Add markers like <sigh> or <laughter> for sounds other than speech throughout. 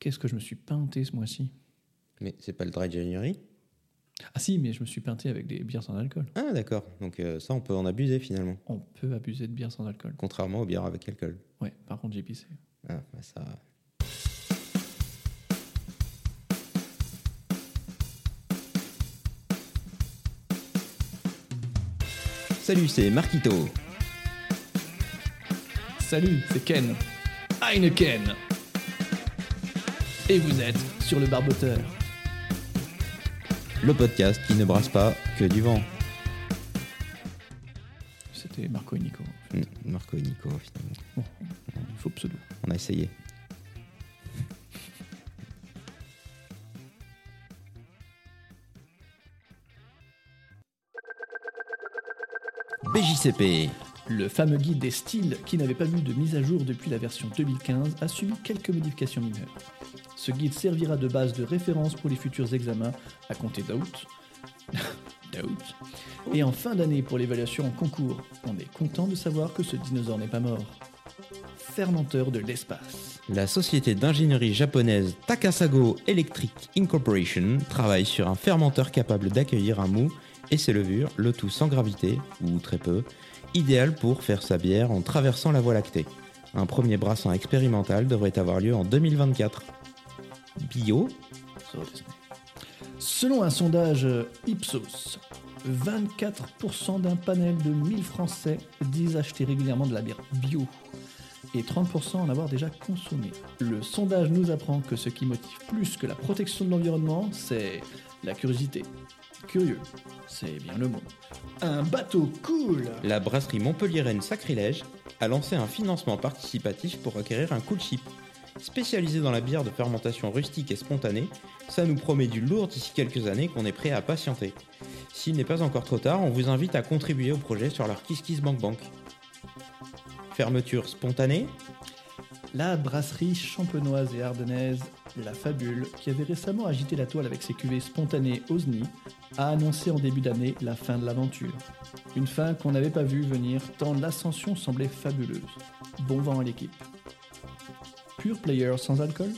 Qu'est-ce que je me suis peinté ce mois-ci? Mais c'est pas le Dry January? Ah si, mais je me suis peinté avec des bières sans alcool. Ah, d'accord. Donc euh, ça, on peut en abuser finalement. On peut abuser de bières sans alcool. Contrairement aux bières avec alcool. Ouais, par contre, j'ai pissé. Ah, bah ça. Salut, c'est Marquito. Salut, c'est Ken. Heineken. Et vous êtes sur le barboteur. Le podcast qui ne brasse pas que du vent. C'était Marco et Nico. Hmm, Marco et Nico, finalement. Bon, il faut pseudo. On a essayé. BJCP. Le fameux guide des styles, qui n'avait pas vu de mise à jour depuis la version 2015, a subi quelques modifications mineures. Ce guide servira de base de référence pour les futurs examens à compter d'août. <laughs> d'août. Et en fin d'année pour l'évaluation en concours. On est content de savoir que ce dinosaure n'est pas mort. Fermenteur de l'espace. La société d'ingénierie japonaise Takasago Electric Incorporation travaille sur un fermenteur capable d'accueillir un mou et ses levures, le tout sans gravité, ou très peu, idéal pour faire sa bière en traversant la Voie lactée. Un premier brassin expérimental devrait avoir lieu en 2024. Bio Selon un sondage Ipsos, 24% d'un panel de 1000 Français disent acheter régulièrement de la bière bio et 30% en avoir déjà consommé. Le sondage nous apprend que ce qui motive plus que la protection de l'environnement, c'est la curiosité. Curieux, c'est bien le mot. Un bateau cool La brasserie montpelliéraine Sacrilège a lancé un financement participatif pour acquérir un cool chip. Spécialisé dans la bière de fermentation rustique et spontanée, ça nous promet du lourd d'ici quelques années qu'on est prêt à patienter. S'il n'est pas encore trop tard, on vous invite à contribuer au projet sur leur KissKissBankBank. Fermeture spontanée La brasserie champenoise et ardennaise La Fabule, qui avait récemment agité la toile avec ses cuvées spontanées Osni, a annoncé en début d'année la fin de l'aventure. Une fin qu'on n'avait pas vue venir tant l'ascension semblait fabuleuse. Bon vent à l'équipe. Pure player sans alcool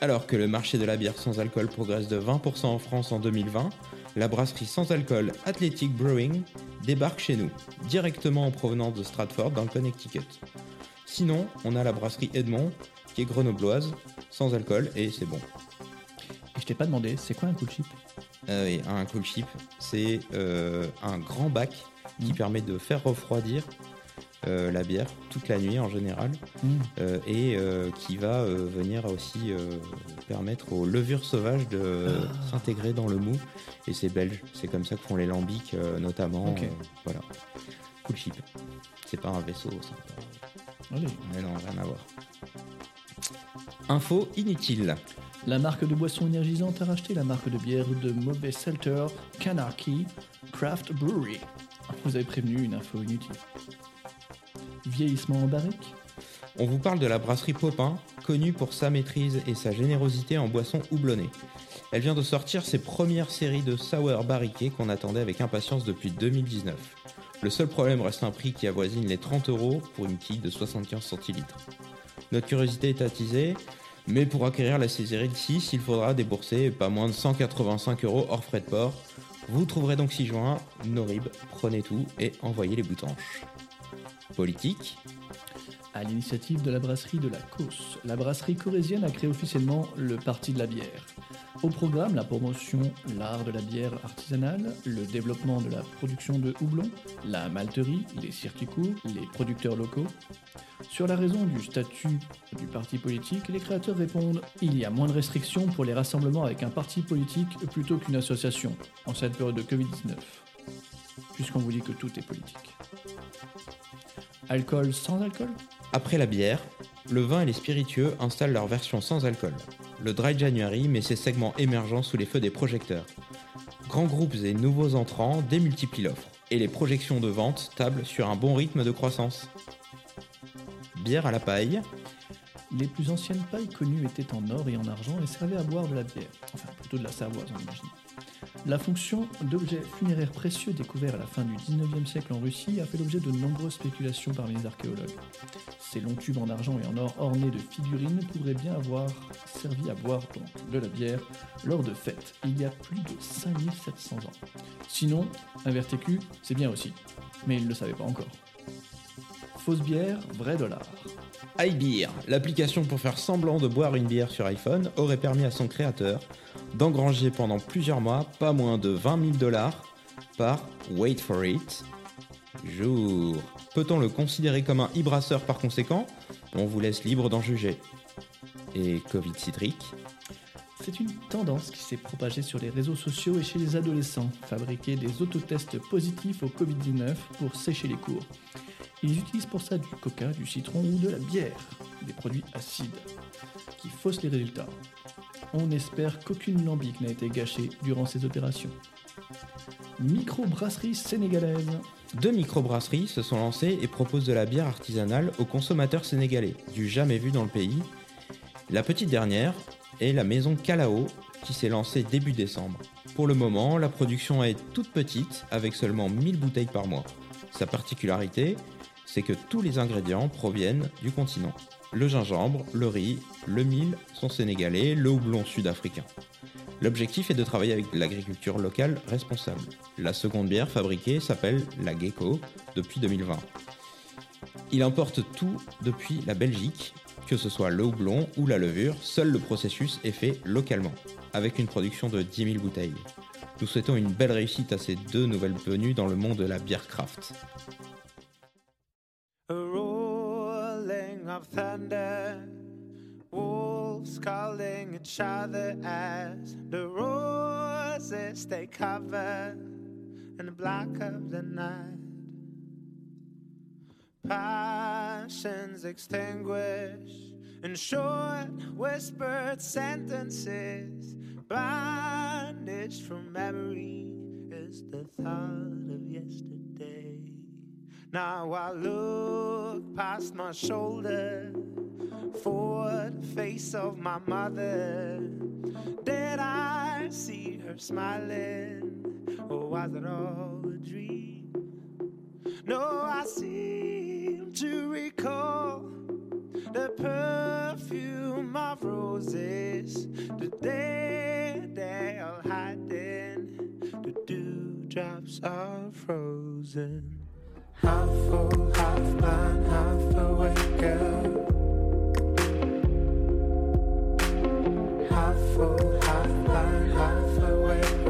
Alors que le marché de la bière sans alcool progresse de 20% en France en 2020, la brasserie sans alcool Athletic Brewing débarque chez nous, directement en provenance de Stratford dans le Connecticut. Sinon, on a la brasserie Edmond, qui est grenobloise, sans alcool, et c'est bon. Et je t'ai pas demandé, c'est quoi un cool chip? Euh, oui, un cool chip, c'est euh, un grand bac qui Mhm. permet de faire refroidir euh, la bière toute la nuit en général euh, et euh, qui va venir aussi permettre aux levures sauvages de Ah. s'intégrer dans le mou. Et c'est belge, c'est comme ça que font les lambics notamment. Voilà. Cool chip. C'est pas un vaisseau, pas... Allez. Mais non, rien à voir. Info inutile. La marque de boisson énergisante a racheté la marque de bière de mauvais selter Kanarki Craft Brewery. Vous avez prévenu une info inutile. Vieillissement en barrique On vous parle de la brasserie Popin, connue pour sa maîtrise et sa générosité en boissons houblonnées. Elle vient de sortir ses premières séries de sour barriquées qu'on attendait avec impatience depuis 2019. Le seul problème reste un prix qui avoisine les 30 euros pour une quille de 75 centilitres. Notre curiosité est attisée, mais pour acquérir la série de 6, il faudra débourser pas moins de 185 euros hors frais de port. Vous trouverez donc 6 juin, Norib, prenez tout et envoyez les boutanches. Politique, À l'initiative de la brasserie de la Causse, la brasserie corésienne a créé officiellement le Parti de la bière. Au programme, la promotion, l'art de la bière artisanale, le développement de la production de houblon, la malterie, les circuits courts, les producteurs locaux. Sur la raison du statut du parti politique, les créateurs répondent Il y a moins de restrictions pour les rassemblements avec un parti politique plutôt qu'une association, en cette période de Covid-19, puisqu'on vous dit que tout est politique. Alcool sans alcool? Après la bière, le vin et les spiritueux installent leur version sans alcool. Le Dry January met ses segments émergents sous les feux des projecteurs. Grands groupes et nouveaux entrants démultiplient l'offre, et les projections de vente tablent sur un bon rythme de croissance. Bière à la paille, Les plus anciennes pailles connues étaient en or et en argent et servaient à boire de la bière. Enfin, plutôt de la cervoise, on imagine. La fonction d'objet funéraire précieux découvert à la fin du 19e siècle en Russie a fait l'objet de nombreuses spéculations parmi les archéologues. Ces longs tubes en argent et en or ornés de figurines pourraient bien avoir servi à boire de la bière lors de fêtes, il y a plus de 5700 ans. Sinon, un verre c'est bien aussi, mais ils ne le savaient pas encore. Fausse bière, vrai dollar. iBeer, l'application pour faire semblant de boire une bière sur iPhone, aurait permis à son créateur d'engranger pendant plusieurs mois pas moins de 20 000 dollars par Wait for it jour. Peut-on le considérer comme un e-brasseur par conséquent? On vous laisse libre d'en juger. Et Covid citrique C'est une tendance qui s'est propagée sur les réseaux sociaux et chez les adolescents, fabriquer des autotests positifs au Covid-19 pour sécher les cours. Ils utilisent pour ça du coca, du citron ou de la bière, des produits acides, qui faussent les résultats. On espère qu'aucune lambique n'a été gâchée durant ces opérations. Microbrasserie sénégalaise. Deux microbrasseries se sont lancées et proposent de la bière artisanale aux consommateurs sénégalais, du jamais vu dans le pays. La petite dernière est la maison Calao, qui s'est lancée début décembre. Pour le moment, la production est toute petite, avec seulement 1000 bouteilles par mois. Sa particularité, c'est que tous les ingrédients proviennent du continent. Le gingembre, le riz, le mil sont sénégalais, le houblon sud-africain. L'objectif est de travailler avec l'agriculture locale responsable. La seconde bière fabriquée s'appelle la Gecko depuis 2020. Il importe tout depuis la Belgique, que ce soit le houblon ou la levure, seul le processus est fait localement, avec une production de 10 000 bouteilles. Nous souhaitons une belle réussite à ces deux nouvelles venues dans le monde de la bière craft. Of thunder, wolves calling each other as the roses they cover in the black of the night. Passions extinguished in short whispered sentences, bandaged from memory is the thought of yesterday. Now I look past my shoulder for the face of my mother. Did I see her smiling, or was it all a dream? No, I seem to recall the perfume of roses, the day they are hiding, the dewdrops are frozen. Half full, half blind, half awake,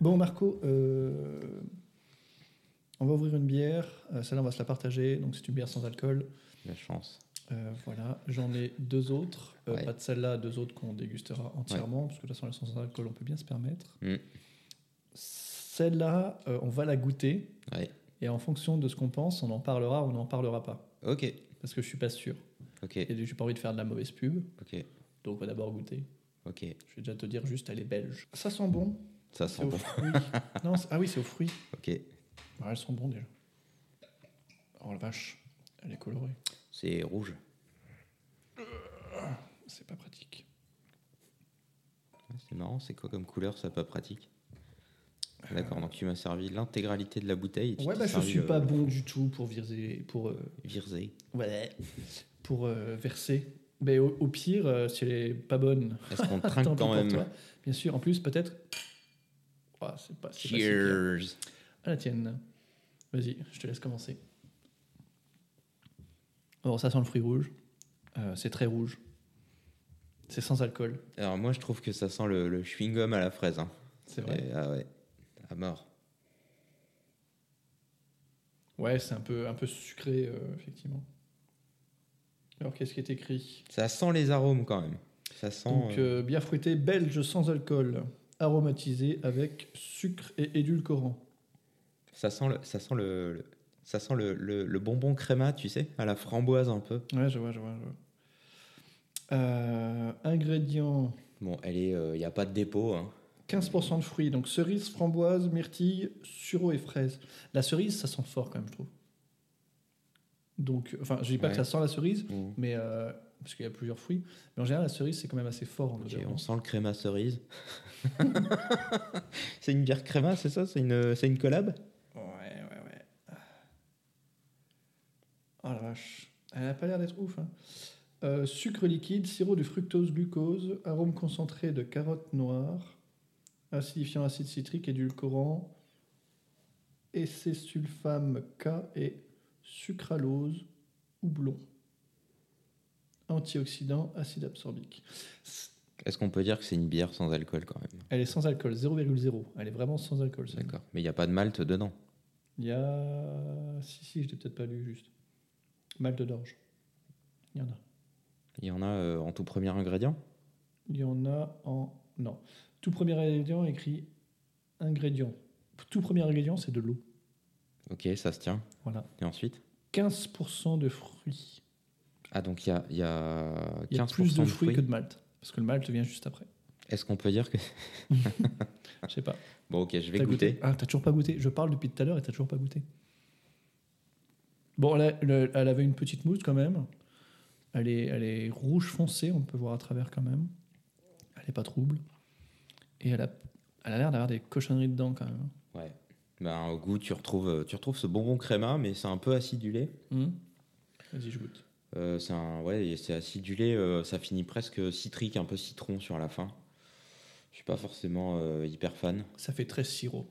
Bon, Marco, euh, on va ouvrir une bière. Euh, Celle-là, on va se la partager. Donc, c'est une bière sans alcool. La chance. Euh, voilà, j'en ai deux autres. Euh, Ouais. Pas de celle-là, deux autres qu'on dégustera entièrement, parce que de toute façon, sont sans alcool, on peut bien se permettre. Mm. Celle-là, on va la goûter. Ouais. Et en fonction de ce qu'on pense, on en parlera ou on n'en parlera pas. Ok, Parce que je suis pas sûr. ok, Et j'ai pas envie de faire de la mauvaise pub. ok, Donc, on va d'abord goûter. ok. Je vais déjà te dire juste, elle est belge. Ça sent bon. Ça sent bon. non, ah oui, c'est aux fruits. <laughs> Ok. Ouais, elles sont bonnes déjà. Oh la vache, elle est colorée. C'est rouge. C'est pas pratique. C'est marrant, c'est quoi comme couleur, ça pas pratique? D'accord, donc tu m'as servi l'intégralité de la bouteille. et Ouais, bah je suis le- pas bon du tout pour virer, pour euh, ouais, pour euh, verser. Mais au, au pire, euh, si elle est pas bonne, Est-ce qu'on <laughs> trinque quand même? Bien sûr. En plus, peut-être. C'est pas. pas. Cheers À la tienne. Vas-y, je te laisse commencer. Bon, ça sent le fruit rouge. Euh, c'est très rouge. C'est sans alcool. Alors moi je trouve que ça sent le, le chewing-gum à la fraise. hein. C'est vrai. Et- ah ouais, à mort. Ouais, c'est un peu, un peu sucré, euh, effectivement. Alors, qu'est-ce qui est écrit? Ça sent les arômes quand même. Ça sent... Donc, euh, euh, bière fruitée belge sans alcool, aromatisée avec sucre et édulcorant. Ça sent le, ça sent le, le- ça sent le, le- le bonbon créma, tu sais, à la framboise un peu. Ouais, je vois, je vois. Je vois. Euh, ingrédients Bon, elle est, il n'y a pas de dépôt. hein. 15% de fruits, donc cerise, framboise, myrtille, sureau et fraise. La cerise, ça sent fort quand même, je trouve. Donc, enfin, je dis pas Ouais. que ça sent la cerise, Mm. mais euh, parce qu'il y a plusieurs fruits. Mais en général, la cerise, c'est quand même assez fort en on sent le créma cerise. <laughs> c'est une bière créma, c'est ça? C'est une, une collab? Ouais, ouais, ouais. Oh la vache. Elle a pas l'air d'être ouf. hein. Euh, sucre liquide, sirop de fructose, glucose, arôme concentré de carotte noire, acidifiant acide citrique, édulcorant, essai sulfame K et sucralose, houblon. Antioxydant, acide absorbique. Est-ce qu'on peut dire que c'est une bière sans alcool quand même? Elle est sans alcool, 0,0. Elle est vraiment sans alcool. D'accord. Mais il n'y a pas de malt dedans? Il y a. Si, si, je l'ai peut-être pas lu juste. Malte d'orge. Il y en a. Il y en a euh, en tout premier ingrédient? Il y en a en. Non. Tout premier ingrédient écrit ingrédient. Tout premier ingrédient, c'est de l'eau. Ok, ça se tient. Voilà. Et ensuite? 15% de fruits. Ah, donc il y a, il y a 15% Il y a plus de de fruits que de malt. Parce que le malt vient juste après. Est-ce qu'on peut dire que. <laughs> Je sais pas. Bon, ok, je vais goûter. Ah, t'as toujours pas goûté. Je parle depuis tout à l'heure et t'as toujours pas goûté. Bon, elle, avait une petite mousse quand même. Elle est, elle est rouge foncé, on peut voir à travers quand même. Elle est pas trouble. Et elle a, elle a l'air d'avoir des cochonneries dedans quand même. Ouais. Ben, au goût, tu retrouves, tu retrouves ce bonbon créma, mais c'est un peu acidulé. Hum Vas-y, je goûte. Euh, c'est un, ouais, acidulé, euh, ça finit presque citrique, un peu citron sur la fin. Je suis pas forcément euh, hyper fan. Ça fait très sirop.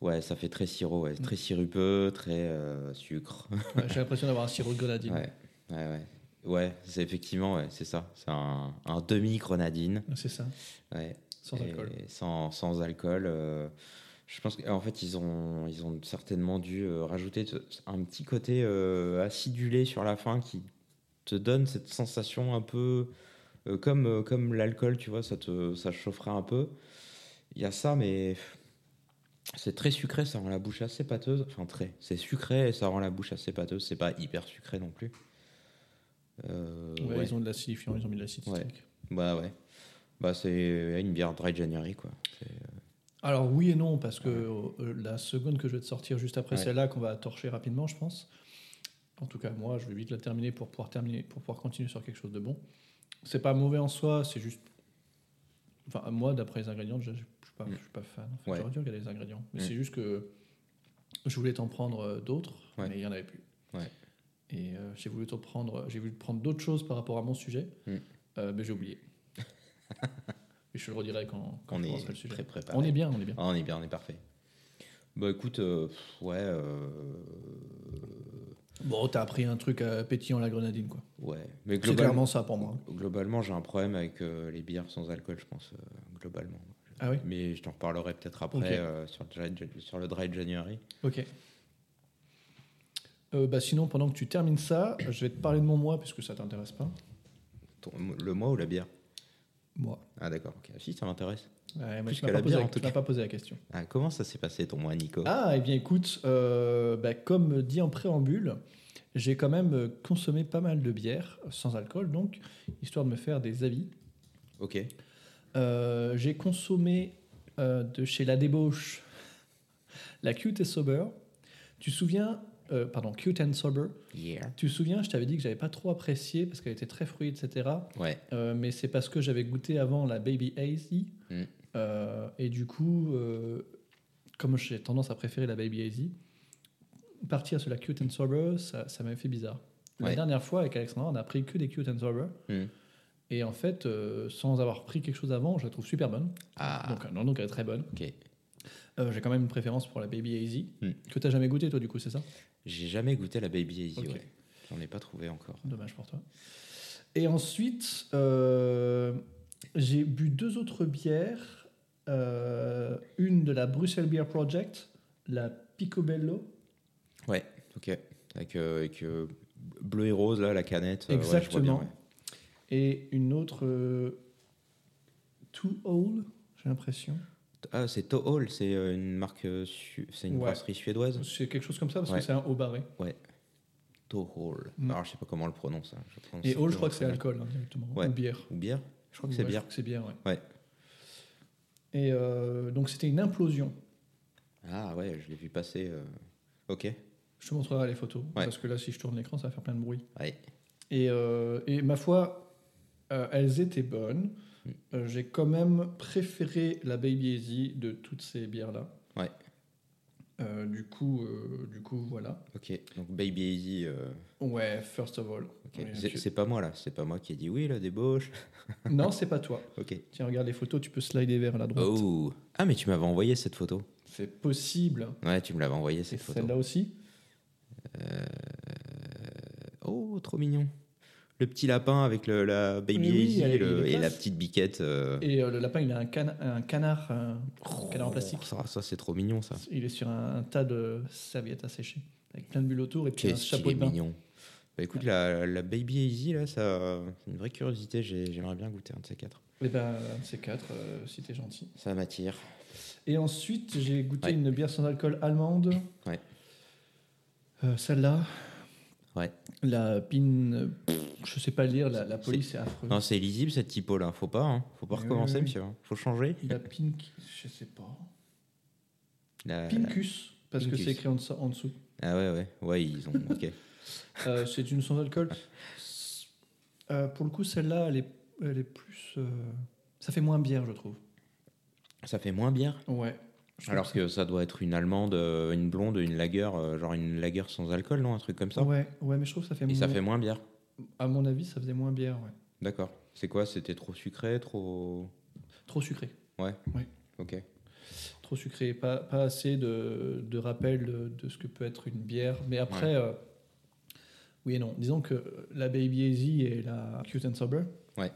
Ouais, ça fait très sirop, ouais, Mm. très sirupeux, très euh, sucre. Ouais, J'ai l'impression d'avoir un sirop de grenadine. ouais, ouais, ouais. Ouais, c'est effectivement, ouais, c'est ça. C'est un, un demi-grenadine. C'est ça, Ouais. sans Et alcool. Sans, sans alcool. euh, je pense qu'en fait, ils ont, ils ont certainement dû euh, rajouter un petit côté acidulé sur la fin qui te donne cette sensation un peu euh, comme, euh, comme l'alcool, tu vois, ça te ça chaufferait un peu. Il y a ça, mais c'est très sucré, ça rend la bouche assez pâteuse. Enfin, très. C'est sucré et ça rend la bouche assez pâteuse. C'est pas hyper sucré non plus. Euh, Ouais, ouais. Ils ont de l'acidifiant, ils ont mis de l'acide Ouais. Bah ouais. Bah c'est une bière dry January quoi. Alors oui et non, parce que euh, la seconde que je vais te sortir juste après celle-là, qu'on va torcher rapidement, je pense. En tout cas, moi, je vais vite la terminer pour pouvoir terminer, pour pouvoir continuer sur quelque chose de bon. C'est pas mauvais en soi, c'est juste. Enfin, moi, d'après les ingrédients, je, je suis pas, je suis pas fan. En fait, Ouais. J'aurais dû regarder les ingrédients, mais Mm. c'est juste que je voulais t'en prendre euh, d'autres, Ouais. mais il y en avait plus. Ouais. Et euh, j'ai voulu t'en prendre, j'ai voulu prendre d'autres choses par rapport à mon sujet, Mm. euh, mais j'ai oublié. <laughs> Et je le redirai quand, quand on est le sujet. très préparé. On est bien, on est bien. Ah, on est bien, on est parfait. Bah écoute, euh, ouais, euh, Bon, t'as appris un truc à pétillant la grenadine, quoi. ouais. Mais C'est globalement, clairement ça pour moi. globalement, j'ai un problème avec euh, les bières sans alcool, je pense, euh, globalement. Ah oui Mais je t'en reparlerai peut-être après euh, sur, le dry, sur le dry January. Ok. Euh, bah sinon, pendant que tu termines ça, je vais te parler de mon mois, puisque ça t'intéresse pas. Ton- le mois ou la bière? Moi. Ah d'accord, ok. Si, ça m'intéresse. Ouais, Plus tu m'as pas, posé la- pas posé question. Ah, comment ça s'est passé ton mois, Nico? Ah, eh bien écoute, euh, bah, comme dit en préambule, j'ai quand même euh, consommé pas mal de bière, sans alcool donc, histoire de me faire des avis. Ok. Euh, j'ai consommé euh, de chez La Débauche <laughs> la Cute and Sober. Tu te souviens, pardon, Cute and Sober? Yeah. Tu te souviens, je t'avais dit que j'avais pas trop apprécié parce qu'elle était très fruit, etc. Ouais. Mais c'est parce que j'avais goûté avant la Baby Hazy. Mm. Euh, et du coup, euh, comme j'ai tendance à préférer la Baby Hazy, partir sur la Cute and Sober, ça, ça m'avait fait bizarre. La Ouais. dernière fois, avec Alexandra, on a pris que des Cute and Sober. Hmm. Et en fait, euh, sans avoir pris quelque chose avant, je la trouve super bonne. Ah, Donc, non, donc elle est très bonne. j'ai quand même une préférence pour la Baby Hazy, Mm. que tu n'as jamais goûté, toi, du coup, c'est ça? J'ai jamais goûté la Baby Easy, ouais. J'en ai pas trouvé encore. Dommage pour toi. Et ensuite, j'ai bu deux autres bières. Euh, une de la Bruxelles Beer Project, la Picobello. Ouais, ok. Avec, euh, avec, euh, bleu et rose, là, la canette. ouais, Exactement. bien, ouais. Et une autre, Too Old, j'ai l'impression. Ah, c'est Tohol, c'est une marque, c'est une Ouais. brasserie suédoise. C'est quelque chose comme ça parce Ouais. que c'est un haut barré. Tohol. Mm. Alors, je sais pas comment on le prononce. hein. Je prononce Et haut, je crois que c'est alcool hein, directement. Ouais. Ou bière. Ou bière Je crois que Ouais, c'est bière. c'est bière, ouais. Et euh, donc c'était une implosion. Ah ouais, je l'ai vu passer. euh, Ok. Je te montrerai les photos. Ouais. Parce que là, si je tourne l'écran, ça va faire plein de bruit. Ouais. Et, euh, et ma foi, euh, elles étaient bonnes. Mm. Euh, J'ai quand même préféré la Baby Easy de toutes ces bières-là. Ouais. Du, coup, du coup, voilà. Ok. Donc Baby Easy. Ouais, first of all. C'est pas moi là. C'est pas moi qui ai dit oui la débauche. <laughs> Non, c'est pas toi. Ok. Tiens, regarde les photos, tu peux slider vers la droite. Oh. Ah mais tu m'avais envoyé cette photo. C'est possible. Ouais, tu me l'avais envoyé Et cette photo. celle-là aussi. Oh, trop mignon. Le petit lapin avec le, la Baby oui, Easy elle- et, le- et la petite biquette. euh, Et euh, le lapin, il a un, cana- un canard, un canard en plastique. Ça, ça, c'est trop mignon ça. Il est sur un, un tas de serviettes à sécher, avec plein de bulles autour et puis un chapeau de bain. mignon. Bah écoute, la, la Baby Easy, là, ça, c'est une vraie curiosité. J'ai- J'aimerais bien goûter un de ces quatre. Et ben, c'est quatre, euh, si t'es gentil. Ça m'attire. Et ensuite, j'ai goûté Ouais. une bière sans alcool allemande. Ouais. Euh, Celle-là. Ouais. La pin. pff, Je sais pas lire, la, la police est affreuse. Non, c'est lisible cette typo là. Faut pas, hein. Faut pas Oui, recommencer, oui, oui. monsieur. hein. Faut changer. La pin. Je sais pas. La- la- Pincus, parce que Pincus. c'est écrit en, dessous- en dessous. Ah ouais, ouais. Ouais, ils ont. Ok. Euh, c'est une sans alcool. Euh, pour le coup, celle-là, elle est, elle est plus. euh, Ça fait moins bière, je trouve. Ça fait moins bière? Ouais. Je trouve Alors que ça doit être une allemande, euh, une blonde, une lager, euh, genre une lager sans alcool, non? Un truc comme ça? Ouais, ouais, mais je trouve que ça fait Et moins. ça fait moins bière? À mon avis, ça faisait moins bière, ouais. D'accord. C'est quoi? C'était trop sucré, trop. Trop sucré. Ok. Trop sucré. Pas, pas assez de, de rappel de, de ce que peut être une bière. Mais après, euh, oui et non. Disons que la Baby Easy et la Cute and Sober, Ouais.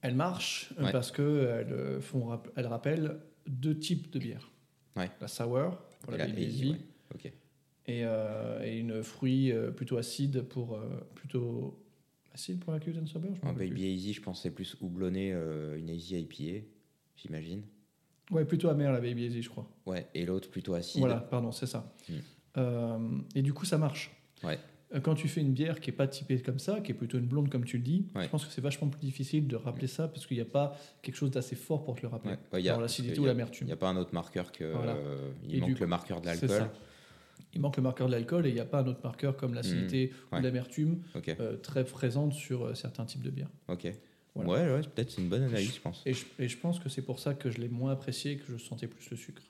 elles marchent euh, Ouais. parce qu'elles rap- elles rappellent deux types de bières. Ouais. La Sour pour Et la, la Baby Easy et, euh, et une fruit euh, plutôt acide pour... euh, plutôt acide pour la Cute and Sober je rappelle plus. Baby Easy, je pensais plus houblonné, euh, une Easy IPA, j'imagine. Ouais, plutôt amer la Baby Easy, je crois. Ouais, et l'autre plutôt acide. Voilà, pardon, c'est ça. Mm. Euh, et du coup, ça marche. Ouais. Euh, Quand tu fais une bière qui est pas typée comme ça, qui est plutôt une blonde comme tu le dis, Ouais. je pense que c'est vachement plus difficile de rappeler ça parce qu'il n'y a pas quelque chose d'assez fort pour te le rappeler. Ouais. Ouais, l'acidité ou l'amertume. Il n'y a pas un autre marqueur que. Voilà. euh, il Et manque le marqueur de l'alcool. Il manque le marqueur de l'alcool et il n'y a pas un autre marqueur comme l'acidité ouais. ou l'amertume euh, très présente sur euh, certains types de bières. ok. Voilà. Ouais, ouais, peut-être c'est une bonne analyse, je pense. Et je, et je pense que c'est pour ça que je l'ai moins apprécié et que je sentais plus le sucre.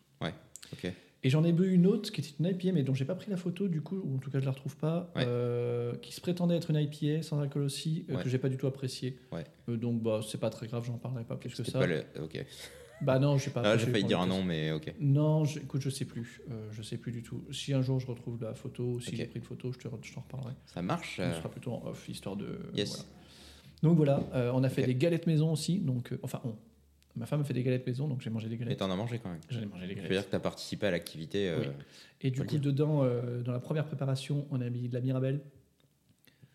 Ok. Et j'en ai bu une autre qui était une IPA, mais dont j'ai pas pris la photo du coup, ou en tout cas je la retrouve pas, Ouais. euh, qui se prétendait être une IPA sans alcool aussi, euh, Ouais. que j'ai pas du tout apprécié. Ouais. Euh, donc bah c'est pas très grave, j'en parlerai pas plus que ça. pas le. Ok. Bah non, j'ai pas. Ah, j'ai failli dire un nom, mais ok. Non, je- écoute, je sais plus, Euh, je sais plus du tout. Si un jour je retrouve la photo, si j'ai pris une photo, je te- je t'en reparlerai. Ça marche. Ce euh, sera plutôt en off, histoire de. Yes. voilà. Donc voilà, euh, on a fait Ok. des galettes maison aussi, donc euh, enfin on. Ma femme fait des galettes maison, donc j'ai mangé des galettes. t'en as mangé quand même. J'en ai mangé des Je veux galettes. dire que t'as participé à l'activité. euh, Oui. Et du coup, dedans, euh, dans la première préparation, on a mis de la Mirabelle.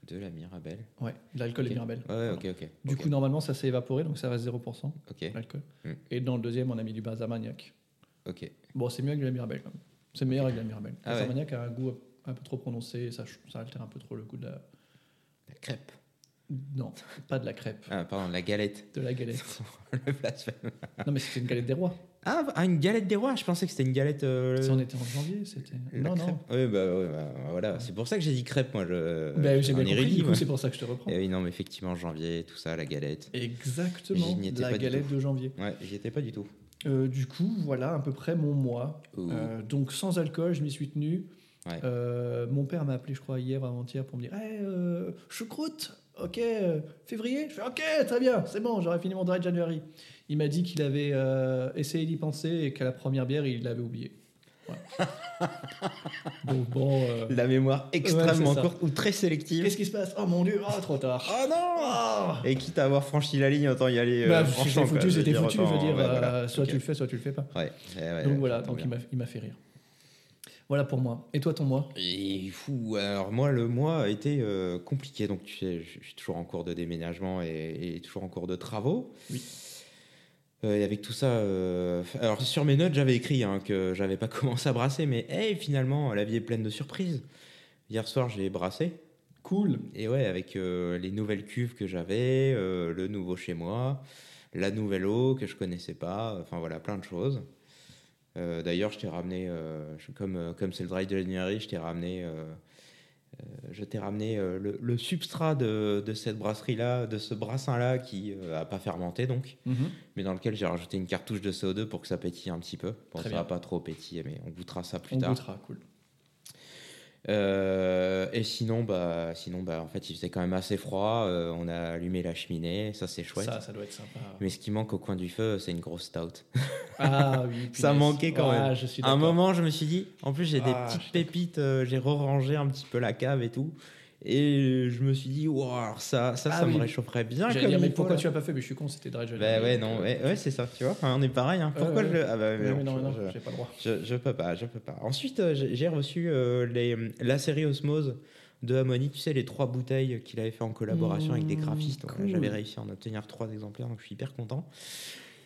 De la Mirabelle. Ouais, de l'alcool et Mirabelle. Ouais, ok, ok. Du coup, normalement, ça s'est évaporé, donc ça reste 0% Ok, l'alcool. Mm. Et dans le deuxième, on a mis du Balsamagnac. ok. Bon, c'est mieux avec de la Mirabelle quand même. C'est meilleur avec de la Mirabelle. Ah ouais. A un goût un peu trop prononcé, et ça, ça altère un peu trop le goût de la. La crêpe. Non, pas de la crêpe, Ah, pardon, la galette. de la galette. <laughs> le blasphème. non, mais c'était une galette des rois. Ah, ah, une galette des rois. Je pensais que c'était une galette. euh, Ça, on était en janvier, c'était. Non, crêpe. non. Oui, bah, ouais, bah, voilà. C'est pour ça que j'ai dit crêpe, moi. Je, Ben, j'ai bien compris, du coup, c'est pour ça que je te reprends. Eh oui, non, mais effectivement, janvier, tout ça, la galette. Exactement, J'y n'y étais la pas du galette tout. de janvier. Ouais, j'y étais pas du tout. Euh, du coup, voilà à peu près mon mois. Euh, donc sans alcool, je m'y suis tenu. Ouais. Euh, mon père m'a appelé, je crois, hier avant-hier pour me dire hey, euh, choucroute, ok, euh, février? Je fais ok, très bien, c'est bon, j'aurais fini mon dry January. Il m'a dit qu'il avait euh, essayé d'y penser et qu'à la première bière, il l'avait oublié. Voilà. <laughs> donc bon. euh, La mémoire Ouais, extrêmement courte ou très sélective. Qu'est-ce qui se passe? Oh mon dieu, oh, trop tard. Oh non Ah Et quitte à avoir franchi la ligne, autant y aller. bah, franchement, c'était foutu, c'était foutu. Je veux dire, ouais, voilà. soit tu le fais, soit tu le fais pas. Ouais, ouais, ouais, donc ouais, voilà, donc il m'a fait rire. Voilà pour moi. Et toi, ton mois? Et fou, alors moi le mois a été euh, compliqué, donc tu sais, je suis toujours en cours de déménagement et, et toujours en cours de travaux. Oui. Euh, et avec tout ça, euh, alors sur mes notes, j'avais écrit hein, que j'avais pas <laughs> commencé à brasser, mais hey, finalement, la vie est pleine de surprises. Hier soir, j'ai brassé. Cool. Et ouais, avec les nouvelles cuves que j'avais, le nouveau chez moi, la nouvelle eau que je connaissais pas, enfin voilà, plein de choses. Euh, D'ailleurs, je t'ai ramené, euh, comme euh, comme c'est le dry January, je t'ai ramené, je t'ai ramené le, le substrat de, de cette brasserie-là, de ce brassin-là qui euh, a pas fermenté donc, Mhm. mais dans lequel j'ai rajouté une cartouche de CO2 pour que ça pétille un petit peu. Bon, ça va pas trop pétiller, mais on goûtera ça plus On tard. goûtera, cool. Euh, et sinon, bah, sinon, bah, en fait, il faisait quand même assez froid. euh, on a allumé la cheminée, ça c'est chouette. Ça, ça doit être sympa. Mais ce qui manque au coin du feu, c'est une grosse stout. <laughs> Ah oui. <laughs> Ça manquait quand Ouais, même. Je suis À un moment, je me suis dit, en plus, j'ai Ah, des je petites pépites, euh, j'ai re-rangé un petit peu la cave et tout. Et je me suis dit, wow, alors ça, ça, Ah ça oui. me réchaufferait bien. J'allais dire, mais pourquoi là. tu as pas fait? Mais je suis con, c'était January. Bah ouais, donc, non, euh, ouais, ouais, c'est ça, tu vois. on est pareil. hein. Pourquoi ouais. je. Ah bah, non, mais non, non, je- j'ai pas le droit. Je, je peux pas, je peux pas. Ensuite, euh, j'ai reçu euh, les, la série Osmose de Amoni, tu sais, les trois bouteilles qu'il avait fait en collaboration avec des Mmh, graphistes. Cool. J'avais réussi à en obtenir trois exemplaires, donc je suis hyper content.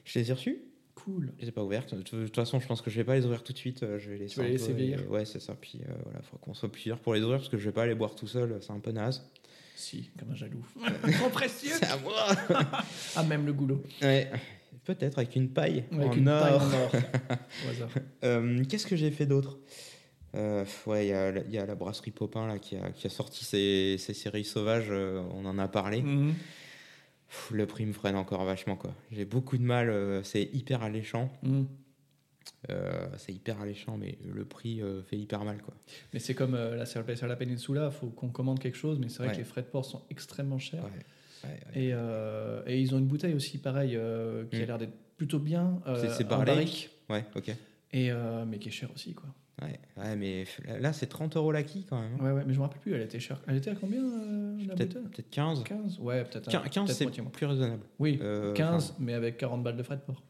Je les ai reçus, Cool. je les ai pas ouvertes. De toute façon, je pense que je vais pas les ouvrir tout de suite. euh, Je vais les Tu vas les laisser vieillir Ouais, c'est ça. Puis euh, voilà, faut qu'on soit plusieurs pour les ouvrir parce que je vais pas les boire tout seul, c'est un peu naze. Si, comme un jaloux. <laughs> <laughs> Trop précieux. C'est à moi <laughs> Ah, même le goulot. Ouais, peut-être avec une paille Avec en une or. paille en or. Au hasard. Euh, Qu'est-ce que j'ai fait d'autre Euh, Ouais, il y, a la- il y a la brasserie Popin là, qui, a, qui a sorti ses, ses séries sauvages, euh, on en a parlé. Mhm. Pff, le prix me freine encore vachement. quoi. J'ai beaucoup de mal, euh, c'est hyper alléchant. Mhm. Euh, c'est hyper alléchant, mais le prix euh, fait hyper mal. quoi. Mais c'est comme euh, la sur la Peninsula, il faut qu'on commande quelque chose, mais c'est vrai Ouais. que les frais de port sont extrêmement chers. Ouais, ouais, ouais. Et, euh, et ils ont une bouteille aussi, pareil, euh, qui a Mm. l'air d'être plutôt bien. euh, C'est- barrique. Ouais, ok. Et, euh, mais qui est cher aussi, quoi. Ouais, ouais, mais là, c'est 30 euros l'acquis quand même. hein. Ouais, ouais, mais je me rappelle plus, elle était chère. Elle était à combien, euh, la Peut-être bouteille? peut-être 15. 15 Ouais, peut-être. un- 15, 15, peut-être c'est moins. plus raisonnable. Oui, Euh, 15, mais avec 40 balles de frais de port.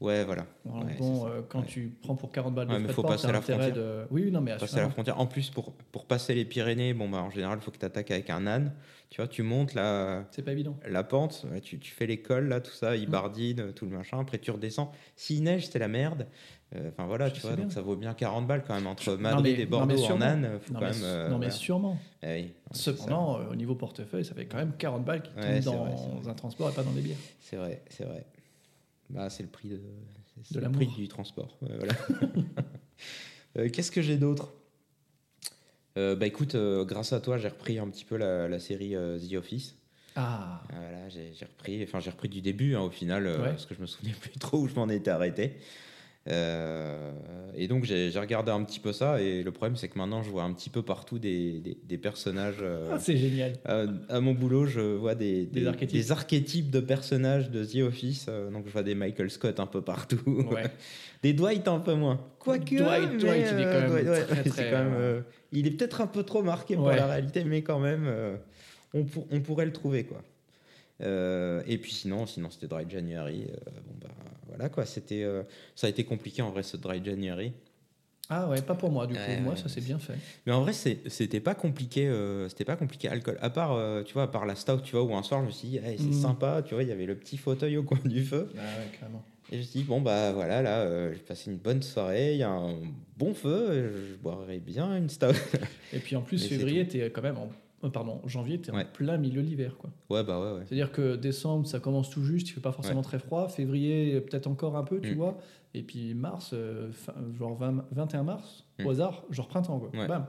Ouais, voilà. Alors, Ouais, bon, euh, quand Ouais. tu prends pour 40 balles de Ouais, frais de faut port, passer t'as la frontière. de... Oui, non, mais passer à la frontière. En plus, pour, pour passer les Pyrénées, bon, bah, en général, il faut que tu attaques avec un âne. Tu vois, tu montes la, C'est pas évident. la pente, tu, tu fais l'école, là, tout ça, il Mm. bardine, tout le machin. Après, tu redescends. S'il neige, c'est la merde. Euh, Enfin, voilà, Je tu vois, bien. donc ça vaut bien 40 balles quand même. Entre Non, Madrid mais- et non, Bordeaux en âne, faut Non, quand mais, même. euh, non, mais voilà. sûrement. Eh oui. Cependant, euh, au niveau portefeuille, ça fait quand même 40 balles qui Ouais, tombent dans vrai, un transport et pas dans des bières. C'est vrai, c'est vrai. Bah, c'est le prix de, De le prix du transport. Ouais, voilà. <laughs> Euh, Qu'est-ce que j'ai d'autre? Bah écoute, grâce à toi, j'ai repris un petit peu la, la série The Office. Ah, Ah, Voilà, j'ai repris, enfin j'ai repris du début hein, au final, Ouais. parce que je me souvenais plus trop où je m'en étais arrêté. Euh, et donc j'ai regardé un petit peu ça, et le problème c'est que maintenant je vois un petit peu partout des, des, des personnages. euh, Ah, c'est génial. à, à mon boulot, je vois des, Des archétypes. de personnages de The Office. euh, donc je vois des Michael Scott un peu partout. Ouais. <laughs> des Dwight un peu moins. Quoique. Dwight, mais, Dwight, il est quand même Dwight, ouais, très, très, quand même, euh, euh, il est peut-être un peu trop marqué pour Ouais. la réalité, mais quand même, euh, on, pour- on pourrait le trouver. quoi. Euh, et puis sinon, sinon c'était Dry January. euh, bon bah voilà quoi, c'était, euh, ça a été compliqué en vrai ce Dry January. Ah ouais, pas pour moi du coup. Moi, ça s'est bien fait. Mais en vrai, c'était pas compliqué. c'était pas compliqué alcool. À part, tu vois, à part la stout, tu vois, où un soir, je me suis dit, hey, c'est Mhm. sympa. Tu vois, il y avait le petit fauteuil au coin du feu. Ah ouais, carrément. Et je me suis dit, bon, bah voilà, là, euh, j'ai passé une bonne soirée. Il y a un bon feu. Je boirais bien une stout. Et puis en plus, <laughs> Mais février, t'es quand même en. Euh, Pardon, janvier, t'es Ouais. en plein milieu de l'hiver, quoi. ouais, bah ouais, ouais. C'est-à-dire que décembre, ça commence tout juste, il fait pas forcément très froid. Février, peut-être encore un peu, tu Mm. vois. Et puis mars, euh, fin- genre 20 21 mars, au Mm. hasard, genre printemps, quoi. Ouais. Bam.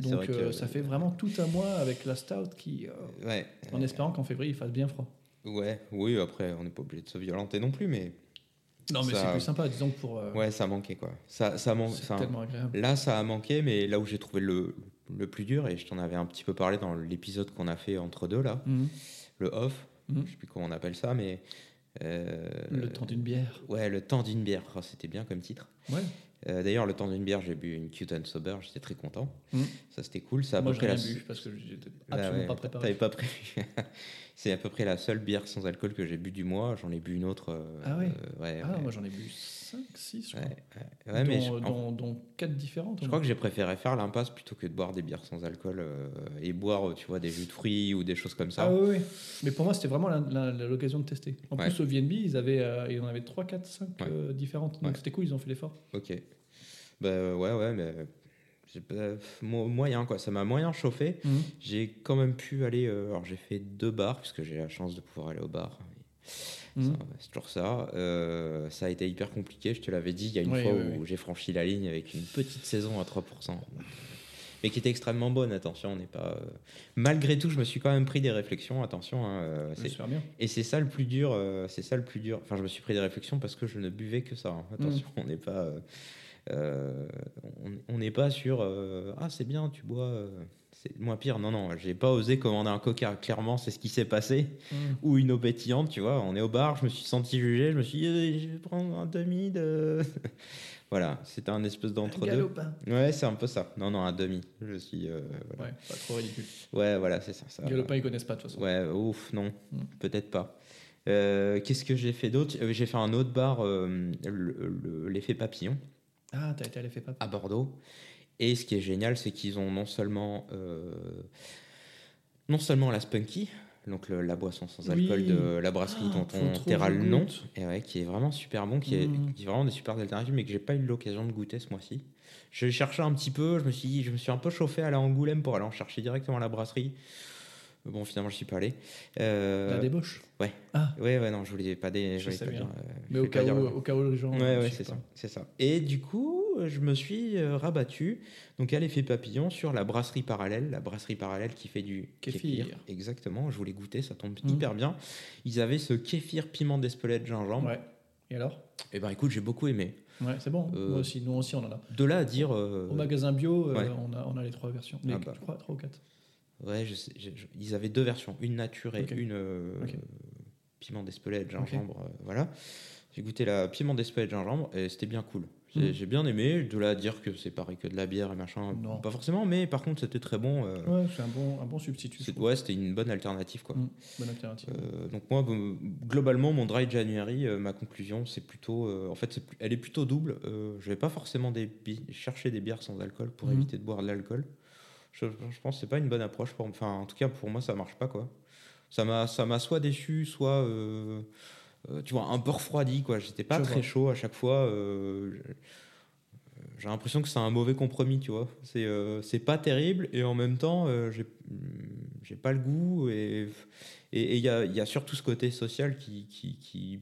Donc vrai que, euh, ça fait vraiment tout un mois avec la stout qui. euh, Ouais. en espérant qu'en février, il fasse bien froid. Ouais, oui, après, on n'est pas obligé de se violenter non plus, mais Non, mais Ça- c'est plus sympa, disons que pour. euh, ouais, ça manquait, quoi. Ça, ça man- c'est tellement agréable. Là, ça a manqué, mais là où j'ai trouvé le, le plus dur, et je t'en avais un petit peu parlé dans l'épisode qu'on a fait entre deux, là, Mhm. le off, Mhm. je sais plus comment on appelle ça, mais. euh, Le temps d'une bière. Ouais, le temps d'une bière, Oh, c'était bien comme titre. Ouais. Euh, D'ailleurs, le temps d'une bière, j'ai bu une Cute and Sober, j'étais très content. Mhm. Ça, c'était cool. Ça, Moi, je la... bu parce que j'étais Ah absolument ouais, pas préparé. T'avais pas prévu. <laughs> C'est à peu près la seule bière sans alcool que j'ai bu du mois. J'en ai bu une autre. euh, Ah ouais ouais, Ah, ouais. moi, j'en ai bu 5, 6, je crois. ouais. Ouais, mais dont, en- dont, dont 4 différentes. je crois que j'ai préféré faire l'impasse plutôt que de boire des bières sans alcool euh, et boire, tu vois, des jus de fruits ou des choses comme ça. Ah oui, oui. Mais pour moi, c'était vraiment l'occasion de tester. En Ouais. plus, au VNB, ils, avaient, euh, ils en avaient 3, 4, 5 Ouais. euh, différentes. Donc c'était cool, ils ont fait l'effort. Ok. Bah euh, ouais, ouais, mais moyen quoi. Ça m'a moyen chauffé. J'ai quand même pu aller. euh, alors j'ai fait deux bars puisque j'ai la chance de pouvoir aller au bar. Ça, C'est toujours ça. Euh, ça a été hyper compliqué. Je te l'avais dit il y a une Oui, fois oui, où oui. j'ai franchi la ligne avec une petite saison à 3%. Mais qui était extrêmement bonne, attention, on n'est pas. euh, Malgré tout, je me suis quand même pris des réflexions, attention. hein, euh, bien. et c'est ça le plus dur, euh, c'est ça le plus dur. Enfin, je me suis pris des réflexions parce que je ne buvais que ça. hein. Attention, Mm. on n'est pas, euh, on- n'est pas sur. ah, c'est bien, tu bois. C'est moins pire. Non, non, j'ai pas osé commander un coca. Clairement, c'est ce qui s'est passé. Ou une eau pétillante, tu vois. On est au bar, je me suis senti jugé. Je me suis dit, euh, je vais prendre un demi de. <laughs> voilà, c'était un espèce d'entre-deux. Galopin. Ouais, c'est un peu ça. Non, non, un demi. Je suis. euh, voilà. Ouais, pas trop ridicule. Ouais, voilà, c'est ça. ça Galopin, ils connaissent pas de toute façon. Ouais, ouf, non, Mm. peut-être pas. Euh, Qu'est-ce que j'ai fait d'autre? Euh, J'ai fait un autre bar, euh, le- le- l'effet papillon, Ah, t'as été à l'effet pape. à Bordeaux. Et ce qui est génial, c'est qu'ils ont non seulement, euh, non seulement la Spunky, donc le- la boisson sans alcool Oui. de la brasserie Ah, dont on taira le nom, goûte. et ouais, qui est vraiment super bon, qui est, Mm. qui est vraiment des super alternatives, mais que j'ai pas eu l'occasion de goûter ce mois-ci. Je cherchais un petit peu, je me suis, dit- je me suis un peu chauffé à la Angoulême pour aller en chercher directement à la brasserie. Bon, finalement, je suis pas allé. Euh, La débauche. ouais. Ah, Ouais, ouais, non, je voulais pas des. Je voulais pas bien. dire, euh, mais au cas, où, au cas où les gens. Ouais, ouais, c'est ça, c'est ça. Et du coup, je me suis euh, rabattu, donc à l'effet papillon, sur la brasserie parallèle, la brasserie parallèle qui fait du Kéfir. Exactement, je voulais goûter, ça tombe Mhm. hyper bien. Ils avaient ce kéfir piment d'Espelette gingembre. Ouais. Et alors? Et ben écoute, j'ai beaucoup aimé. Ouais, c'est bon. Euh, Moi aussi, nous aussi, on en a. De là à dire. euh, Au magasin bio, euh, ouais. on, a, on a les trois versions. Les, Ah bah. Je crois, trois ou quatre. Ouais, je sais, je- je- ils avaient deux versions, une nature et une euh, Ok. piment d'Espelette, gingembre, euh, voilà. J'ai goûté la piment d'Espelette, gingembre et c'était bien cool. J'ai Mhm. j'ai bien aimé, de là à dire que c'est pareil que de la bière et machin, Non. pas forcément, mais par contre c'était très bon. euh, Ouais, c'est un bon, un bon substitut. ouais, c'était une bonne alternative quoi. Mm, bonne alternative. Euh, donc moi, globalement, mon dry January, euh, ma conclusion, c'est plutôt, en fait, plus- elle est plutôt double. Je vais pas forcément des chercher des bières sans alcool pour Mhm. éviter de boire de l'alcool. Je, je pense que c'est pas une bonne approche. Pour, enfin, en tout cas, pour moi, ça marche pas quoi. Ça m'a, soit déçu, soit, tu vois, un peu refroidi quoi. J'étais pas très chaud à chaque fois. euh, j'ai l'impression que c'est un mauvais compromis, tu vois. C'est, euh, pas terrible et en même temps, euh, j'ai, pas le goût et et il y a, y a surtout ce côté social qui, qui, qui,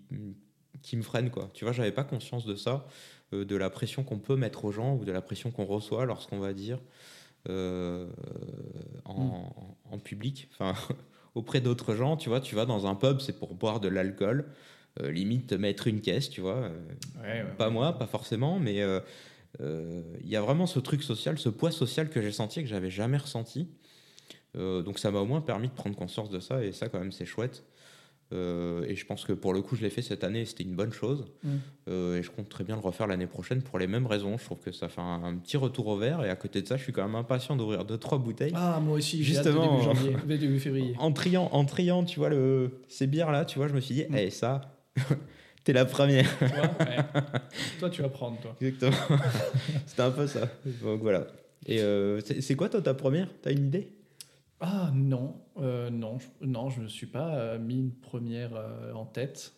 qui me freine, quoi. Tu vois, j'avais pas conscience de ça, euh, de la pression qu'on peut mettre aux gens ou de la pression qu'on reçoit lorsqu'on va dire euh, en, en public, enfin, <laughs> auprès d'autres gens, tu vois, tu vas dans un pub, c'est pour boire de l'alcool, euh, limite te mettre une caisse, tu vois. euh, Ouais, ouais, pas ouais. moi, pas forcément, mais euh, euh, il y a vraiment ce truc social, ce poids social que j'ai senti et que j'avais jamais ressenti. Euh, donc ça m'a au moins permis de prendre conscience de ça et ça quand même c'est chouette. Euh, et je pense que pour le coup je l'ai fait cette année et c'était une bonne chose. Mm. Euh, et je compte très bien le refaire l'année prochaine pour les mêmes raisons. Je trouve que ça fait un, un petit retour au vert et à côté de ça je suis quand même impatient d'ouvrir deux trois bouteilles. Ah, moi aussi, j'ai hâte de Justement. début janvier, début début février. <laughs> En triant, en triant, tu vois le, ces bières là, tu vois, je me suis dit, Mm. eh ça, <laughs> t'es la première. Ouais. Toi, tu vas prendre, toi. Exactement. <laughs> C'était un peu ça. Donc voilà. Et euh, c'est quoi toi ta première? T'as une idée? Ah non, euh, non, je, non, je me suis pas euh, mis une première en tête.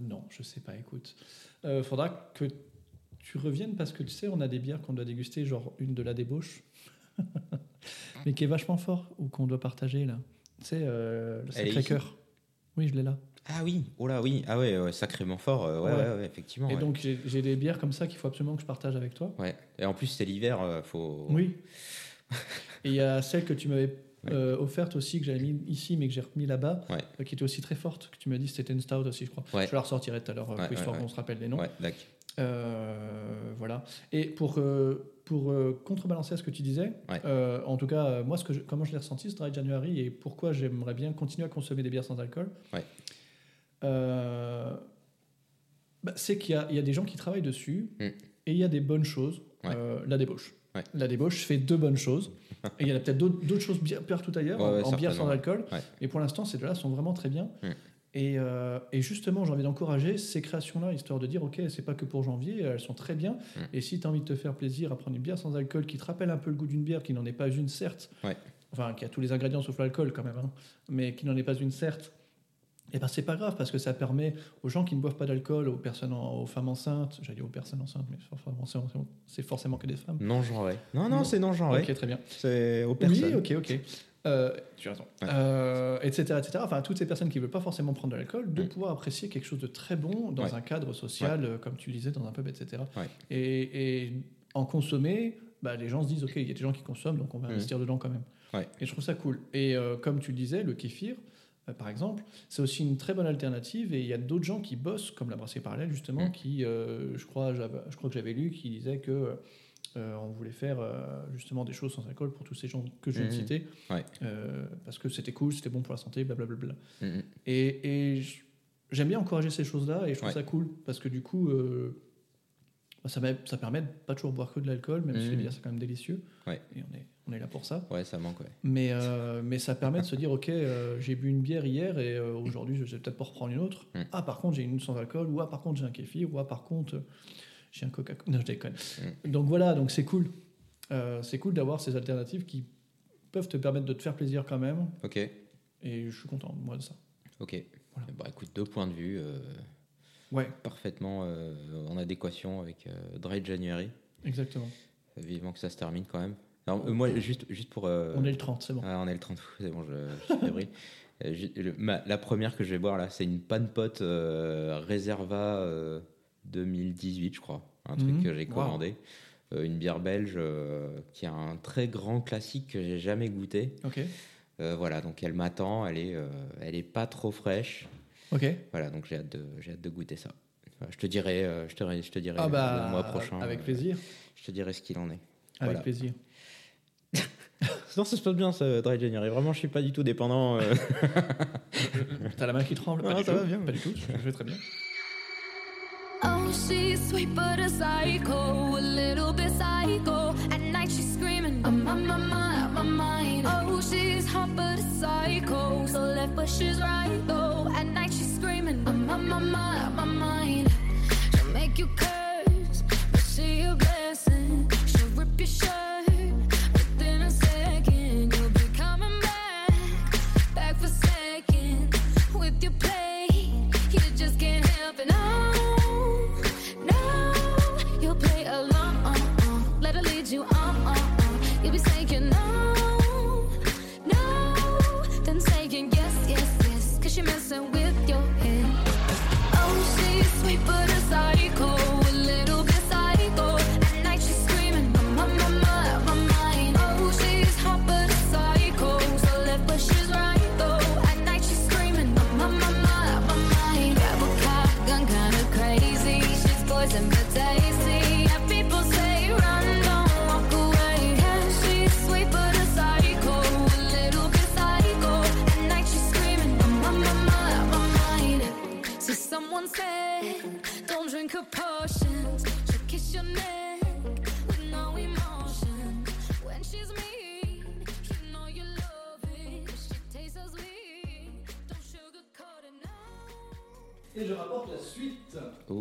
Non, je sais pas. Écoute, faudra que tu reviennes parce que tu sais, on a des bières qu'on doit déguster, genre une de la débauche, <laughs> mais qui est vachement fort ou qu'on doit partager là. Tu sais, le sacré cœur. Oui, je l'ai là. Ah oui, oh là oui, ah ouais, ouais, sacrément fort, euh, ouais, Ouais. ouais, effectivement. Et donc j'ai des bières comme ça qu'il faut absolument que je partage avec toi. Ouais. Et en plus c'est l'hiver, euh, faut. Oui. <laughs> Et il y a celle que tu m'avais euh, offerte aussi, que j'avais mis ici, mais que j'ai remis là-bas, qui était aussi très forte, que tu m'as dit c'était une stout aussi, je crois. Ouais. Je la ressortirai tout à l'heure, histoire qu'on se rappelle les noms. Voilà. Et pour, pour euh, contrebalancer à ce que tu disais, Ouais. euh, en tout cas, euh, moi, ce que je- comment je l'ai ressenti, ce Dry January, et pourquoi j'aimerais bien continuer à consommer des bières sans alcool, Ouais. Euh, Bah, c'est qu'il y, y a des gens qui travaillent dessus Mm. et il y a des bonnes choses. Ouais. Euh, la débauche. Ouais. La débauche fait deux bonnes choses. <laughs> et il y en a peut-être d'autres choses bien partout ailleurs, Ouais, en- ouais, en, bière sans alcool. Mais pour l'instant, ces deux-là sont vraiment très bien. Mm. Et, euh, et justement, j'ai envie d'encourager ces créations-là, histoire de dire, OK, c'est pas que pour janvier, elles sont très bien. Mm. Et si tu as envie de te faire plaisir à prendre une bière sans alcool qui te rappelle un peu le goût d'une bière, qui n'en est pas une, certes, enfin, qui a tous les ingrédients sauf l'alcool quand même, hein, mais qui n'en est pas une, certes, et ben c'est pas grave parce que ça permet aux gens qui ne boivent pas d'alcool, aux personnes, en- aux femmes enceintes, j'allais dire aux personnes enceintes, mais forcément, c'est- c'est forcément que des femmes. Non genré. Non, non, c'est non genré. Ok, très bien. C'est aux personnes. Oui, ok, ok. Euh, tu as raison. Ouais. Euh, etc., etc. Enfin, toutes ces personnes qui ne veulent pas forcément prendre de l'alcool, de pouvoir apprécier quelque chose de très bon dans Ouais. un cadre social, euh, comme tu le disais, dans un pub, etc. Ouais. Et, et en consommer, bah, les gens se disent, OK, il y a des gens qui consomment, donc on va Mm. investir dedans quand même. Ouais. Et je trouve ça cool. Et euh, comme tu le disais, le kéfir, euh, par exemple, c'est aussi une très bonne alternative. Et il y a d'autres gens qui bossent, comme la brasserie parallèle, justement, Mm. qui, euh, je, crois, je crois que j'avais lu, qui disait que euh, on voulait faire euh, justement des choses sans alcool pour tous ces gens que je viens de Mhm. citer. Ouais. Euh, parce que c'était cool, c'était bon pour la santé, blablabla. Mm, mm. Et, et j'aime bien encourager ces choses-là et je trouve Ouais. ça cool parce que du coup, euh, ça, met- ça permet de pas toujours boire que de l'alcool, même si les bières c'est quand même délicieux. Ouais. Et on est, on est là pour ça. Ouais, ça manque, ouais. Mais, euh, mais ça permet de se dire, ok, euh, j'ai bu une bière hier et euh, aujourd'hui je vais peut-être pas reprendre une autre. Mm. Ah, par contre, j'ai une sans alcool, ou ah, par contre, j'ai un kéfir, ou ah, par contre, j'ai un Coca-Cola. Non, je déconne. Mm. Donc voilà, donc c'est cool. C'est cool d'avoir ces alternatives qui peuvent te permettre de te faire plaisir quand même. Ok, Et je suis content, moi, de ça. ok. Voilà. Bah écoute, deux points de vue Ouais, parfaitement euh, en adéquation avec euh, Dry January. exactement. Vivement que ça se termine quand même. Euh, moi, juste, juste pour. euh, On est le 30, c'est bon. Ah, on est le 30 août, <laughs> c'est bon, je, je suis fébrile. <laughs> J'ai- le- ma- la première que je vais boire là, c'est une Pan Pot euh, Reserva euh, 2018, je crois. Un truc Mhm. que j'ai Wow. commandé. Euh, une bière belge euh, qui a un très grand classique que j'ai jamais goûté. Ok, Euh, voilà, donc elle m'attend, elle est, elle est pas trop fraîche. Ok. Voilà, donc j'ai hâte de, j'ai hâte de goûter ça. Je te dirai, euh, je te, je te dirai Ah bah, le mois prochain. avec euh, plaisir. je te dirai ce qu'il en est. Avec Voilà. plaisir. <laughs> Non, ça se passe bien, ça, Dry January. Vraiment, je suis pas du tout dépendant. euh, <laughs> T'as la main qui tremble Ah, Pas du ça tout. va bien. Pas du tout, je vais très bien. Oh, she's sweet but a psycho, a little bit psycho. At night she's screaming, I'm on my mind, my mind. Oh, she's hot but a psycho, so left but she's right though. At night she's screaming, I'm on my mind, my mind. She'll make you curse, but she a blessing. She'll rip your shirt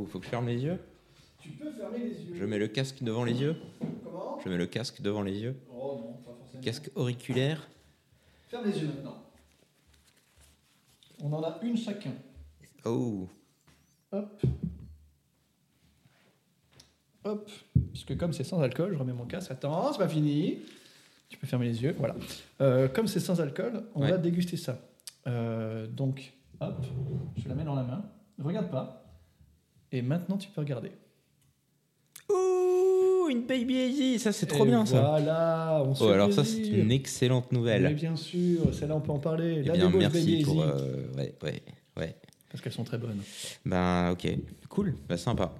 faut que je ferme les yeux. Tu peux fermer les yeux. Je mets le casque devant les yeux. Comment? Je mets le casque devant les yeux. Oh non, pas forcément. Casque auriculaire. Ferme les yeux maintenant. On en a une chacun. Oh, Hop. Hop. Puisque comme c'est sans alcool, je remets mon casque. Attends, c'est pas fini. Tu peux fermer les yeux. Voilà. Euh, comme c'est sans alcool, on Ouais. va déguster ça. Euh, donc, hop. Je la mets dans la main. Regarde pas. Et maintenant, tu peux regarder. Ouh, une Baby Easy, ça c'est trop Et bien ça. Voilà. On se Oh, alors ça c'est une excellente Mais nouvelle. bien sûr, celle-là on peut en parler. Eh La bien, merci Baby pour. Easy. euh, ouais, ouais, ouais. Parce qu'elles sont très bonnes. Ben ok, cool, bah, sympa.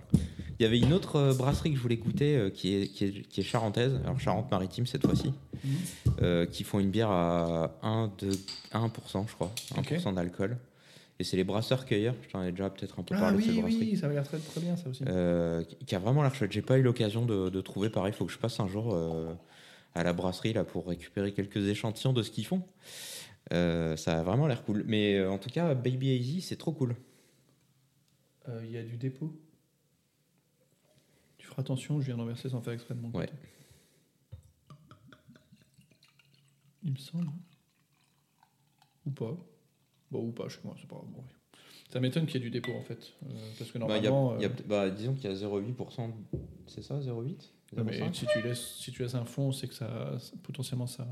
Il y avait une autre euh, brasserie que je voulais goûter euh, qui, est, qui, est, qui est charentaise, alors Charente-Maritime cette fois-ci, Mhm. euh, qui font une bière à 1, de, 1% je crois, 1% Ok. d'alcool. Et c'est les brasseurs cueilleurs. Je t'en ai déjà peut-être un peu Ah parlé de cette oui, brasserie. oui, ça avait l'air très, très bien ça aussi. Euh, qui a vraiment l'air chouette. J'ai pas eu l'occasion de, de trouver pareil. Il faut que je passe un jour euh, à la brasserie là pour récupérer quelques échantillons de ce qu'ils font. Euh, ça a vraiment l'air cool. Mais en tout cas, Baby Easy, c'est trop cool. Il y a du dépôt. Tu feras attention, je viens d'en verser sans faire exprès de mon Ouais. côté. Il me semble. Ou pas. Bon, ou pas, moi, c'est pas bon. Ça m'étonne qu'il y ait du dépôt en fait. euh, parce que Bah, il y a- normalement. il y a euh, bah, disons qu'il y a 0,8%. C'est ça, 0,8 non, mais 0,5? si tu, laisses, si tu laisses un fond, c'est que ça, ça- potentiellement ça.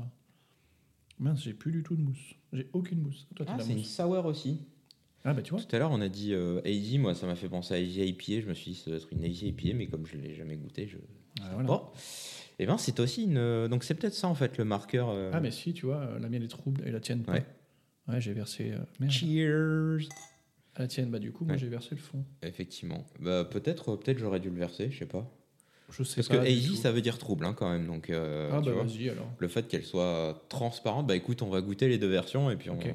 Mince, j'ai plus du tout de mousse. J'ai aucune mousse. Toi, Ah, c'est une sour aussi. Ah, bah tu vois. Tout à l'heure, on a dit euh, Easy. Moi, ça m'a fait penser à Easy IPA. Je me suis dit, ça doit être une Easy IPA, mais comme je l'ai jamais goûté, je. Ah, voilà. Bon. Et ben, c'est aussi une. euh, Donc, c'est peut-être ça en fait le marqueur. euh, Ah, mais si, tu vois, la mienne est trouble et la tienne pas. Ouais. Ouais, j'ai versé. euh, merde. Cheers. Ah, La tienne, bah du coup, moi Ouais. j'ai versé le fond. Effectivement. Bah, peut-être, euh, peut-être j'aurais dû le verser, je sais pas. Je sais Parce pas. que du tout. ça veut dire trouble hein, quand même. Donc, euh, Ah, tu bah vois, vas-y alors. le fait qu'elle soit transparente, bah écoute, on va goûter les deux versions et puis on, Ok.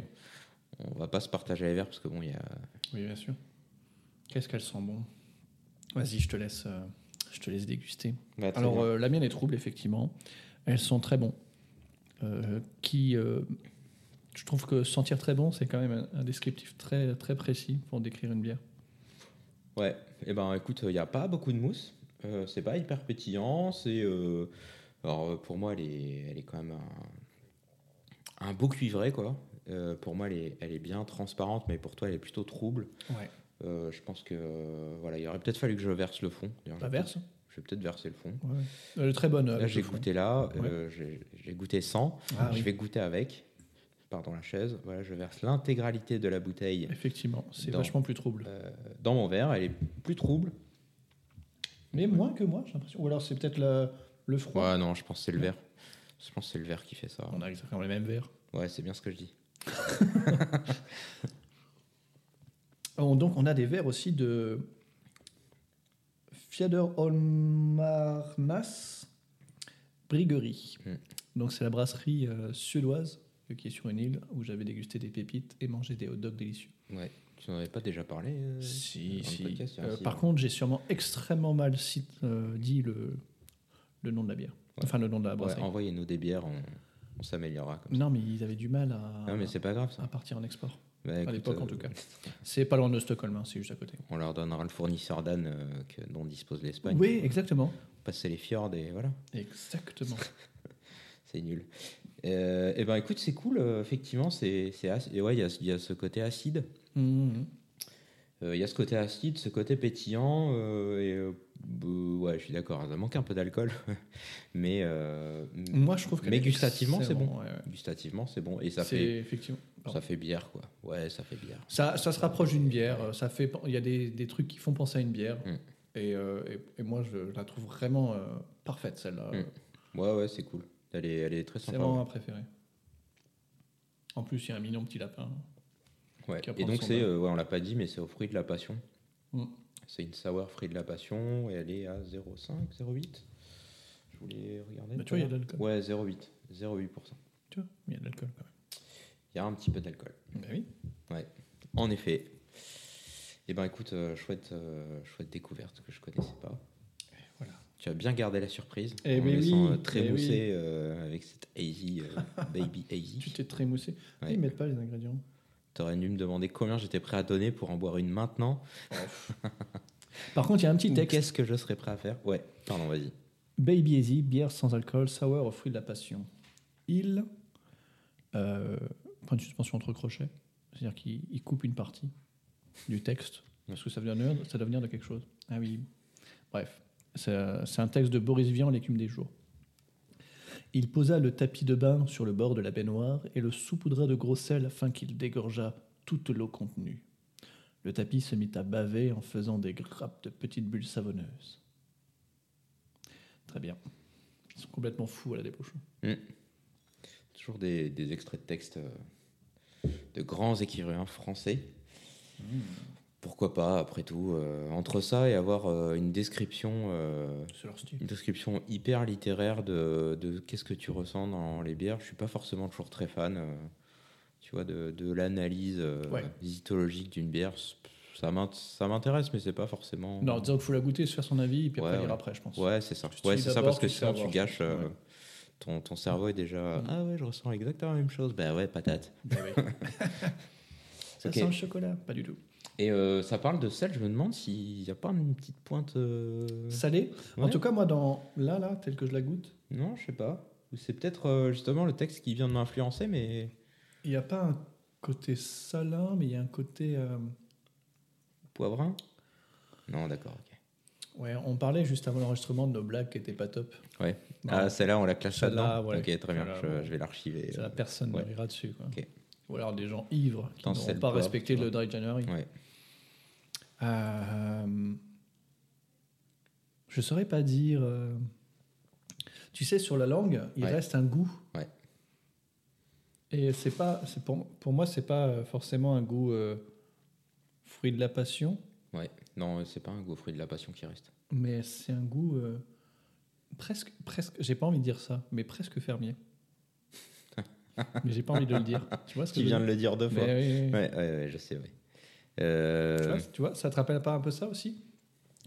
on va pas se partager les verres parce que bon, il y a. Oui, bien sûr. Qu'est-ce qu'elles sont bon? Vas-y, je te laisse, euh, je te laisse déguster. Bah, très Alors, bien. euh, la mienne est trouble, effectivement. Elles sont très bons. Euh, qui, euh, je trouve que sentir très bon, c'est quand même un, descriptif très, très précis pour décrire une bière. Ouais, et ben écoute, il n'y a pas beaucoup de mousse. Euh, c'est pas hyper pétillant. C'est. euh, Alors euh, pour moi, elle est, elle est quand même un, un beau cuivré, quoi. Euh, pour moi, elle est, elle est bien transparente, mais pour toi, elle est plutôt trouble. Ouais. Euh, je pense que euh, voilà, il aurait peut-être fallu que je verse le fond. La vais verse Je vais peut-être verser le fond. ouais. Elle est très bonne. Là, j'ai goûté là, euh, j'ai j'ai goûté sans. Ah, je oui. vais goûter avec. Pardon la chaise. Voilà, je verse l'intégralité de la bouteille Effectivement, c'est Dans- vachement plus trouble. euh, dans mon verre. Elle est plus trouble. Mais moins que moi, j'ai l'impression. Ou alors c'est peut-être le, le froid. Ouais, non, je pense que c'est le verre. Je pense que c'est le verre qui fait ça. On a exactement les mêmes verres. Ouais, c'est bien ce que je dis. <laughs> Oh, donc on a des verres aussi de Fjäderholmarnas Briggerie. Mm. Donc c'est la brasserie euh, suédoise qui est sur une île où j'avais dégusté des pépites et mangé des hot dogs délicieux. Ouais. Tu n'en avais pas déjà parlé euh, si, podcast, un Euh, si, par ouais. contre, j'ai sûrement extrêmement mal cite- euh, dit le, le nom de la bière. Enfin, le nom de la Ouais, brasserie. envoyez-nous des bières, on, on s'améliorera. Non, mais ils avaient du mal à. Non, mais pas grave ça. à partir en export. Bah, à l'époque, en tout cas. C'est pas loin de Stockholm, hein, c'est juste à côté. On leur donnera le fournisseur d'âne dont dispose l'Espagne. Oui, exactement. Passer les fjords et voilà. Exactement. <laughs> C'est nul. Euh, et ben écoute, c'est cool. euh, effectivement, c'est et ouais, il y y a ce côté acide. Mhm. Euh, Il y a ce côté acide, ce côté pétillant. euh, et ouais, je suis d'accord. Ça manque un peu d'alcool, <laughs> mais Moi, je trouve que Mais gustativement, c'est bon. ouais, ouais. gustativement, c'est bon et ça fait effectivement. pardon. ça fait bière quoi. Ouais, ça fait bière. Ça, ça se rapproche d'une bière. Ça fait, il y a des, des trucs qui font penser à une bière. Et, et, et moi, je la trouve vraiment parfaite celle-là. Ouais, ouais, c'est cool. Elle est, elle est très C'est sympa. vraiment ma préférée. En plus, il y a un mignon petit lapin. Ouais. qui Et donc c'est, euh, ouais, on l'a pas dit, mais c'est au fruit de la passion. Mm. C'est une sour fruit de la passion et elle est à 0,5, 0,8. Je voulais regarder. Bah, tu vois, il y a de l'alcool. Ouais, 0,8, 0,8%. Tu vois, il y a de l'alcool quand Il y a un petit peu d'alcool. même. Bah oui. En effet. Et ben écoute, euh, chouette, euh, chouette découverte que je connaissais pas. Tu as bien gardé la surprise. Eh en ben laissant oui, euh, eh moussé euh, avec cette hazy, euh, <laughs> baby Tu hazy. t'es très moussé. Ouais. Ils mettent pas les ingrédients. T'aurais dû me demander combien j'étais prêt à donner pour en boire une maintenant. <laughs> Par contre, il y a un petit texte. Qu'est-ce que je serais prêt à faire? Ouais, pardon, vas-y. Baby Easy, bière sans alcool, sour aux fruits de la passion. Il, euh, point de suspension entre crochets, c'est-à-dire qu'il il coupe une partie du texte, parce que ça doit venir, ça doit venir de quelque chose. Ah oui. Bref, c'est un texte de Boris Vian, L'écume des jours. Il posa le tapis de bain sur le bord de la baignoire et le saupoudra de gros sel afin qu'il dégorgeât toute l'eau contenue. Le tapis se mit à baver en faisant des grappes de petites bulles savonneuses. Très bien. Ils sont complètement fous à la débauche. Toujours des, des extraits de texte euh, de grands écrivains français. Pourquoi pas, après tout, euh, entre ça et avoir euh, une description, euh, une description hyper littéraire de, de qu'est-ce que tu ressens dans les bières. Je suis pas forcément toujours très fan. tu vois, de, de l'analyse Ouais. d'une bière, ça m'int- ça m'intéresse, mais c'est pas forcément. Non, disons qu'il faut la goûter, se faire son avis, et puis après Ouais, lire ouais. après, je pense. Ouais, c'est ça. Ouais, c'est ça, parce que sinon tu gâches. ton, ton cerveau est déjà. Ah ouais, je ressens exactement la même chose. Bah ouais, patate. Ben oui. <laughs> Ça sent le chocolat Pas du tout. Et euh, ça parle de sel, je me demande s'il n'y a pas une petite pointe. euh, Salé En ouais. tout cas, moi, dans là, là, tel que je la goûte, Non, je sais pas. Ou c'est peut-être euh, justement le texte qui vient de m'influencer, mais. il n'y a pas un côté salin, mais il y a un côté. euh, Poivrin? Non, d'accord, ok. Ouais, on parlait juste avant l'enregistrement de nos blagues qui n'étaient pas top. Ouais. Ah, celle-là, on la classe Celle-là, là-dedans? ouais. Ok, très bien, Celle-là, je, vais l'archiver. ça, personne ouais. ne rira dessus. Quoi. Ok. Ou alors des gens ivres qui Dans n'auront cette pas poivre, respecté le. Dry January. Ouais. Euh, je saurais pas dire. euh, Tu sais, sur la langue, il Ouais. reste un goût. Ouais. Et c'est pas, c'est pour, pour moi, c'est pas euh, forcément un goût euh, fruit de la passion, Ouais. Non, c'est pas un goût fruit de la passion qui reste. mais c'est un goût euh, presque, presque. J'ai pas envie de dire ça, mais presque fermier. <laughs> mais j'ai pas envie de le dire. Tu vois ce que Tu je viens veux de le dire deux fois. Oui, oui, oui. Ouais, ouais, ouais, je sais, ouais. Tu, Euh, vois, tu vois, ça te rappelle pas un peu ça aussi?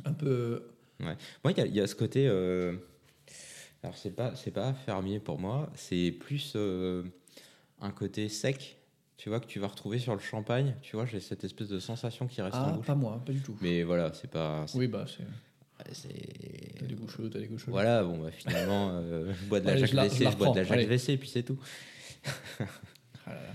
Un peu. Moi, il y y, a ce côté. euh, Alors, c'est pas, c'est pas fermier pour moi, c'est plus euh, un côté sec, tu vois, que tu vas retrouver sur le champagne. Tu vois, j'ai cette espèce de sensation qui reste en Ah, bouche. pas moi, pas du tout. Mais voilà, c'est pas. Oui, bah, c'est. T'as des chauds, t'as des chauds. Voilà, bon, bah, finalement, euh, je <laughs> bois de la Allez, Jacques je la- WC, je je bois de la Jacques allez. WC, puis c'est tout. <laughs> Ah là là.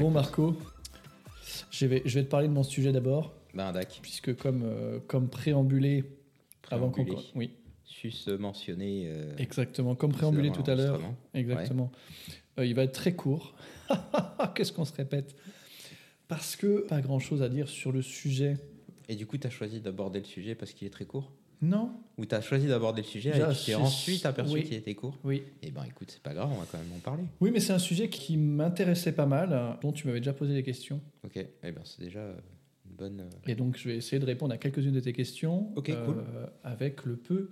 Bon. Marco, je vais, je vais te parler de mon sujet d'abord, Ben, puisque comme, euh, comme préambulé, avant qu'on. Oui, Sus mentionné. euh, exactement. Comme préambulé tout à l'heure. Exactement. Euh, il va être très court. <laughs> Qu'est-ce qu'on se répète? Parce que pas grand chose à dire sur le sujet. Et du coup, tu as choisi d'aborder le sujet parce qu'il est très court? Non Ou tu as choisi d'aborder le sujet et tu t'es ensuite aperçu oui. qu'il était court Oui. Eh ben écoute, c'est pas grave, on va quand même en parler. Oui, mais c'est un sujet qui m'intéressait pas mal, euh, dont tu m'avais déjà posé des questions. Ok, eh ben c'est déjà euh, une bonne. euh, Et donc, je vais essayer de répondre à quelques-unes de tes questions. Ok, cool. Avec le peu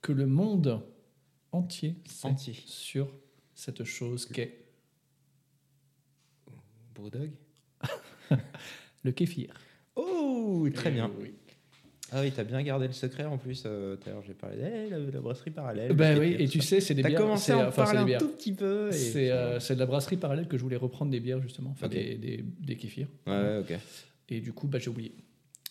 que le monde entier sait Entier. sur cette chose qu'est Brewdog <laughs> le kéfir. Oh, très Et bien. oui. Ah oui, t'as bien gardé le secret en plus. euh, tout à l'heure, j'ai parlé de la, la brasserie parallèle. Ben oui, et tu sais, c'est des T'as bières. commencé c'est- à en enfin, parler un bières. tout petit peu. et- C'est euh, c'est de la brasserie parallèle que je voulais reprendre des bières justement, enfin des, des, des kéfirs. Ouais, ouais, ok. Et du coup, bah, j'ai oublié.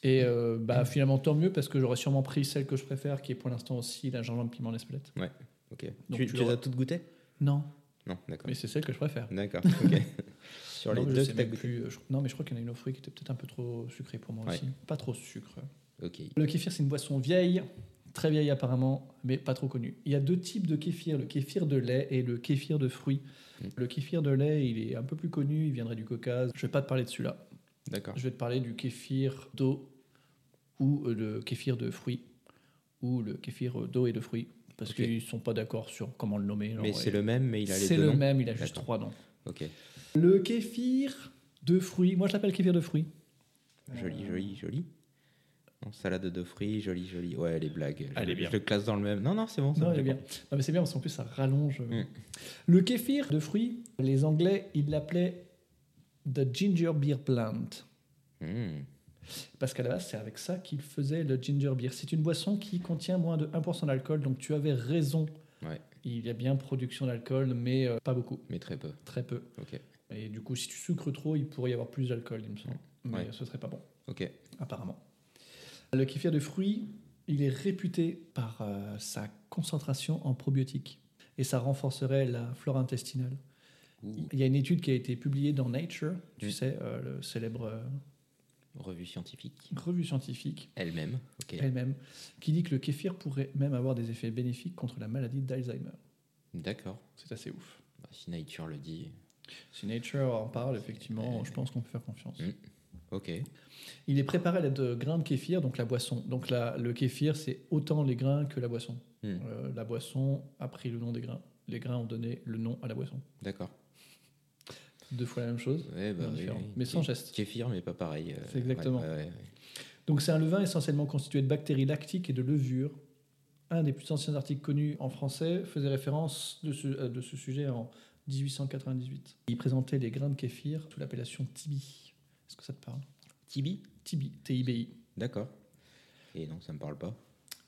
Et euh, bah, finalement, tant mieux parce que j'aurais sûrement pris celle que je préfère, qui est pour l'instant aussi la gingembre piment l'espelette. ok. Donc tu les as toutes goûtées? Non, Non, d'accord. mais c'est celle que je préfère. D'accord, <laughs> ok. Sur Non, les mais je deux sais que t'as même goûté. plus, je- Non, mais je crois qu'il y en a une au fruit qui était peut-être un peu trop sucrée pour moi Ouais. aussi. Pas trop sucre. Le kéfir, c'est une boisson vieille, très vieille apparemment, mais pas trop connue. Il y a deux types de kéfir, le kéfir de lait et le kéfir de fruits. Mm. Le kéfir de lait, il est un peu plus connu, il viendrait du Caucase. Je vais pas te parler de celui-là. D'accord. Je vais te parler du kéfir d'eau ou euh, le kéfir de fruits ou le kéfir d'eau et de fruits. parce qu'ils sont pas d'accord sur comment le nommer. Mais c'est le même, mais il a les C'est deux le noms. même, il a juste trois noms. Ok. Le kéfir de fruits, moi je l'appelle kéfir de fruits. Joli, joli, joli. Salade de fruits, joli, joli. Ouais, les blagues. Elle je, est bien. Je le classe dans le même. Non, non, c'est bon. ça Non, il est bien. Non, mais c'est bien parce qu'en plus ça rallonge. Mm. Le kéfir de fruits, les Anglais ils l'appelaient the ginger beer plant. Hmm. Parce qu'à la base, c'est avec ça qu'ils faisaient le ginger beer. C'est une boisson qui contient moins de 1% d'alcool, donc tu avais raison. Ouais. Il y a bien production d'alcool, mais euh, pas beaucoup, Mais très peu. très peu. Ok. Et du coup, si tu sucres trop, il pourrait y avoir plus d'alcool, il me semble. Mais Ouais. ce serait pas bon, Ok. apparemment. Le kéfir de fruits, il est réputé par euh, sa concentration en probiotiques. Et ça renforcerait la flore intestinale. Ouh. Il y a une étude qui a été publiée dans Nature, tu sais, euh, le célèbre euh, Revue scientifique. revue scientifique, Elle-même. Ok. elle-même, qui dit que le kéfir pourrait même avoir des effets bénéfiques contre la maladie d'Alzheimer. D'accord. C'est assez ouf. Bah, si Nature le dit. Si Nature en parle, effectivement, je pense qu'on peut faire confiance. Mm. Ok. Il est préparé à l'aide de grains de kéfir, donc la boisson. Donc la- le kéfir, c'est autant les grains que la boisson. Hmm. Euh, la boisson a pris le nom des grains. Les grains ont donné le nom à la boisson. D'accord. Deux fois la même chose, Ouais, bah, oui, mais sans geste. Kéfir, mais pas pareil. euh, C'est exactement. ouais, ouais. Donc c'est un levain essentiellement constitué de bactéries lactiques et de levure. Un des plus anciens articles connus en français faisait référence de ce, euh, de ce sujet en 1898. Il présentait les grains de kéfir sous l'appellation Tibi. Est-ce que ça te parle Tibi Tibi, T-I-B-I. D'accord. Et non, ça me parle pas.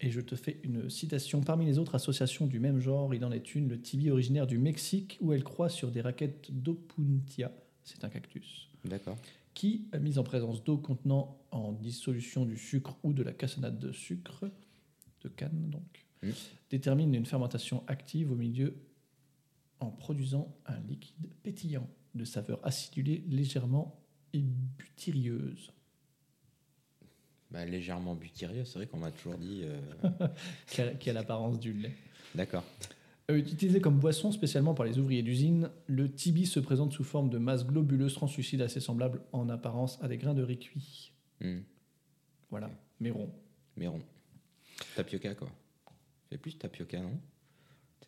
Et je te fais une citation. Parmi les autres associations du même genre, il en est une, le tibi originaire du Mexique, où elle croît sur des raquettes d'Opuntia, c'est un cactus, D'accord. qui, mise en présence d'eau contenant en dissolution du sucre ou de la cassonade de sucre, de canne donc, Mm. détermine une fermentation active au milieu en produisant un liquide pétillant de saveur acidulée légèrement butyrieuse. Bah, légèrement butyrieuse, c'est vrai qu'on m'a toujours dit. euh, <laughs> qui a, l'apparence du lait. D'accord. Euh, Utilisé comme boisson spécialement par les ouvriers d'usine, le tibi se présente sous forme de masse globuleuse translucide assez semblable en apparence à des grains de riz cuit. Hmm. Voilà, mais rond. Mais rond. Tapioca, quoi. C'est plus tapioca, non?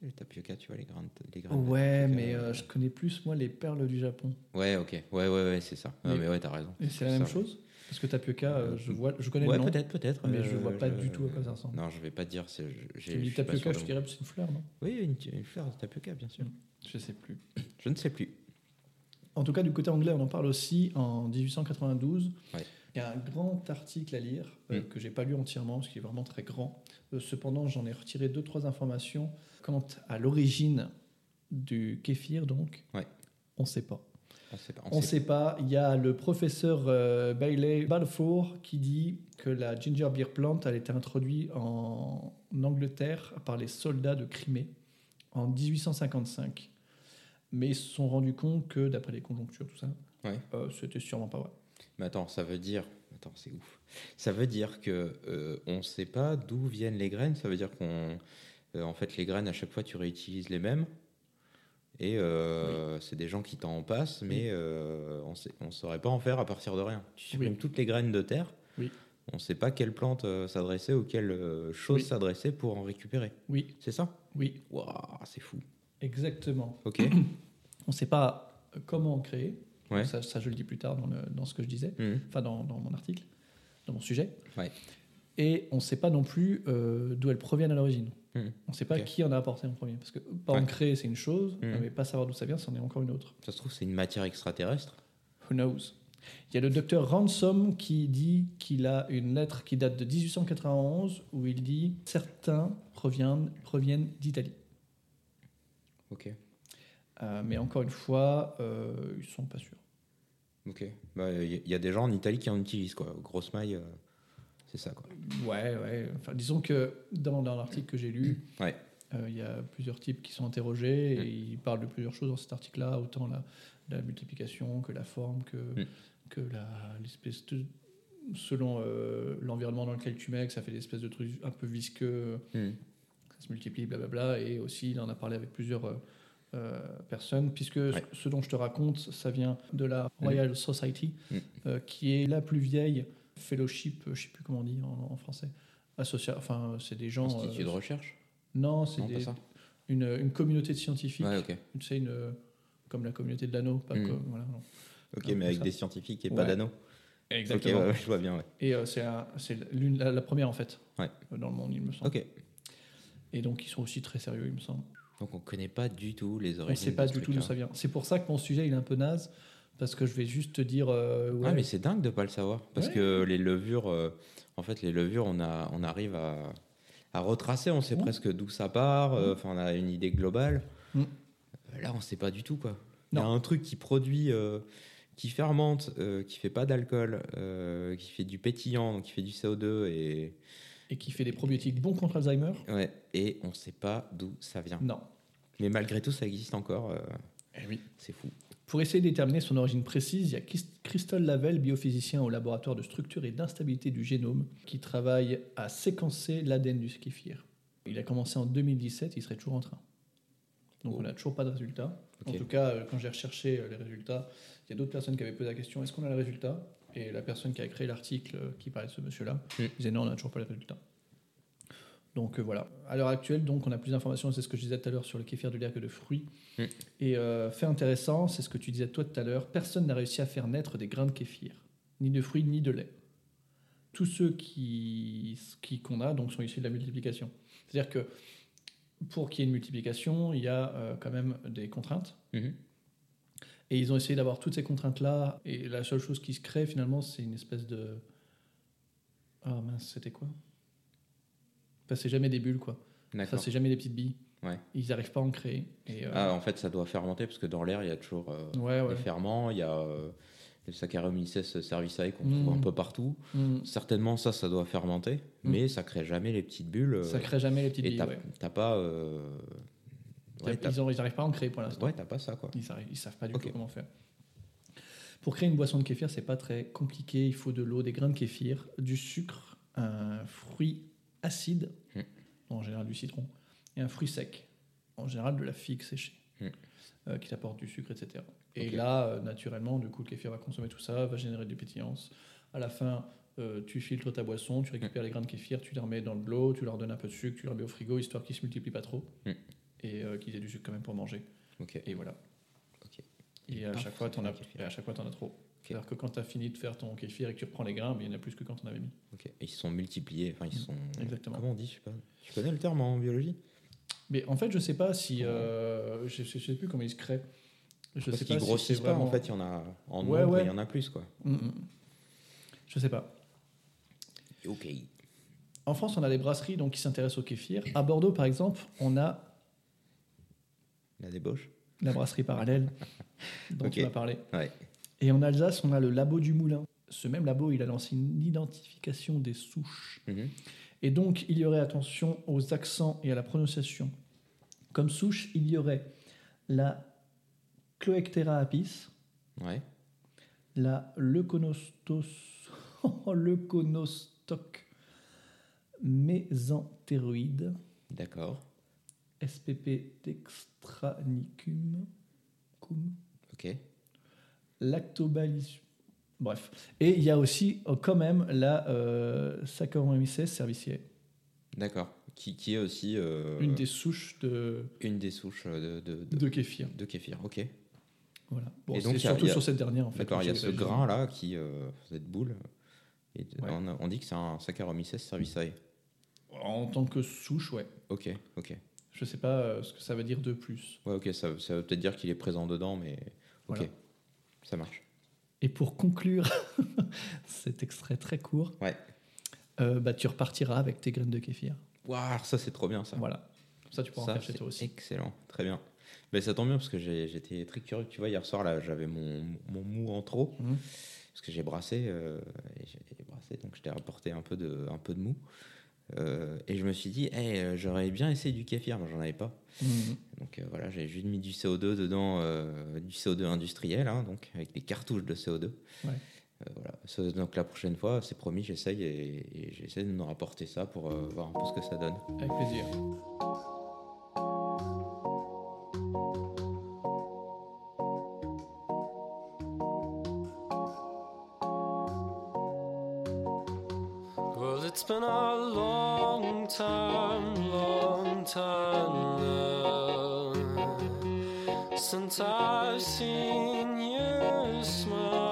Le tapioca, tu vois, les graines, les graines Ouais, mais euh, euh, je connais plus moi les perles du Japon. Ouais, ok. Ouais, ouais, ouais, c'est ça. Non, Mais- mais ouais, t'as raison. Et c'est la même chose Parce que tapioca, euh, je vois, je connais Ouais, le nom. peut-être, peut-être. mais je vois pas du tout à quoi ça ressemble. Non, je vais pas dire. c'est- je- j'ai- Tu dis tapioca, je dirais que c'est une fleur, non? Oui, une, une fleur de tapioca, bien sûr. Je sais plus. Je ne sais plus. En tout cas, du côté anglais, on en parle aussi en 1892. Ouais. Il y a un grand article à lire euh, Mm. que j'ai pas lu entièrement parce qu'il est vraiment très grand. Euh, cependant, j'en ai retiré deux trois informations quant à l'origine du kéfir. Donc, Ouais. on ne sait pas. On sait pas. On sait pas. Il y a le professeur euh, Bailey Balfour qui dit que la ginger beer plant a été introduite en Angleterre par les soldats de Crimée en 1855. Mais ils se sont rendus compte que, d'après les conjonctures, tout ça, Ouais. euh, c'était sûrement pas vrai. Mais attends, ça veut dire. Attends, c'est ouf. Ça veut dire que euh, on ne sait pas d'où viennent les graines. Ça veut dire qu'on, euh, en fait, les graines à chaque fois tu réutilises les mêmes. Et euh, c'est des gens qui t'en passent, mais on on saurait pas en faire à partir de rien. Tu supprimes Oui. toutes les graines de terre. Oui. On ne sait pas quelle plante s'adresser ou quelle chose s'adresser pour en récupérer. Oui, C'est ça? Oui, Waouh, c'est fou. exactement. Ok. On ne sait pas comment créer. Ouais. Ça, ça, je le dis plus tard dans, le- dans ce que je disais. Mhm. enfin dans, dans mon article, dans mon sujet. Ouais. Et on ne sait pas non plus euh, d'où elles proviennent à l'origine. Mhm. On ne sait pas qui en a apporté en premier. Parce que pas en créer, c'est une chose, Mhm. mais pas savoir d'où ça vient, c'en est encore une autre. Ça se trouve, c'est une matière extraterrestre. Who knows? Il y a le docteur Ransom qui dit qu'il a une lettre qui date de 1891 où il dit certains proviennent, proviennent d'Italie. Ok. Euh, mais encore une fois, euh, ils sont pas sûrs. Ok. Bah, Il y, a des gens en Italie qui en utilisent, quoi. Grosse maille, euh, c'est ça, quoi. Ouais, ouais. Enfin, disons que dans, dans l'article que j'ai lu, <clears throat> Ouais. il y a plusieurs types qui sont interrogés Mm. et ils parlent de plusieurs choses dans cet article-là, autant la, la multiplication que la forme, que, Mm. que l'espèce de. Selon euh, l'environnement dans lequel tu mets, que ça fait des espèces de trucs un peu visqueux, Hmm. ça se multiplie, blablabla. Et aussi, il en a parlé avec plusieurs. euh, euh, personnes, puisque ce- Ouais. ce dont je te raconte, ça vient de la Royal Society, Mm. euh, qui est la plus vieille fellowship, euh, je sais plus comment on dit en, en français, Associa enfin c'est des gens, Institut euh, de recherche Non, c'est une, une communauté de scientifiques. Ouais, ok. Tu sais, une, comme la communauté de l'anneau. Pas Mm. comme, voilà, non. Ok, peu mais avec ça. des scientifiques et Ouais. pas d'anneaux. Ouais, je vois bien, ouais. Et euh, c'est un- c'est l'une- la, la première, en fait, Ouais. euh, dans le monde, il me semble. Ok. Et donc, ils sont aussi très sérieux, il me semble. Donc on connaît pas du tout les origines. c'est pas de ce du tout d'où ça vient. C'est pour ça que mon sujet, il est un peu naze. Parce que je vais juste te dire. euh, ouais, Ah, mais c'est dingue de pas le savoir. Parce Ouais. que les levures, euh, en fait, les levures, on, a, on arrive à, à retracer, on sait presque d'où ça part, euh, enfin, on a une idée globale. Mm. Là, on sait pas du tout, quoi. Il y a un truc qui produit, qui fermente, euh, qui fait pas d'alcool, qui fait du pétillant, donc qui fait du CO2, et, et qui fait des probiotiques bons contre Alzheimer. ouais, et on sait pas d'où ça vient. Non. Mais malgré tout, ça existe encore. euh, Eh oui. c'est fou. Pour essayer de déterminer son origine précise, il y a Chris- Christophe Lavelle, biophysicien au laboratoire de structure et d'instabilité du génome, qui travaille à séquencer l'ADN du kéfir. Il a commencé en 2017, il serait toujours en train. Donc Oh. on n'a toujours pas de résultat. En tout cas, euh, quand j'ai recherché euh, les résultats, il y a d'autres personnes qui avaient posé la question est-ce qu'on a le résultat? Et la personne qui a créé l'article euh, qui parlait de ce monsieur-là Mm. disait non, on n'a toujours pas les résultats. Donc euh, voilà. À l'heure actuelle, donc, on a plus d'informations, c'est ce que je disais tout à l'heure sur le kéfir de l'air que de fruits. Mm. Et euh, fait intéressant, c'est ce que tu disais toi tout à l'heure, personne n'a réussi à faire naître des grains de kéfir, ni de fruits, ni de lait. Tous ceux qui qui- qu'on a donc sont issus de la multiplication. C'est-à-dire que pour qu'il y ait une multiplication, il y a euh, quand même des contraintes. Mhm. Et ils ont essayé d'avoir toutes ces contraintes-là. Et la seule chose qui se crée finalement, c'est une espèce de. Ah mince, c'était quoi? Enfin, c'est jamais des bulles, quoi. Enfin, c'est jamais des petites billes. Ouais. Ils n'arrivent pas à en créer. Et, euh, Ah, en fait, ça doit fermenter parce que dans l'air, il y a toujours euh, ouais, ouais. des ferments, il y a euh, le Saccharomyces cerevisiae qu'on Mm. trouve un peu partout. Mm. Certainement, ça, ça doit fermenter, Mm. mais ça crée jamais les petites bulles. euh, Ça crée jamais les petites et t'as Ouais. t'as pas. Ouais, ils n'arrivent pas à en créer pour l'instant. ouais, t'as pas ça, quoi. Ils savent, ils savent pas du tout comment faire. Pour créer une boisson de kéfir, c'est pas très compliqué. Il faut de l'eau, des grains de kéfir, du sucre, un fruit acide, Hmm. en général du citron, et un fruit sec, en général de la figue séchée, Hmm. euh, qui t'apporte du sucre, etc. Et là, euh, naturellement, du coup, le kéfir va consommer tout ça, va générer du pétillance. À la fin, euh, tu filtres ta boisson, tu récupères les grains de kéfir, tu les remets dans de l'eau, tu leur donnes un peu de sucre, tu les remets au frigo, histoire qu'ils se multiplient pas trop, Hmm. Et euh, qu'ils aient du sucre quand même pour manger. Et voilà. Et à chaque fois, as, forcément kéfir. et à chaque fois, t'en as trop. C'est-à-dire que quand tu as fini de faire ton kéfir et que tu reprends les grains, il y en a plus que quand on avait mis. Et ils se sont multipliés. Enfin, ils sont. Mm. Exactement. Comment on dit Je sais pas. Tu connais le terme en biologie? Mais en fait, je sais pas si. euh, je, je sais plus comment ils se créent. Je Parce sais qu'ils si grossissent pas. vraiment- En fait, il y en a en Ouais, nombre, ouais. il y en a plus, quoi. Mm, mm. Je sais pas. Ok. En France, on a des brasseries donc, qui s'intéressent au kéfir. À Bordeaux, par exemple, on a La débauche. la brasserie parallèle <laughs> dont Ok. tu m'as parlé. Ouais. Et en Alsace, on a le labo du Moulin. Ce même labo, il a lancé une identification des souches. Mhm. Et donc, il y aurait attention aux accents et à la prononciation. Comme souche, il y aurait la Cloectera apis, Ouais. la Leuconostos, Leuconostoc <laughs> mésenthéroïde, D'accord. SPP dextranicum, cum, Ok. lactobacillus. Bref. Et il y a aussi, euh, quand même, la euh, Saccharomyces cerevisiae, D'accord. Qui, qui est aussi euh, une des souches de, une des souches de, de, de, de kéfir. de kéfir. Ok. Voilà. Bon, Et donc, c'est surtout a- sur cette dernière, en fait. D'accord. Il y a ce grain là qui euh, cette boule. Et Ouais. on, a- on dit que c'est un Saccharomyces cerevisiae. En tant que souche, ouais. Ok. Ok. Je sais pas euh, ce que ça veut dire de plus. Ouais. Ok. Ça, ça veut peut-être dire qu'il est présent dedans, mais ok. Voilà. Ça marche. Et pour conclure <laughs> cet extrait très court, Ouais. euh, bah, tu repartiras avec tes graines de kéfir. Waouh, ça c'est trop bien ça. Voilà. Ça, tu pourras en faire chez toi aussi. excellent, très bien. Mais ça tombe bien parce que j'étais très curieux. Tu vois, hier soir là, j'avais mon, mon mou en trop Mhm. parce que j'ai brassé euh, et brassé, donc je t'ai rapporté un peu de un peu de mou. Euh, et je me suis dit, hey, euh, j'aurais bien essayé du kéfir, mais j'en avais pas. Mhm. Donc euh, voilà, j'ai juste mis du CO2 dedans, euh, du CO2 industriel, hein, donc avec des cartouches de CO2. Ouais. Euh, voilà. Ça, Donc la prochaine fois, c'est promis, j'essaye et, et j'essaie de nous rapporter ça pour voir un peu ce que ça donne. Avec plaisir. A long time, long Montana. Since I've seen you smile,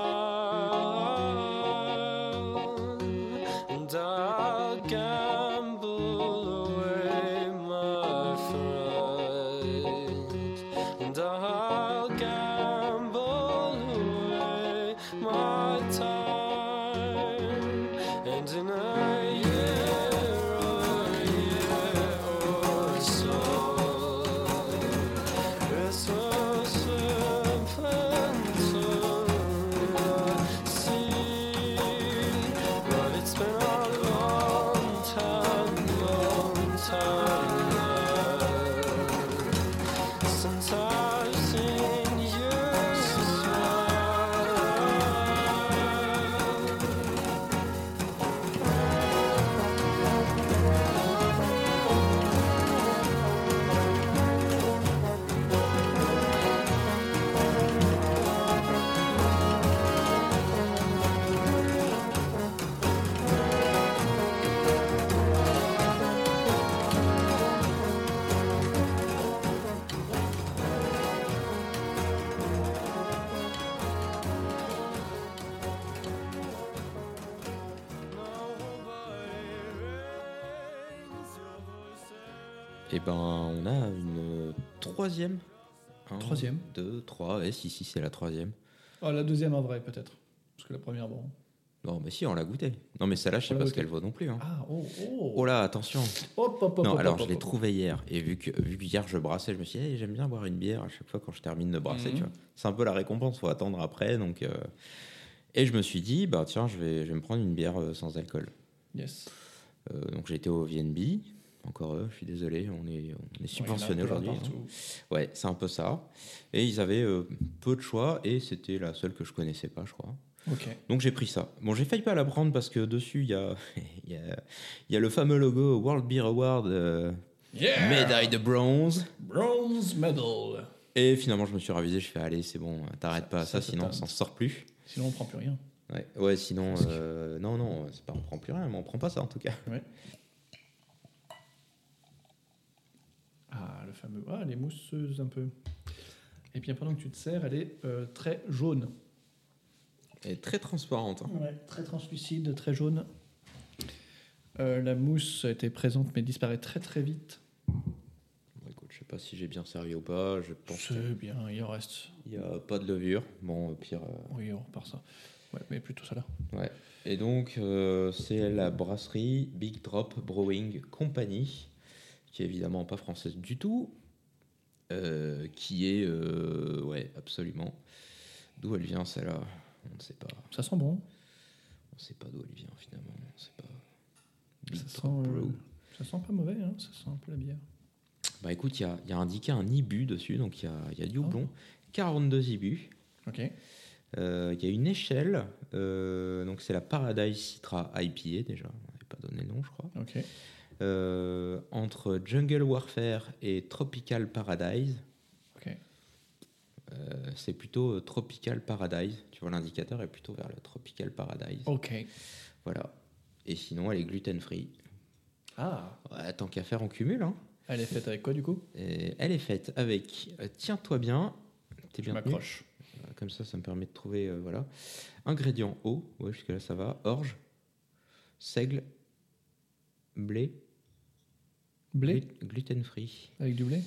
troisième. Un, Troisième. Deux, trois. Ouais, si, si, c'est la troisième. Oh, la deuxième en vrai, peut-être. Parce que la première, bon. Non, mais si, on l'a goûté. Non, mais celle-là, je sais pas ce qu'elle vaut non plus. hein. Ah, oh, oh. Oh là, attention. Hop, hop, hop, non, hop, alors hop, je l'ai hop. trouvé hier. Et vu que, vu que hier je brassais, je me suis dit, Eh, j'aime bien boire une bière à chaque fois quand je termine de brasser. Mhm. tu vois. C'est un peu la récompense, faut attendre après. Donc, euh, Et je me suis dit, bah tiens, je vais, je vais me prendre une bière euh, sans alcool. Yes. Euh, donc été au VNB. Encore eux, je suis désolé, on est, on est subventionné aujourd'hui. hein. Ouais, c'est un peu ça. Et ils avaient euh, peu de choix et c'était la seule que je connaissais pas, je crois. Ok. Donc j'ai pris ça. Bon, j'ai failli pas la prendre parce que dessus, il y a, <laughs> y, a, y a le fameux logo World Beer Award, euh, Yeah médaille de bronze. Bronze medal. Et finalement, je me suis ravisé. Je fais, allez, c'est bon, t'arrêtes pas à ça, sinon on s'en sort plus. Sinon, on prend plus rien. Ouais, ouais sinon, euh, non, non, c'est pas, on prend plus rien, mais on prend pas ça en tout cas. Ouais. Ah, le fameux. Ah, elle est mousseuse un peu. Et bien, pendant que tu te sers, elle est euh, très jaune. Elle est très transparente. hein. Ouais, très translucide, très jaune. Euh, la mousse était présente mais disparaît très très vite. Bon, écoute, je sais pas si j'ai bien servi ou pas. Je pense C'est bien, il en reste. qu'il y a pas de levure. Bon, au pire. euh, Oui, on repart ça. Ouais, mais plutôt ça là. Ouais. Et donc, euh, c'est la brasserie Big Drop Brewing Company, qui est évidemment pas française du tout, euh, qui est, euh, ouais, absolument. D'où elle vient celle-là? On ne sait pas. Ça sent bon. On ne sait pas d'où elle vient finalement. On sait pas. Big Ça sent, Drop euh, ça sent pas mauvais, hein. ça sent un peu la bière. Bah écoute, il y a, il y a indiqué un IBU dessus, donc il y a, il y a du Oh. houblon. 42 IBU. Ok. Il y a une échelle, donc c'est la Paradise Citra IPA déjà, on n'avait pas donné le nom je crois. Ok. Euh, entre Jungle Warfare et Tropical Paradise, euh, c'est plutôt euh, Tropical Paradise. Tu vois, l'indicateur est plutôt vers le Tropical Paradise. Ok. Voilà. Et sinon, elle est gluten free. Ah, Ouais, tant qu'à faire, on cumule. Hein. elle est faite avec quoi du coup? Et elle est faite avec, euh, tiens-toi bien, t'es bien m'accroche. Comme ça, ça me permet de trouver, voilà. Ingrédients eau, ouais, jusque-là ça va. Orge, seigle, blé, Blé gluten free, avec du blé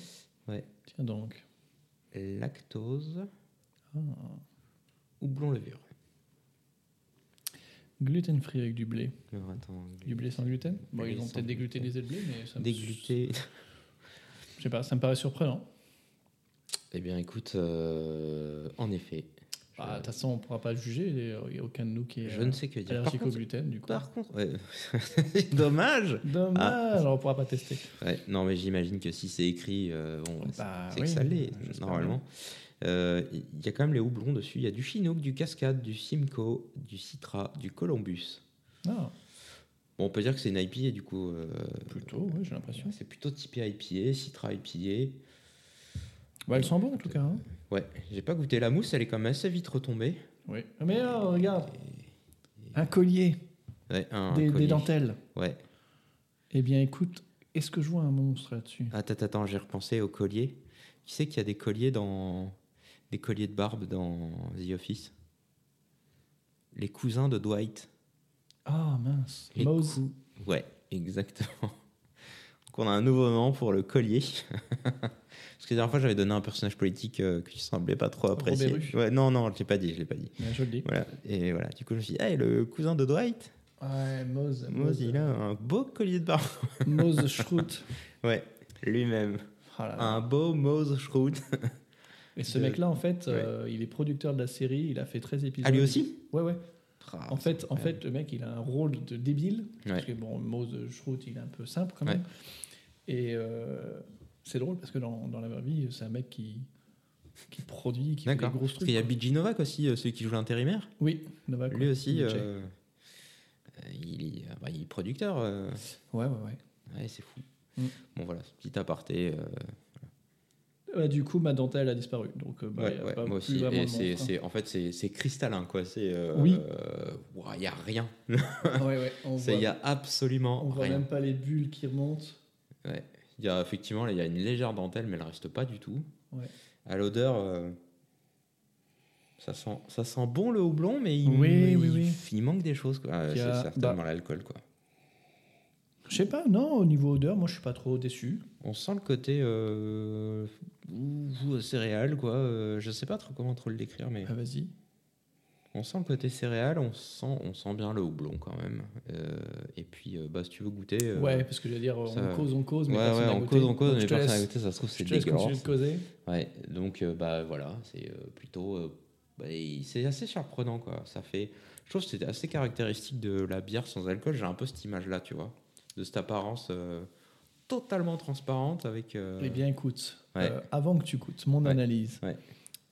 ouais. Tiens donc. lactose, Ah. houblon levure. Gluten free avec du blé. Alors, attends, Du blé sans gluten Bon, ils ont peut-être dégluté des ailes de blé, mais ça me... Dégluté. Je sais pas, ça me paraît surprenant. Eh bien, écoute, euh, en effet, je, Ah, De toute façon, on pourra pas juger. Il n'y a aucun de nous qui est je ne sais que dire. Par allergique au contre, gluten, du coup. par contre ouais. <laughs> dommage. <laughs> Dommage, on pourra pas tester. Ouais, non, mais j'imagine que si c'est écrit, euh, bon, Bah c'est oui, que ça l'est, normalement. Euh, Il y a quand même les houblons dessus. Il y a du Chinook, du Cascade, du Simcoe, du Citra, du Columbus. Ah, Bon, on peut dire que c'est une IPA, du coup. euh, plutôt, oui, j'ai l'impression. c'est plutôt typé IPA, Citra IPA. Bah, elles sont bonnes en tout cas. hein. Ouais, j'ai pas goûté la mousse, elle est quand même assez vite retombée. Oui. Mais euh, regarde, un collier, Ouais, un des, des collier. dentelles. Ouais, Eh bien, écoute, Est-ce que je vois un monstre là-dessus? Attends, attends, j'ai repensé aux colliers. Qui sait qu'il y a des colliers dans. Des colliers de barbe dans The Office? Les cousins de Dwight. Ah mince. Les Mose. cou- Ouais, exactement. <laughs> Donc on a un nouveau nom pour le collier. <laughs> Parce que la dernière fois, j'avais donné un personnage politique euh, qui semblait pas trop apprécié. Ouais, non, non, je l'ai pas dit, je l'ai pas dit. Je le dis. Voilà. Et voilà, du coup, je me suis dit, hey, le cousin de Dwight, Ouais, Mose. moi, il a un beau collier de barbe. <laughs> Mose Schroot. Ouais, lui-même. Là. Un beau Mose Schroot. Et ce de- mec-là, en fait, euh, il est producteur de la série. Il a fait 13 épisodes. Ah, lui aussi Ouais, ouais. Ah, En fait, en fait, le mec, il a un rôle de débile. Parce que bon, Mose Schroot, il est un peu simple quand même. Et euh, c'est drôle parce que dans, dans la vraie vie, c'est un mec qui, qui produit, qui fait des D'accord. gros Parce trucs. qu'il y a. BG Novak aussi, euh, celui qui joue l'intérimaire. Oui, Novak. Lui aussi, euh, euh, il, est, bah, il est producteur. euh, Ouais, ouais, ouais. Ouais, c'est fou. Mm. Bon, voilà, petit aparté. euh, Ouais, du coup, ma dentelle a disparu. Donc, euh, bah, ouais, y a ouais, pas moi plus aussi. Et c'est, hein. c'est- en fait, c'est, cristallin, quoi. C'est. euh, Oui. euh, Il n'y a rien. Ouais, ouais, on <laughs> voit, Il n'y a absolument on voit rien. même pas les bulles qui remontent. Ouais. Il y a effectivement, là, il y a une légère dentelle, mais elle reste pas du tout. Ouais. À l'odeur, euh, ça sent, ça sent bon le houblon, mais il, Oui, il- oui, oui. il manque des choses. quoi. Euh, C'est certainement bah. l'alcool, quoi. Je sais pas, non, au niveau odeur, moi je suis pas trop déçu. On sent le côté euh, ou- ou céréales, quoi. Euh, je sais pas trop comment trop le décrire, mais Ah, vas-y. On sent le côté céréales, on sent, on sent bien le houblon quand même. Euh, et puis, euh, bah, si tu veux goûter. euh, ouais, parce que je veux dire, ça- on cause, on cause, mais ouais, personne ouais, n'a on cause, on cause, Donc, mais personne n'a laisse- goûté, ça se trouve, c'est dégueulasse. de causer. Ouais, donc bah voilà, c'est plutôt bah, c'est assez surprenant quoi. Ça fait je trouve que c'était assez caractéristique de la bière sans alcool, j'ai un peu cette image là, tu vois, de cette apparence totalement transparente avec Eh bien, écoute, Ouais. avant que tu goûtes, mon analyse. Ouais.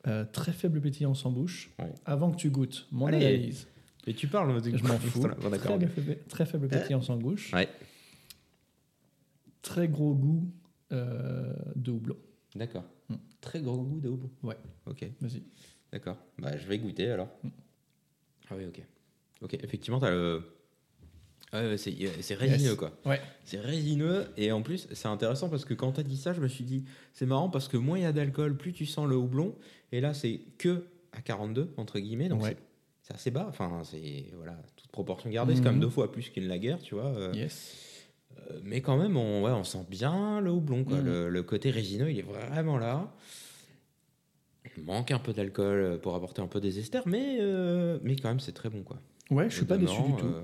Euh, très faible pétillance en bouche. Ouais. Avant que tu goûtes, mon Allez. analyse. Et tu parles Je m'en <laughs> fous. Bon, très, faible, très faible pétillance en bouche. Ouais. Très gros goût euh, de houblon. D'accord. Hmm. Très gros goût de houblon. Ouais. OK. Vas-y. D'accord. Bah je vais goûter alors. Hmm. Ah oui, OK. OK, effectivement, tu as le Ouais, ouais, c'est résineux Yes. quoi. Ouais. C'est résineux et en plus c'est intéressant parce que quand tu as dit ça, je me suis dit c'est marrant parce que moins il y a d'alcool, plus tu sens le houblon et là c'est que à 42 entre guillemets donc Ouais. c'est- assez bas. Enfin c'est voilà toute proportion gardée, c'est quand Mhm. même deux fois plus qu'une lager, tu vois. euh, Yes. euh, mais quand même on ouais, on sent bien le houblon quoi. Mhm. Le, le côté résineux il est vraiment là. Il manque un peu d'alcool euh, pour apporter un peu des esters, mais mais mais quand même c'est très bon quoi. Ouais, je suis pas déçu du tout. euh,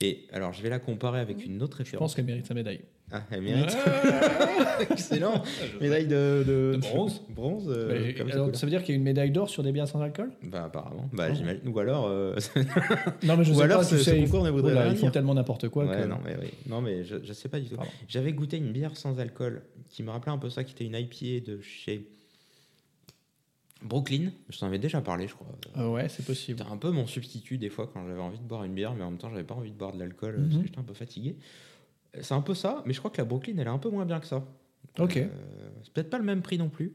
et alors je vais la comparer avec une autre Je pense référence. qu'elle mérite sa médaille. Ah, elle mérite. <laughs> Excellent. Médaille de, de, De bronze. bronze. euh, alors, ça veut dire qu'il y a une médaille d'or sur des bières sans alcool? Bah apparemment. Bah Oh. j'imagine. Ou alors. euh, <laughs> Non, mais je Ou sais alors pas. ce- tu ce sais, concours ne voudrait rien Ils font tellement n'importe quoi. ouais, que... non mais oui. Non mais je, je sais pas du tout. J'avais goûté une bière sans alcool qui me rappelait un peu ça, qui était une IPA de chez Brooklyn. Je t'en avais déjà parlé, je crois. Euh, ouais, c'est possible. C'était un peu mon substitut des fois quand j'avais envie de boire une bière, mais en même temps j'avais pas envie de boire de l'alcool euh, parce Mhm. que j'étais un peu fatigué. C'est un peu ça, mais je crois que la Brooklyn elle est un peu moins bien que ça. Ok. Euh, c'est peut-être pas le même prix non plus,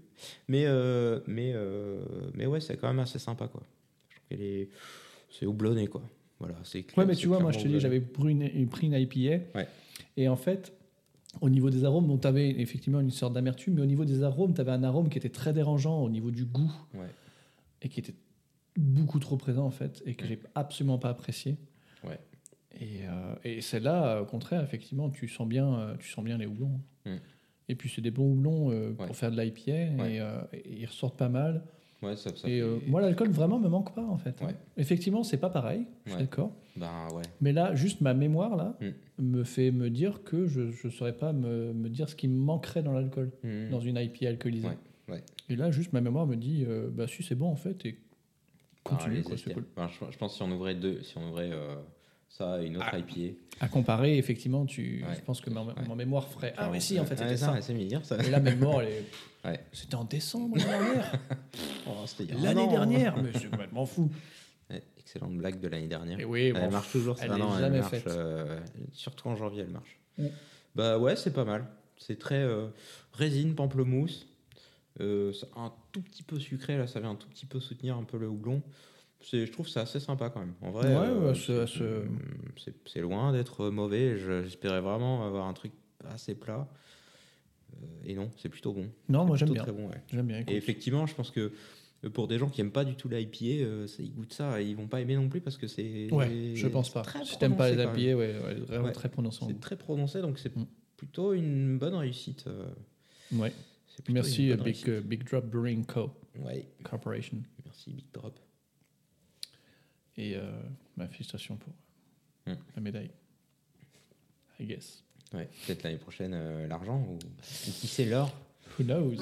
mais euh, mais euh, mais ouais c'est quand même assez sympa quoi. Je trouve qu'elle est c'est houblonné quoi. Voilà c'est. clair- Ouais, mais tu vois, moi, je te dis, j'avais pris une, pris une IPA. Ouais. Et en fait, au niveau des arômes, tu avais effectivement une sorte d'amertume, mais au niveau des arômes, tu avais un arôme qui était très dérangeant au niveau du goût Ouais. et qui était beaucoup trop présent, en fait, et que j'ai absolument pas apprécié. Ouais. Et, euh, et celle-là, au contraire, effectivement, tu sens bien, euh, tu sens bien les houblons. Mm. Et puis, c'est des bons houblons euh, Ouais. pour faire de l'IPA, Ouais. et, et ils ressortent pas mal. Ouais ça, ça et fait- moi, l'alcool vraiment me manque pas, en fait. Ouais. Effectivement, c'est pas pareil, je suis Ouais. d'accord. Ben ouais. Mais là, juste ma mémoire là Mm. me fait me dire que je ne saurais pas me, me dire ce qui me manquerait dans l'alcool, Mhm. dans une IPA alcoolisée. Et là, juste ma mémoire me dit, euh, bah si c'est bon en fait, et Ben, continue, quoi, esters. cool. Ben, je, je pense que si on ouvrait deux, si on ouvrait euh, ça une autre Ah. IPA. À comparer, effectivement, tu, Ouais. je pense que ma, Ouais. ma mémoire ferait ah mais si en fait Ouais, c'était ça. C'est meilleur ça. Et là, ma mémoire, elle est- <laughs> Ouais. c'était en décembre l'année dernière. <laughs> Oh, L'année an. dernière, <laughs> mais c'est complètement fou. Excellente blague de l'année dernière. Et oui, bon, elle marche toujours, elle ça. est non, jamais marche, faite. euh, surtout en janvier, elle marche. Mm. Bah ouais, c'est pas mal. C'est très euh, résine, pamplemousse. Euh, un tout petit peu sucré, là, ça vient un tout petit peu soutenir un peu le houblon. Je trouve c'est assez sympa quand même. En vrai, Ouais, euh, ouais, c'est- loin d'être mauvais. Je- J'espérais vraiment avoir un truc assez plat. Euh, et non, c'est plutôt bon. Non, moi j'aime bien. Très bon, ouais. J'aime bien. écoute. Et effectivement, je pense que euh, pour des gens qui aiment pas du tout l'IPA, euh, ça- ils goûtent ça, et ils vont pas aimer non plus parce que c'est. Ouais, je pense pas. Si t'aimes pas les. IPA, ouais, vraiment très prononcé. C'est très prononcé, donc c'est Mm. plutôt une bonne réussite. euh, Ouais. Merci euh, Big, euh, Big Drop Brewing Co. Ouais, Corporation. merci Big Drop. Et euh, ma félicitation pour Hmm. la médaille. I guess. Ouais, peut-être l'année prochaine euh, l'argent ou, ou qui sait l'or? Who knows?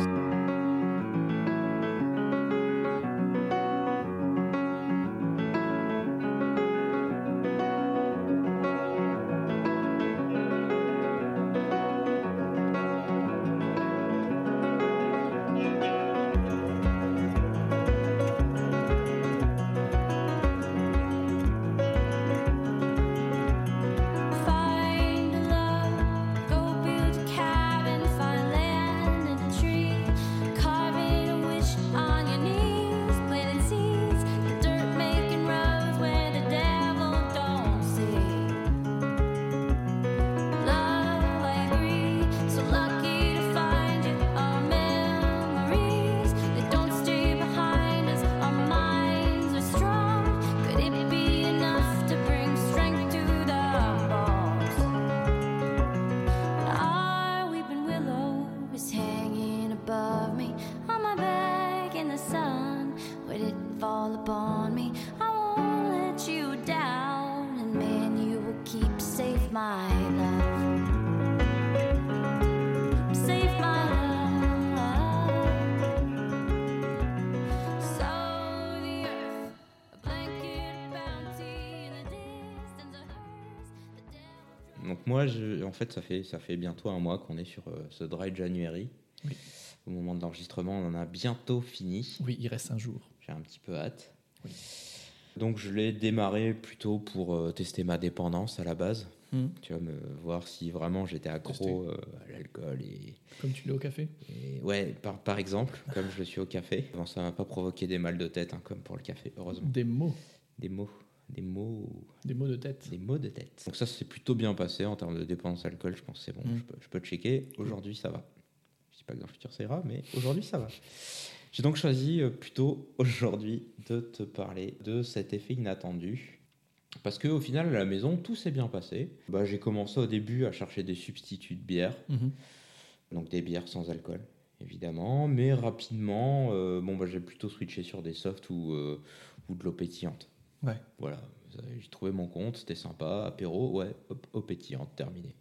Fait, ça fait, ça fait bientôt un mois qu'on est sur euh, ce Dry January. Oui. Au moment de l'enregistrement, on en a bientôt fini. Oui, il reste un jour. J'ai un petit peu hâte. Oui. Donc je l'ai démarré plutôt pour euh, tester ma dépendance à la base. Hmm. Tu vois, me voir si vraiment j'étais accro euh, à l'alcool et, Comme tu l'es au café. et- ouais, par, par exemple, comme je le suis au café. Bon, ça m'a pas provoqué des mal de tête, hein, comme pour le café, heureusement. Des mots. Des mots, des mots, Des mots de tête. des mots de tête. Donc ça, c'est plutôt bien passé en termes de dépendance à l'alcool. Je pense que c'est bon, Mm. je, peux, je peux checker. Aujourd'hui, ça va. Je dis pas que dans le futur, ça ira, mais aujourd'hui, ça va. J'ai donc choisi euh, plutôt aujourd'hui de te parler de cet effet inattendu. Parce qu'au final, à la maison, tout s'est bien passé. Bah, j'ai commencé au début à chercher des substituts de bière, Mhm. donc des bières sans alcool, évidemment. Mais rapidement, euh, bon, bah, j'ai plutôt switché sur des softs ou, euh, ou de l'eau pétillante. Ouais. Voilà, j'ai trouvé mon compte, c'était sympa, apéro, ouais, hop, pétillante, terminé.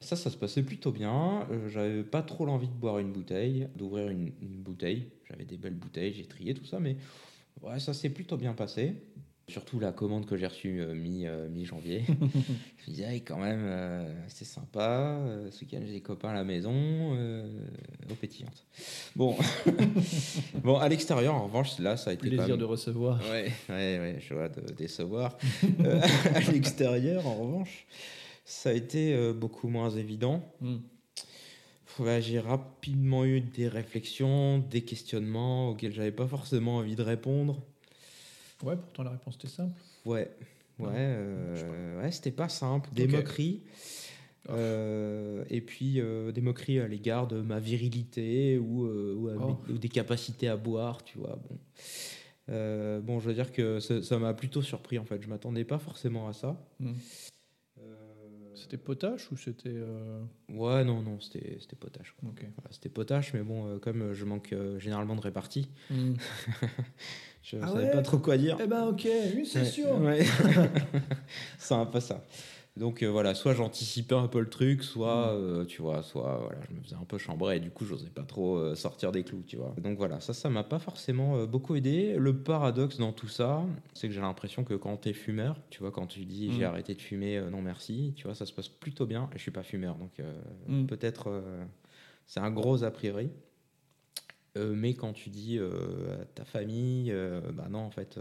Ça, ça se passait plutôt bien. Euh, J'avais pas trop l'envie de boire une bouteille, d'ouvrir une, une bouteille. J'avais des belles bouteilles, j'ai trié tout ça, mais ouais, ça s'est plutôt bien passé. Surtout la commande que j'ai reçue euh, mi, euh, mi-janvier. <laughs> je me disais, quand même, euh, c'est sympa. Euh, ce week-end, j'ai des copains à la maison, euh, eau pétillante. Bon, <laughs> bon à l'extérieur, en revanche, là, ça a été Plaisir de recevoir. Ouais, ouais, ouais, je vois de décevoir. <laughs> Euh, à l'extérieur, en revanche, ça a été euh, beaucoup moins évident. Hmm. Ouais, j'ai rapidement eu des réflexions, des questionnements auxquels j'avais pas forcément envie de répondre. Ouais, pourtant la réponse était simple. Ouais, ouais, Ouais, euh, ouais, c'était pas simple. Des moqueries. euh, et puis euh, des moqueries à l'égard de ma virilité ou, euh, ou, à Oh. ou des capacités à boire, tu vois. Bon, bon je veux dire que ça m'a plutôt surpris en fait. Je m'attendais pas forcément à ça. Hmm. C'était potache ou c'était. euh, Ouais, non, non, c'était potache. quoi. Ok. Voilà, c'était potache, mais bon, euh, comme je manque euh, généralement de répartie, Hmm. <laughs> je Ah savais ouais? pas trop quoi dire. Eh ben ok, oui, c'est Ouais, sûr. ouais. <laughs> c'est un peu ça. Donc euh, voilà, soit j'anticipais un peu le truc, soit Mm. euh, tu vois, soit voilà, je me faisais un peu chambrer et du coup j'osais pas trop euh, sortir des clous, tu vois. Donc voilà, ça, ça m'a pas forcément beaucoup aidé. Le paradoxe dans tout ça, c'est que j'ai l'impression que quand t'es fumeur, tu vois, quand tu dis Mm. j'ai arrêté de fumer, non merci, tu vois, ça se passe plutôt bien. Et je suis pas fumeur, donc Mm. peut-être c'est un gros a priori. Euh, mais quand tu dis euh, à ta famille, euh, bah non, en fait,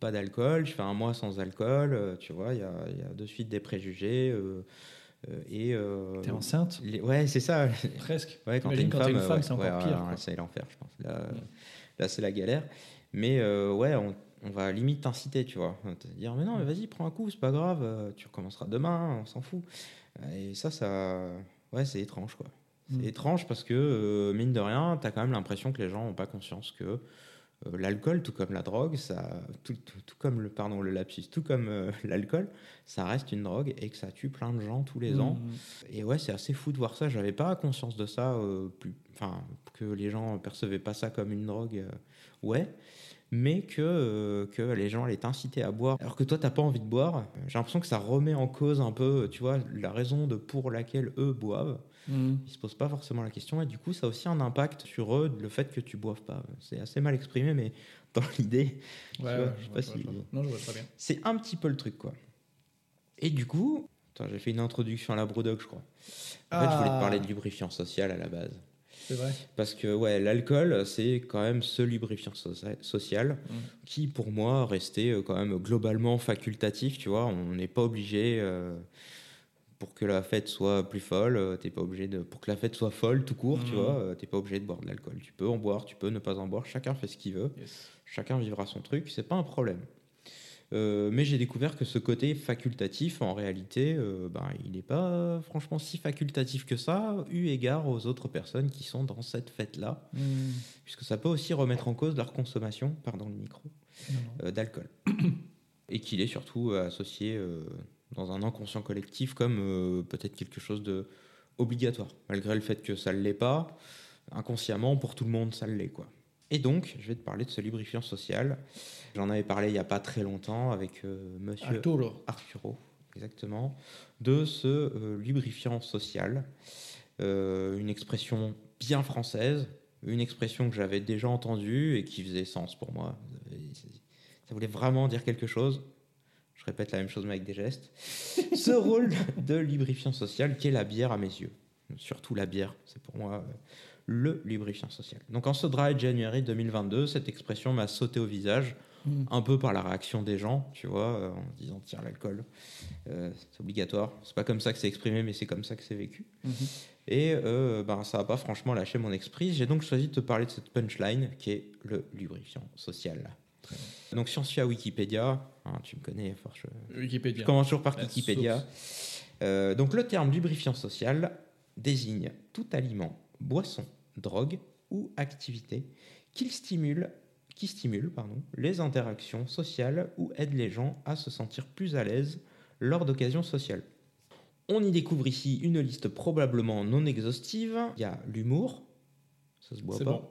pas d'alcool, je fais un mois sans alcool, tu vois, il y a, il y a de suite des préjugés. et, T'es enceinte les- Ouais, c'est ça. <laughs> Presque. Ouais, quand t'es une femme, ouais, c'est encore ouais, pire, c'est l'enfer, je pense. Là, là c'est la galère. Mais ouais, on, on va limite t'inciter, tu vois. Te dire, mais non, mais vas-y, prends un coup, c'est pas grave, tu recommenceras demain, on s'en fout. Et ça, ça. Ouais, c'est étrange, quoi. C'est Mm. étrange parce que, euh, mine de rien, t'as quand même l'impression que les gens n'ont pas conscience que euh, l'alcool, tout comme la drogue, ça, tout, tout- tout comme le, pardon, le lapsus, tout comme euh, <laughs> l'alcool, ça reste une drogue et que ça tue plein de gens tous les Mm. ans. Et ouais, c'est assez fou de voir ça. J'avais pas conscience de ça, plus, enfin, que les gens percevaient pas ça comme une drogue. ouais. Mais que, euh, que les gens allaient t'inciter à boire. Alors que toi, t'as pas envie de boire. J'ai l'impression que ça remet en cause un peu, tu vois, la raison de pour laquelle eux boivent. Mm. Ils se posent pas forcément la question. Et du coup, ça a aussi un impact sur eux, le fait que tu boives pas. C'est assez mal exprimé, mais <laughs> dans l'idée, Ouais, ouais, je sais pas si-. Non, je vois très bien. c'est un petit peu le truc, quoi. Et du coup, attends, j'ai fait une introduction à la Brewdog, je crois. En fait, je voulais te Ah. parler de lubrifiant social à la base. C'est vrai. Parce que ouais, l'alcool, c'est quand même ce lubrifiant socia- social Mm. qui, pour moi, restait euh, quand même globalement facultatif. Tu vois, on n'est pas obligé euh, pour que la fête soit plus folle. euh, T'es pas obligé de pour que la fête soit folle tout court. Tu Mm. vois, euh, t'es pas obligé de boire de l'alcool. Tu peux en boire, tu peux ne pas en boire. Chacun fait ce qu'il veut. Yes. Chacun vivra son truc. C'est pas un problème. Euh, mais j'ai découvert que ce côté facultatif, en réalité, euh, ben, il n'est pas franchement si facultatif que ça, eu égard aux autres personnes qui sont dans cette fête-là Mm. puisque ça peut aussi remettre en cause leur consommation, pardon le micro, euh, d'alcool. Et qu'il est surtout associé dans un inconscient collectif comme euh, peut-être quelque chose de obligatoire, malgré le fait que ça ne l'est pas, inconsciemment pour tout le monde ça l'est quoi. Et donc, je vais te parler de ce lubrifiant social. J'en avais parlé il n'y a pas très longtemps avec euh, monsieur Arturo. Arturo, exactement, de ce euh, lubrifiant social. Euh, une expression bien française, une expression que j'avais déjà entendue et qui faisait sens pour moi. Ça voulait vraiment dire quelque chose. Je répète la même chose mais avec des gestes. <laughs> ce rôle de lubrifiant social qui est la bière à mes yeux. Surtout la bière, c'est pour moi euh, le lubrifiant social. Donc en ce dry January 2022, cette expression m'a sauté au visage Mm. un peu par la réaction des gens, tu vois, euh, en se disant tiens l'alcool, euh, c'est obligatoire. C'est pas comme ça que c'est exprimé, mais c'est comme ça que c'est vécu. Mhm. Et euh, ben, ça n'a pas franchement lâché mon esprit. J'ai donc choisi de te parler de cette punchline qui est le lubrifiant social. Donc si on suit à Wikipédia, hein, tu me connais, je, Wikipédia. je commence toujours par Wikipédia. Euh, donc le terme lubrifiant social désigne tout aliment, boisson, drogue ou activité qui stimule, qui stimule pardon, les interactions sociales ou aide les gens à se sentir plus à l'aise lors d'occasions sociales. On y découvre ici une liste probablement non exhaustive. Il y a l'humour, ça se boit pas. bon.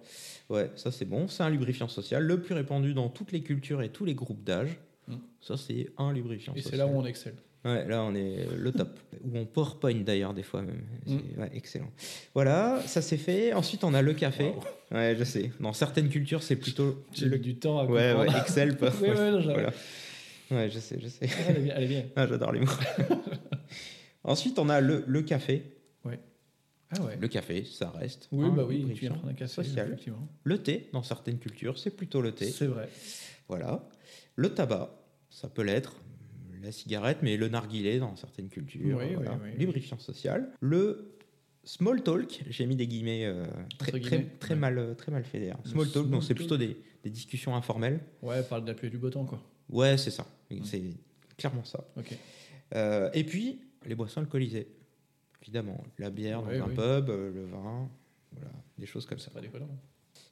Ouais, ça c'est bon. C'est un lubrifiant social, le plus répandu dans toutes les cultures et tous les groupes d'âge. Mm. Ça c'est un lubrifiant Et c'est là où on excelle. Ouais, là on est le top. Ou en PowerPoint d'ailleurs des fois même. Mm. ouais, excellent. Voilà, ça c'est fait. Ensuite on a le café. Waouh. Ouais, je sais. Dans certaines cultures c'est plutôt J'ai le du temps à Ouais, comprendre. ouais, Excel. pas- <laughs> Ouais, ouais, non, voilà. Ouais, je sais, je sais. Ah, Elle est bien. Elle est bien. Ah, J'adore les mots. <laughs> Ensuite on a le, le café. Ah ouais. Le café, ça reste. Oui, bah oui, tu viens prendre un café, social. Le thé, dans certaines cultures, c'est plutôt le thé. C'est vrai. Voilà. Le tabac, ça peut l'être. La cigarette, mais le narguilé dans certaines cultures. Oui, voilà. oui, oui, oui. Lubrifiant social. Le small talk, j'ai mis des guillemets euh, très, ouais. mal, euh, très mal fait d'ailleurs. Le Small talk, small c'est plutôt des, des discussions informelles. Ouais, parle de la pluie et du beau temps, quoi. Ouais, c'est ça. C'est clairement ça. Euh, et puis, les boissons alcoolisées. Évidemment, la bière dans Oui, un pub, le vin, voilà, des choses comme ça. Pas déconnant.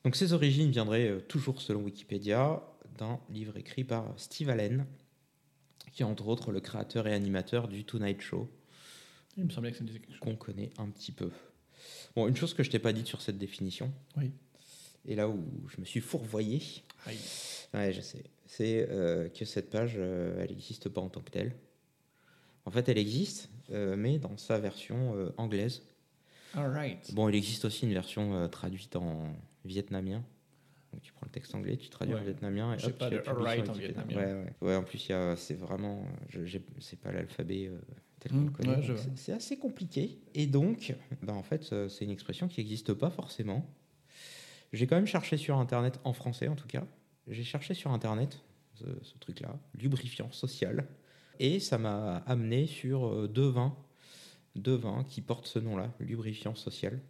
Donc ses origines viendraient euh, toujours selon Wikipédia d'un livre écrit par Steve Allen, qui est entre autres le créateur et animateur du Tonight Show, Il me semblait que ça me disait quelque chose. qu'on connaît un petit peu. Bon, une chose que je t'ai pas dite sur cette définition, Oui. et là où je me suis fourvoyé, ouais, je sais, c'est euh, que cette page, euh, elle n'existe pas en tant que telle. En fait, elle existe, euh, mais dans sa version anglaise. All right. Bon, il existe aussi une version traduite en vietnamien. Donc tu prends le texte anglais, tu traduis en vietnamien et hop, pas tu de alright en vietnamien. Ouais, ouais. Ouais, en plus, c'est vraiment. C'est pas l'alphabet euh, tel qu'on Mm, le connaît. c'est- assez compliqué. Et donc, ben, en fait, euh, c'est une expression qui n'existe pas forcément. J'ai quand même cherché sur Internet, en français en tout cas. J'ai cherché sur Internet ce, ce truc-là, lubrifiant social. Et ça m'a amené sur euh, deux vins, deux vins qui portent ce nom-là, lubrifiant social.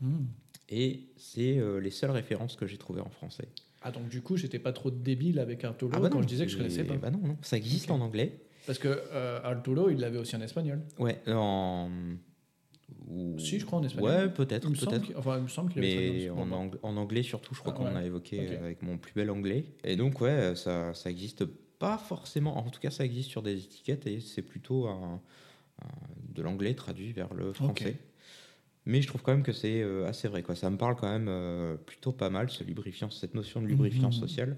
Hmm. Et c'est euh, les seules références que j'ai trouvées en français. Ah, donc du coup, j'étais pas trop débile avec Artolo bah quand non, je disais que je connaissais pas. Bah non, non, ça existe en anglais. Parce que euh, Arturo, il l'avait aussi en espagnol. Ouais, en. ou- Si, je crois en espagnol. Ouais, peut-être, peut-être. Enfin, il me semble qu'il Mais en, ang- en anglais surtout, je crois Ah, qu'on ouais. a évoqué avec mon plus bel anglais. Et donc, ouais, ça, ça existe pas forcément. En tout cas, ça existe sur des étiquettes et c'est plutôt un- un- de l'anglais traduit vers le français. Mais je trouve quand même que c'est euh, assez vrai. Quoi. Ça me parle quand même euh, plutôt pas mal, ce lubrifiant, cette notion de lubrifiant Mhm. social.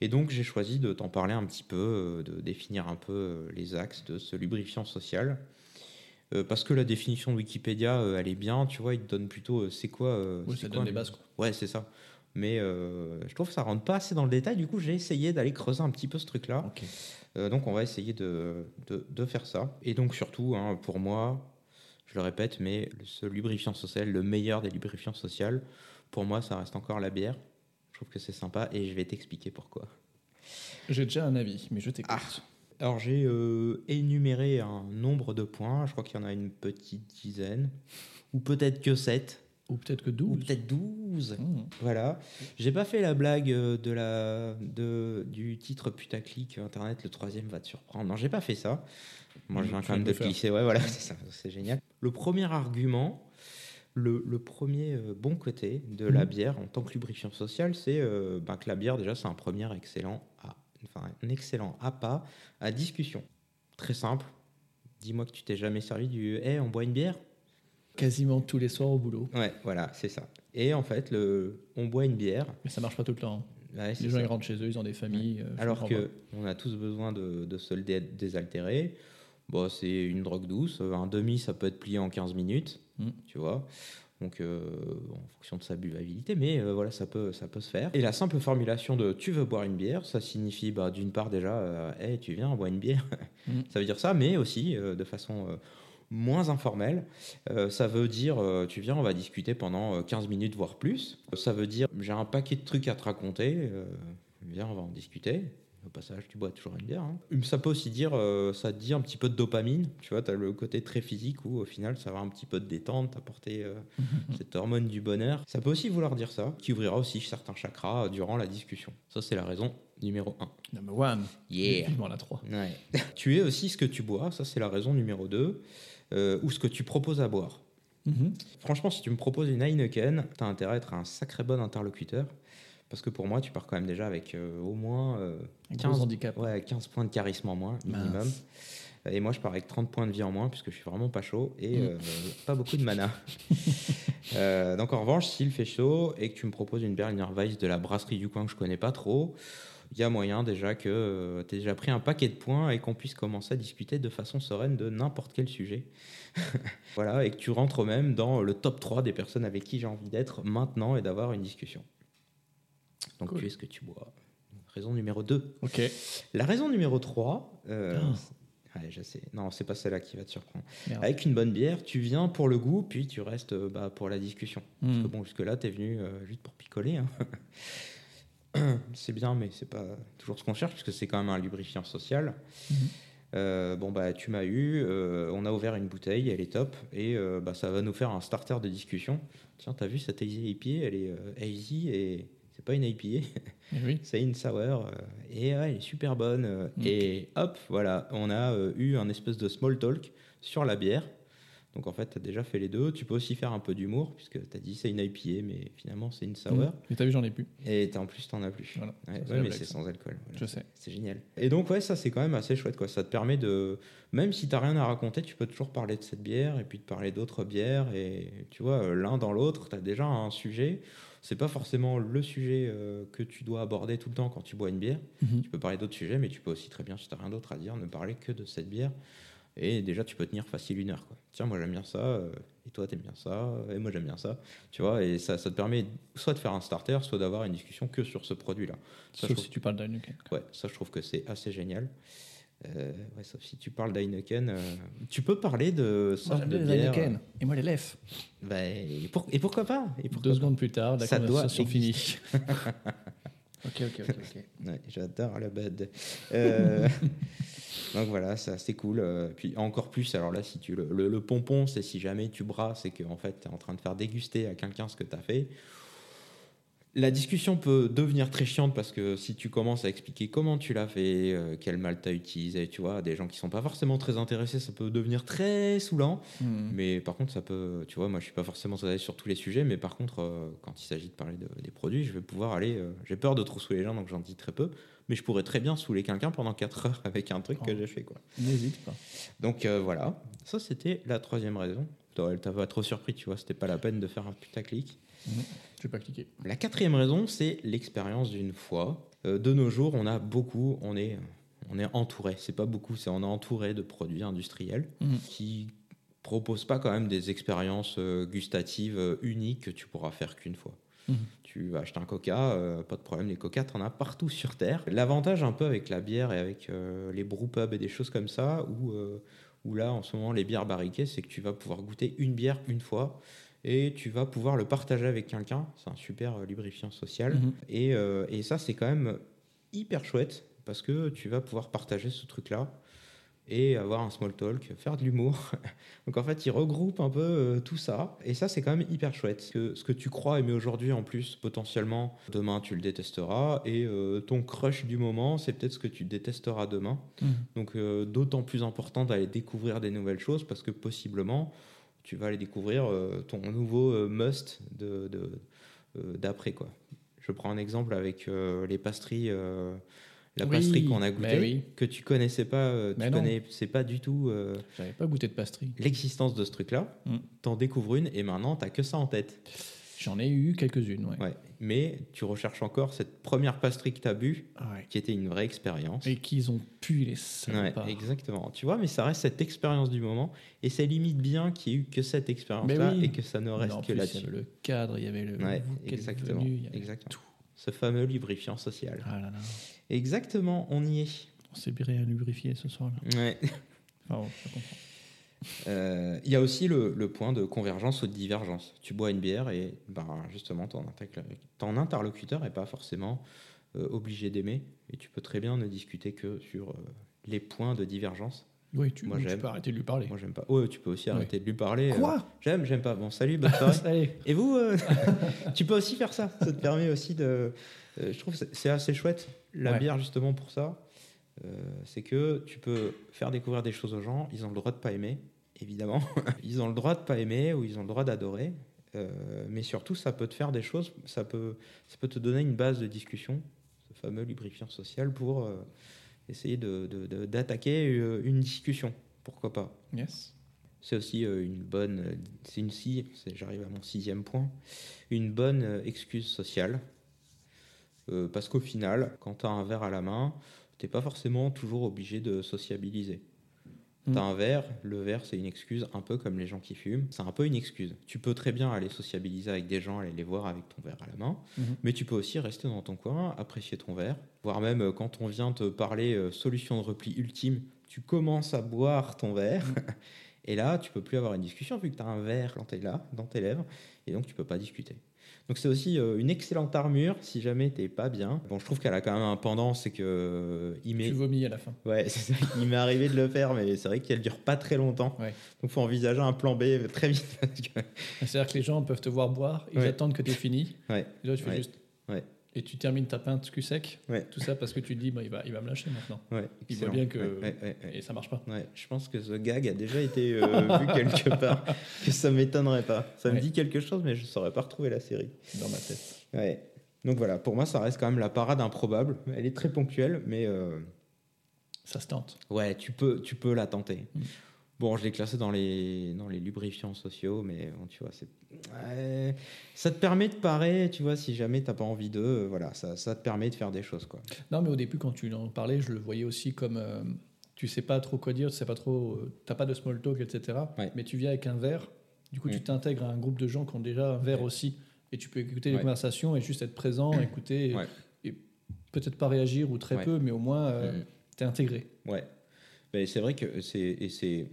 Et donc, j'ai choisi de t'en parler un petit peu, euh, de définir un peu les axes de ce lubrifiant social. Euh, parce que la définition de Wikipédia, euh, elle est bien, tu vois, il te donne plutôt euh, c'est quoi. Oui, ça quoi donne les le- bases. Quoi. Ouais, c'est ça. Mais je trouve que ça rentre pas assez dans le détail. Du coup, j'ai essayé d'aller creuser un petit peu ce truc-là. Donc, on va essayer de, de, de faire ça. Et donc, surtout, hein, pour moi, je le répète, mais ce lubrifiant social, le meilleur des lubrifiants sociaux, pour moi, ça reste encore la bière. Je trouve que c'est sympa et je vais t'expliquer pourquoi. J'ai déjà un avis, mais je t'écoute. Ah. Alors, j'ai euh, énuméré un nombre de points. Je crois qu'il y en a une petite dizaine. Ou peut-être que 7. Ou peut-être que Ou 12. peut-être 12. Mmh. Voilà. J'ai pas fait la blague euh, de la, de, du titre putaclic internet, le troisième va te surprendre. Non, j'ai pas fait ça. Moi, je viens Tu quand même viens de glisser. Ouais, voilà, <laughs> c'est génial. Le premier argument, le, le premier euh, bon côté de la Mhm. bière en tant que lubrifiant social, c'est euh, ben, que la bière, déjà, c'est un premier excellent, à, enfin, un excellent appât à discussion. Très simple. Dis-moi que tu t'es jamais servi du Hey, on boit une bière? Quasiment tous les soirs au boulot. Ouais, voilà, c'est ça. Et en fait, le, on boit une bière. Mais ça marche pas tout le temps. hein. ouais, Les gens ça. ils rentrent chez eux, ils ont des familles. euh, Alors que on a tous besoin de, de se désaltérer. Bon, c'est une drogue douce. Un demi, ça peut être plié en 15 minutes, Mm. tu vois. Donc, euh, en fonction de sa buvabilité, mais euh, voilà, ça peut, ça peut se faire. Et la simple formulation de tu veux boire une bière, ça signifie bah, d'une part déjà, euh, Hey, tu viens, on boit une bière. Mm. <laughs> ça veut dire ça, mais aussi de façon moins informelle. Euh, ça veut dire euh, tu viens, on va discuter pendant euh, 15 minutes, voire plus. Ça veut dire j'ai un paquet de trucs à te raconter, euh, viens, on va en discuter. Au passage, tu bois toujours une bière. hein. Ça peut aussi dire, euh, ça te dit un petit peu de dopamine. Tu vois, tu as le côté très physique où au final, ça va un petit peu de détente, t'apporter euh, <laughs> cette hormone du bonheur. Ça peut aussi vouloir dire ça, qui ouvrira aussi certains chakras euh, durant la discussion. Ça, c'est la raison numéro 1. Number one. Yeah. Vivement la 3. Ouais. <laughs> tu es aussi ce que tu bois, ça c'est la raison numéro 2, ou ce que tu proposes à boire. Franchement, si tu me proposes une Heineken, tu as intérêt à être un sacré bon interlocuteur. Parce que pour moi, tu pars quand même déjà avec euh, au moins euh, Un gros 15, handicap. ouais, 15 points de charisme en moins, minimum. Mince. Et moi, je pars avec 30 points de vie en moins, puisque je suis vraiment pas chaud et Mm. euh, pas beaucoup de mana. <laughs> Euh, donc en revanche, s'il fait chaud et que tu me proposes une Berliner Weiss de la brasserie du coin que je connais pas trop, il y a moyen déjà que tu aies déjà pris un paquet de points et qu'on puisse commencer à discuter de façon sereine de n'importe quel sujet. <laughs> voilà, et que tu rentres même dans le top 3 des personnes avec qui j'ai envie d'être maintenant et d'avoir une discussion. Donc Cool. tu es ce que tu bois. Raison numéro 2. Ok. La raison numéro 3, euh, Ah. ouais, je sais, non, c'est pas celle-là qui va te surprendre. Merde. Avec une bonne bière, tu viens pour le goût, puis tu restes euh, bah, pour la discussion. Parce Hmm. que bon, jusque-là, tu es venu euh, juste pour picoler. hein. <laughs> <clears throat> c'est bien, mais c'est pas toujours ce qu'on cherche, puisque c'est quand même un lubrifiant social. Mhm. Euh, bon, bah, tu m'as eu, euh, on a ouvert une bouteille, elle est top, et euh, bah, ça va nous faire un starter de discussion. Tiens, t'as vu cette IPA, elle est easy, et c'est pas une IPA. Eh oui. <laughs> C'est une sour et ouais, elle est super bonne. Et hop, voilà, on a eu un espèce de small talk sur la bière. Donc en fait, tu as déjà fait les deux. Tu peux aussi faire un peu d'humour, puisque tu as dit c'est une IPA, mais finalement c'est une sour. Mm. Mais t'as vu, j'en ai plus. Et t'as- en plus, t'en as plus. Voilà. Ouais, mais c'est sans alcool. voilà. Je sais. C'est génial. Et donc, ouais, ça, c'est quand même assez chouette. Quoi. Ça te permet de. Même si t'as rien à raconter, tu peux toujours parler de cette bière et puis de parler d'autres bières. Et tu vois, euh, l'un dans l'autre, tu as déjà un sujet. C'est pas forcément le sujet euh, que tu dois aborder tout le temps quand tu bois une bière. Mhm. Tu peux parler d'autres sujets, mais tu peux aussi très bien, si t'as rien d'autre à dire, ne parler que de cette bière. Et déjà, tu peux tenir facile une heure. Quoi. Tiens, moi j'aime bien ça, euh, et toi t'aimes bien ça, et moi j'aime bien ça. Tu vois, et ça, ça te permet soit de faire un starter, soit d'avoir une discussion que sur ce produit-là. Sauf si tu parles d'Heineken. Ouais, ça je trouve que c'est assez génial. Euh, ouais, sauf si tu parles d'Heineken, euh, tu peux parler de Moi, sorte j'aime de bière. Heineken. Et moi, les lèvres. Bah, et, pour- et pourquoi pas et pourquoi Deux pas secondes plus tard, la Ça doit conversation finie. exister. <laughs> ok, ok, ok. ok. <laughs> Ouais, J'adore la bad. Euh, <laughs> donc voilà, ça c'est cool. Euh, Puis encore plus, alors là, si tu le, le, le pompon, c'est si jamais tu brasses et que en fait tu es en train de faire déguster à quelqu'un ce que tu as fait. La discussion peut devenir très chiante parce que si tu commences à expliquer comment tu l'as fait, euh, quel mal t'as utilisé, tu vois, des gens qui sont pas forcément très intéressés, ça peut devenir très saoulant. Hmm. Mais par contre, ça peut, tu vois, moi je suis pas forcément très sur tous les sujets, mais par contre, euh, quand il s'agit de parler de- des produits, je vais pouvoir aller. euh, j'ai peur de trop saouler les gens, donc j'en dis très peu. Mais je pourrais très bien saouler quelqu'un pendant 4 heures avec un truc que Oh. j'ai fait, quoi. N'hésite pas. Donc euh, voilà, ça c'était la troisième raison. Elle t'a pas trop surpris, tu vois, c'était pas la peine de faire un putaclic. Je vais pas cliquer. La quatrième raison, c'est l'expérience d'une fois. Euh, de nos jours, on a beaucoup, on est, on est entouré. C'est pas beaucoup, c'est on est entouré de produits industriels Mhm. qui proposent pas quand même des expériences euh, gustatives uniques que tu pourras faire qu'une fois. Mhm. Tu vas acheter un coca, euh, pas de problème, les coca, t'en as partout sur Terre. L'avantage un peu avec la bière et avec euh, les brewpubs et des choses comme ça, où, euh, où là, en ce moment, les bières barriquées, c'est que tu vas pouvoir goûter une bière une fois et tu vas pouvoir le partager avec quelqu'un. C'est un super lubrifiant social. Mhm. Et, et ça, c'est quand même hyper chouette parce que tu vas pouvoir partager ce truc-là et avoir un small talk, faire de l'humour. <laughs> Donc en fait, il regroupe un peu euh, tout ça. Et ça, c'est quand même hyper chouette. Que, ce que tu crois aimer aujourd'hui, en plus, potentiellement, demain, tu le détesteras. Et euh, ton crush du moment, c'est peut-être ce que tu détesteras demain. Mhm. Donc euh, d'autant plus important d'aller découvrir des nouvelles choses parce que possiblement, tu vas aller découvrir ton nouveau must de, d'après. quoi. Je prends un exemple avec les pastries. La Oui, pastry qu'on a goûtée, oui. que tu connaissais pas, euh, tu non. connaissais pas du tout euh, J'avais pas goûté de pastry. l'existence de ce truc-là. Mm. T'en découvres une et maintenant t'as que ça en tête. J'en ai eu quelques-unes, ouais. Ouais. Mais tu recherches encore cette première pastry que t'as bu, Ouais. qui était une vraie expérience. Et qu'ils ont pu les Ouais, exactement. Tu vois, mais ça reste cette expérience du moment. Et c'est limite bien qu'il y ait eu que cette expérience-là oui. et que ça ne reste en que plus, il y là-dessus. avait le cadre, il y avait le. Exactement. il y avait exactement. tout. Ce fameux lubrifiant social. Ah là là. Exactement, on y est. On s'est bien lubrifié ce soir-là. Ouais. Enfin, bon, je comprends. Euh, Il y a aussi le, le point de convergence ou de divergence. Tu bois une bière et ben, justement ton, interloc- ton interlocuteur n'est pas forcément euh, obligé d'aimer et tu peux très bien ne discuter que sur euh, les points de divergence. Oui, tu, Moi, tu peux arrêter de lui parler. Moi j'aime pas. Ouais, tu peux aussi arrêter de lui parler. Quoi? J'aime, j'aime pas. Bon, salut, bonne soirée. <laughs> Et vous, <laughs> tu peux aussi faire ça. Ça te permet aussi de. je trouve que c'est assez chouette la Ouais. bière justement pour ça. Euh, c'est que tu peux faire découvrir des choses aux gens. Ils ont le droit de pas aimer, évidemment. <laughs> ils ont le droit de pas aimer ou ils ont le droit d'adorer. Euh, mais surtout, ça peut te faire des choses. Ça peut, ça peut te donner une base de discussion, ce fameux lubrifiant social pour euh, essayer de- de- de- d'attaquer euh, une discussion. Pourquoi pas Yes. c'est aussi une bonne, c'est une si, j'arrive à mon sixième point, une bonne excuse sociale. Euh, parce qu'au final, quand tu as un verre à la main, t'es pas forcément toujours obligé de sociabiliser. Mm. Tu as un verre, le verre c'est une excuse, un peu comme les gens qui fument, c'est un peu une excuse. Tu peux très bien aller sociabiliser avec des gens, aller les voir avec ton verre à la main, Mhm. mais tu peux aussi rester dans ton coin, apprécier ton verre, voire même euh, quand on vient te parler euh, solution de repli ultime, tu commences à boire ton verre. <laughs> Et là, tu peux plus avoir une discussion vu que tu as un verre quand tu es là, dans tes lèvres, et donc tu peux pas discuter. Donc c'est aussi euh, une excellente armure si jamais t'es pas bien. Bon, je trouve qu'elle a quand même un pendant, c'est que euh, il m'est, Tu vomis à la fin. ouais, <laughs> c'est ça, il m'est arrivé de le faire, mais c'est vrai qu'elle dure pas très longtemps. Ouais. Donc faut envisager un plan B très vite. que- C'est-à-dire que les gens peuvent te voir boire, ils Ouais. attendent que tu aies fini. ouais, Et là, tu fais Ouais. juste. Et tu termines ta pinte cul sec. Ouais. Tout ça parce que tu te dis, bah, il, va, il va me lâcher maintenant. ouais, Il voit bien que- Ouais. Et ça marche pas. Je pense que ce gag a déjà été euh, vu quelque part, <laughs> que ça m'étonnerait pas. Ça me dit quelque chose, mais je saurais pas retrouver la série. Dans ma tête. Ouais. Donc voilà, pour moi, ça reste quand même la parade improbable. Elle est très ponctuelle, mais euh, Ça se tente. ouais, tu peux, tu peux la tenter. Mm. Bon, je l'ai classé dans les, dans les lubrifiants sociaux, mais bon, tu vois, c'est, ouais, ça te permet de parer, tu vois, si jamais t'as pas envie d'eux, euh, voilà, ça, ça te permet de faire des choses, quoi. Non, mais au début, quand tu en parlais, je le voyais aussi comme. euh, tu sais pas trop quoi dire, tu sais pas trop. euh, t'as pas de small talk, etc. Ouais. Mais tu viens avec un verre. Du coup, Mm. tu t'intègres à un groupe de gens qui ont déjà un verre Ouais. aussi. Et tu peux écouter les conversations et juste être présent, écouter. et- peut-être pas réagir ou très peu, mais au moins, euh, Mm. t'es intégré. Ouais. Mais c'est vrai que c'est, et c'est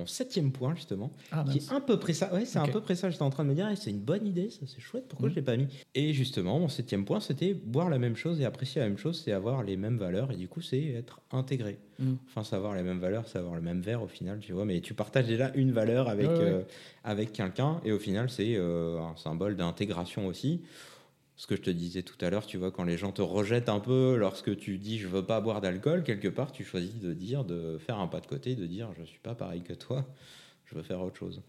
mon septième point, justement, Ah, qui est un peu près ça. Ouais, c'est Ok. un peu près ça. J'étais en train de me dire, c'est une bonne idée, ça, c'est chouette. Pourquoi Mm. je l'ai pas mis? Et justement, mon septième point, c'était boire la même chose et apprécier la même chose, c'est avoir les mêmes valeurs. Et du coup, c'est être intégré. Mm. Enfin, savoir les mêmes valeurs, c'est avoir le même verre au final, tu vois. Mais tu partages déjà une valeur avec Ouais, ouais. euh, avec quelqu'un, et au final, c'est euh, un symbole d'intégration aussi. Ce que je te disais tout à l'heure, tu vois, quand les gens te rejettent un peu lorsque tu dis je veux pas boire d'alcool, quelque part, tu choisis de dire, de faire un pas de côté, de dire je suis pas pareil que toi, <laughs> je veux faire autre chose.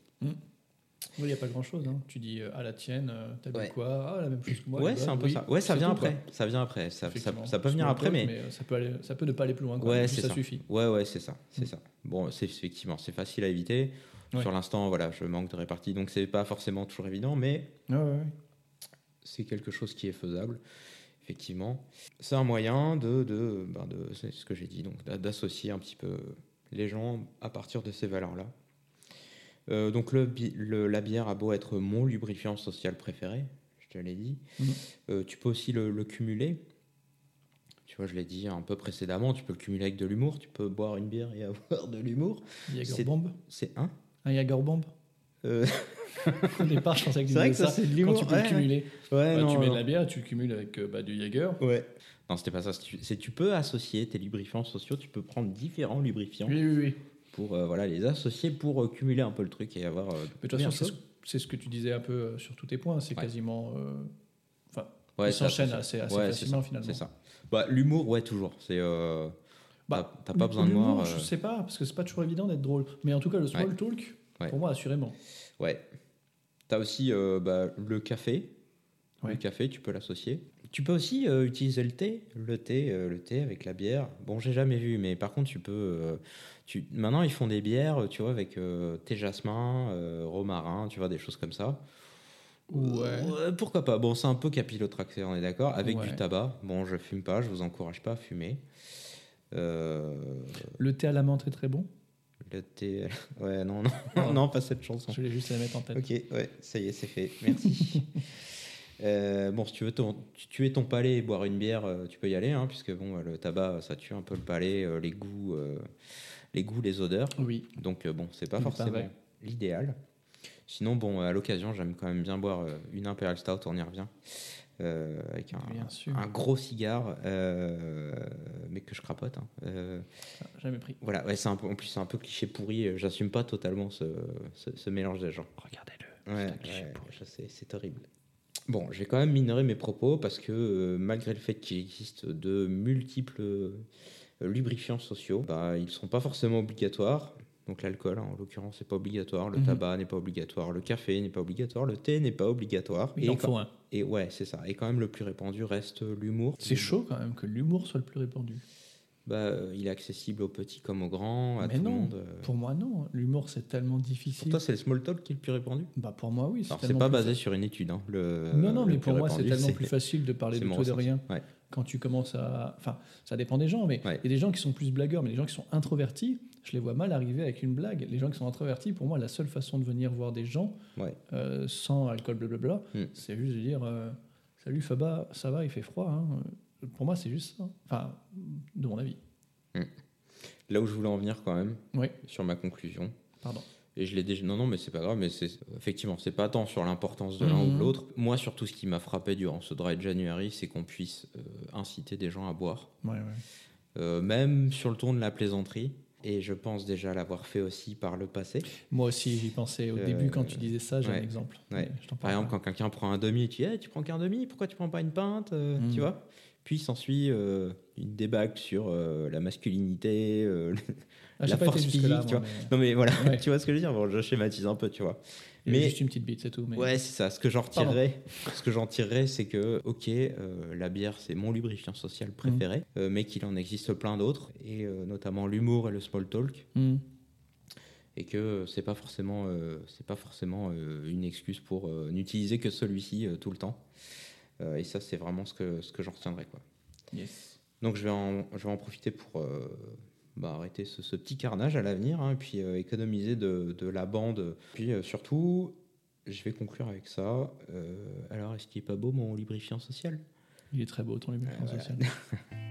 Il n'y a pas grand chose. Tu dis euh, à la tienne, euh, t'as Ouais. quoi? Ah, la même chose que moi. ouais, c'est un peu oui. ça. Ouais, ça vient après. Ça vient après. Ça, ça, Effectivement. ça peut venir après, mais. euh, ça, peut aller, ça peut ne pas aller plus loin. Quoi. Ouais, ça, ça. suffit. Ouais, ouais, c'est ça, c'est Mm. ça. Bon, c'est effectivement, c'est facile à éviter. Ouais. Sur l'instant, voilà, je manque de répartie, donc c'est pas forcément toujours évident, mais Ouais, ouais, ouais. C'est quelque chose qui est faisable, effectivement. C'est un moyen de, de, ben de c'est ce que j'ai dit, donc d'a- d'associer un petit peu les gens à partir de ces valeurs-là. Euh, donc le, la bière a beau être mon lubrifiant social préféré, je te l'ai dit. Mhm. Euh, tu peux aussi le, le cumuler. Tu vois, je l'ai dit un peu précédemment, tu peux le cumuler avec de l'humour, tu peux boire une bière et <laughs> avoir de l'humour. C'est un. Un Jager Bomb. Euh, <laughs> Au départ, je pensais que tu C'est vrai disais que ça, c'est de l'humour, Quand tu peux ouais, le cumuler, ouais, bah, non, tu mets de la bière, tu le cumules avec euh, bah, du Jager. Ouais. Non, c'était pas ça. C'est tu, peux associer tes lubrifiants sociaux, tu peux prendre différents lubrifiants Oui, oui, oui. pour euh, voilà, les associer pour euh, cumuler un peu le truc et avoir. euh, Mais de toute façon, c'est ce, que tu disais un peu euh, sur tous tes points. C'est Ouais. quasiment. euh, Enfin, Ouais, ils c'est s'enchaînent assez, assez facilement ça, finalement. C'est ça. Bah, L'humour, ouais, toujours. C'est. euh, Bah, t'as- pas besoin de l'humour, moi. Je sais pas, parce que c'est pas toujours évident d'être drôle. Mais en tout cas, le small Ouais. talk, Ouais. pour moi, assurément. Ouais. T'as aussi euh, bah, le café. Ouais. Le café, tu peux l'associer. Tu peux aussi euh, utiliser le thé. Le thé, euh, le thé avec la bière. Bon, j'ai jamais vu, mais par contre, tu peux. euh, tu... Maintenant, ils font des bières, tu vois, avec euh, thé jasmin, euh, romarin, tu vois, des choses comme ça. Ouais. Pourquoi pas? Bon, c'est un peu capillotracté, on est d'accord. Avec Ouais. du tabac. Bon, je fume pas, je vous encourage pas à fumer. Euh, Le thé à la menthe est très bon? Le thé. Ouais, non, non, <laughs> non, pas cette chanson. Je voulais juste la mettre en tête. Ok, ouais, ça y est, c'est fait. Merci. <laughs> Euh, bon, si tu veux ton- tu- tuer ton palais et boire une bière, euh, tu peux y aller, hein, puisque bon, euh, le tabac, ça tue un peu le palais, euh, les goûts, euh, les goûts, les odeurs. Oui. Donc euh, bon, c'est pas forcément l'idéal. Sinon, bon, à l'occasion, j'aime quand même bien boire euh, une Imperial Stout, on y revient, euh, avec un, gros cigare, euh, mais que je crapote. hein. Euh, Jamais pris. voilà, ouais, c'est un peu, en plus c'est un peu cliché pourri. euh, J'assume pas totalement ce, ce, ce mélange des gens. Regardez-le. Ouais, C'est ouais, horrible. Bon, je vais quand même minorer mes propos parce que malgré le fait qu'il existe de multiples lubrifiants sociaux, bah, ils ne sont pas forcément obligatoires. Donc l'alcool, hein, en l'occurrence, c'est pas obligatoire. Le Mhm. tabac n'est pas obligatoire. Le café n'est pas obligatoire. Le thé n'est pas obligatoire. Il et, en faut un. Et ouais, c'est ça. Et quand même, le plus répandu reste l'humour. C'est chaud quand même que l'humour soit le plus répandu. Bah, euh, il est accessible aux petits comme aux grands, à Mais tout non, le monde. euh. Pour moi, non. L'humour, c'est tellement Pour difficile. toi, c'est le small talk qui est le plus répandu? Bah, pour moi, oui. Alors, c'est pas basé sur une étude. Hein, le, Non, non, le mais pour moi, c'est tellement plus facile de parler de tout et de rien. Ouais. Quand tu commences à. Enfin, ça dépend des gens, mais il Ouais. y a des gens qui sont plus blagueurs, mais les gens qui sont introvertis, je les vois mal arriver avec une blague. Les gens qui sont introvertis, pour moi, la seule façon de venir voir des gens Ouais. euh, sans alcool, blablabla, Hmm. c'est juste de dire euh, Salut Faba, ça va, il fait froid. hein. Pour moi, c'est juste ça. Enfin, de mon avis. Là où je voulais en venir quand même, Oui, sur ma conclusion, pardon. et je l'ai déjà. Non, non, mais c'est pas grave, mais c'est effectivement, c'est pas tant sur l'importance de l'un ou Mhm. de l'autre. Moi, surtout, ce qui m'a frappé durant ce Dry January, c'est qu'on puisse euh, inciter des gens à boire, Ouais, ouais. Euh, même sur le ton de la plaisanterie. Et je pense déjà l'avoir fait aussi par le passé. Moi aussi, j'y pensais au Euh, début quand tu disais ça, j'ai un exemple. ouais. Je Par exemple, quand quelqu'un prend un demi, tu dis Eh, Tu prends qu'un demi Pourquoi tu prends pas une pinte Mhm. Tu vois? Puis s'ensuit euh, une débâcle sur euh, la masculinité, Ah, la force physique, tu moi, vois. mais- Non mais voilà, Ouais. <laughs> tu vois ce que je veux dire Bon, je schématise un peu, tu vois. Mais- juste une petite bite, c'est tout. Mais... Ouais, c'est ça. Ce que j'en retirerais, ce que j'en tirerais, c'est que, ok, euh, la bière, c'est mon lubrifiant social préféré, Mm. euh, mais qu'il en existe plein d'autres, et euh, notamment l'humour et le small talk, Hmm. et que c'est pas forcément, euh, c'est pas forcément euh, une excuse pour euh, n'utiliser que celui-ci tout le temps. Et ça, c'est vraiment ce que ce que j'en retiendrai, quoi. Yes. Donc je vais en, je vais en profiter pour bah, arrêter ce, ce petit carnage à l'avenir, hein, et puis euh, économiser de, de la bande. Puis euh, surtout, je vais conclure avec ça. Euh, alors, est-ce qu'il est pas beau mon lubrifiant social? Il est très beau ton lubrifiant Ouais, social. <laughs>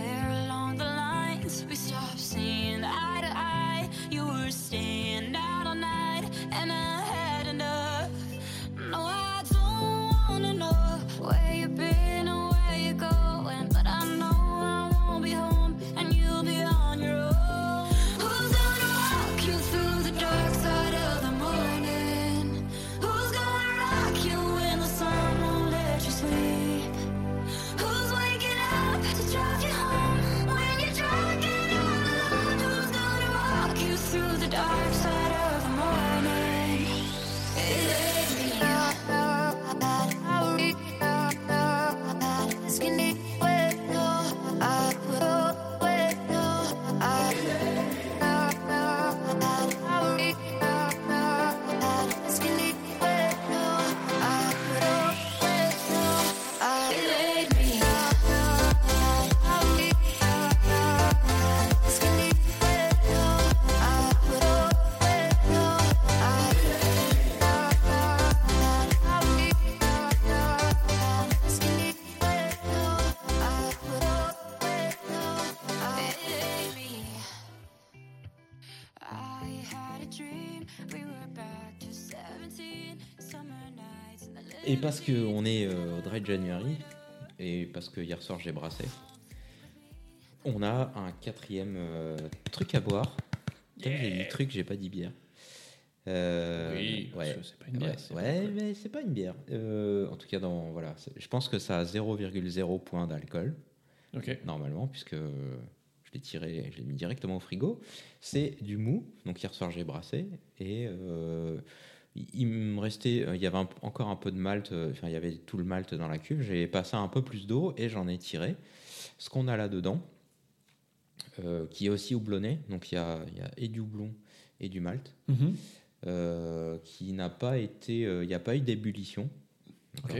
parce qu'on est euh, au Dry January, et parce que hier soir j'ai brassé, on a un quatrième euh, truc à boire. Putain, J'ai dit truc, j'ai pas dit bière. Euh, Oui, ouais. c'est pas une bière, Ouais, mais c'est pas une bière. Euh, en tout cas, dans, voilà, je pense que ça a 0,0 point d'alcool, normalement, puisque je l'ai tiré, je l'ai mis directement au frigo. C'est du mou, donc hier soir j'ai brassé, et euh, il me restait, euh, il y avait un- encore un peu de malt, euh, enfin il y avait tout le malt dans la cuve, j'ai passé un peu plus d'eau et j'en ai tiré. Ce qu'on a là-dedans, euh, qui est aussi houblonné, donc il y a, il y a et du houblon et du malt, Mhm. euh, qui n'a pas été, euh, il n'y a pas eu d'ébullition,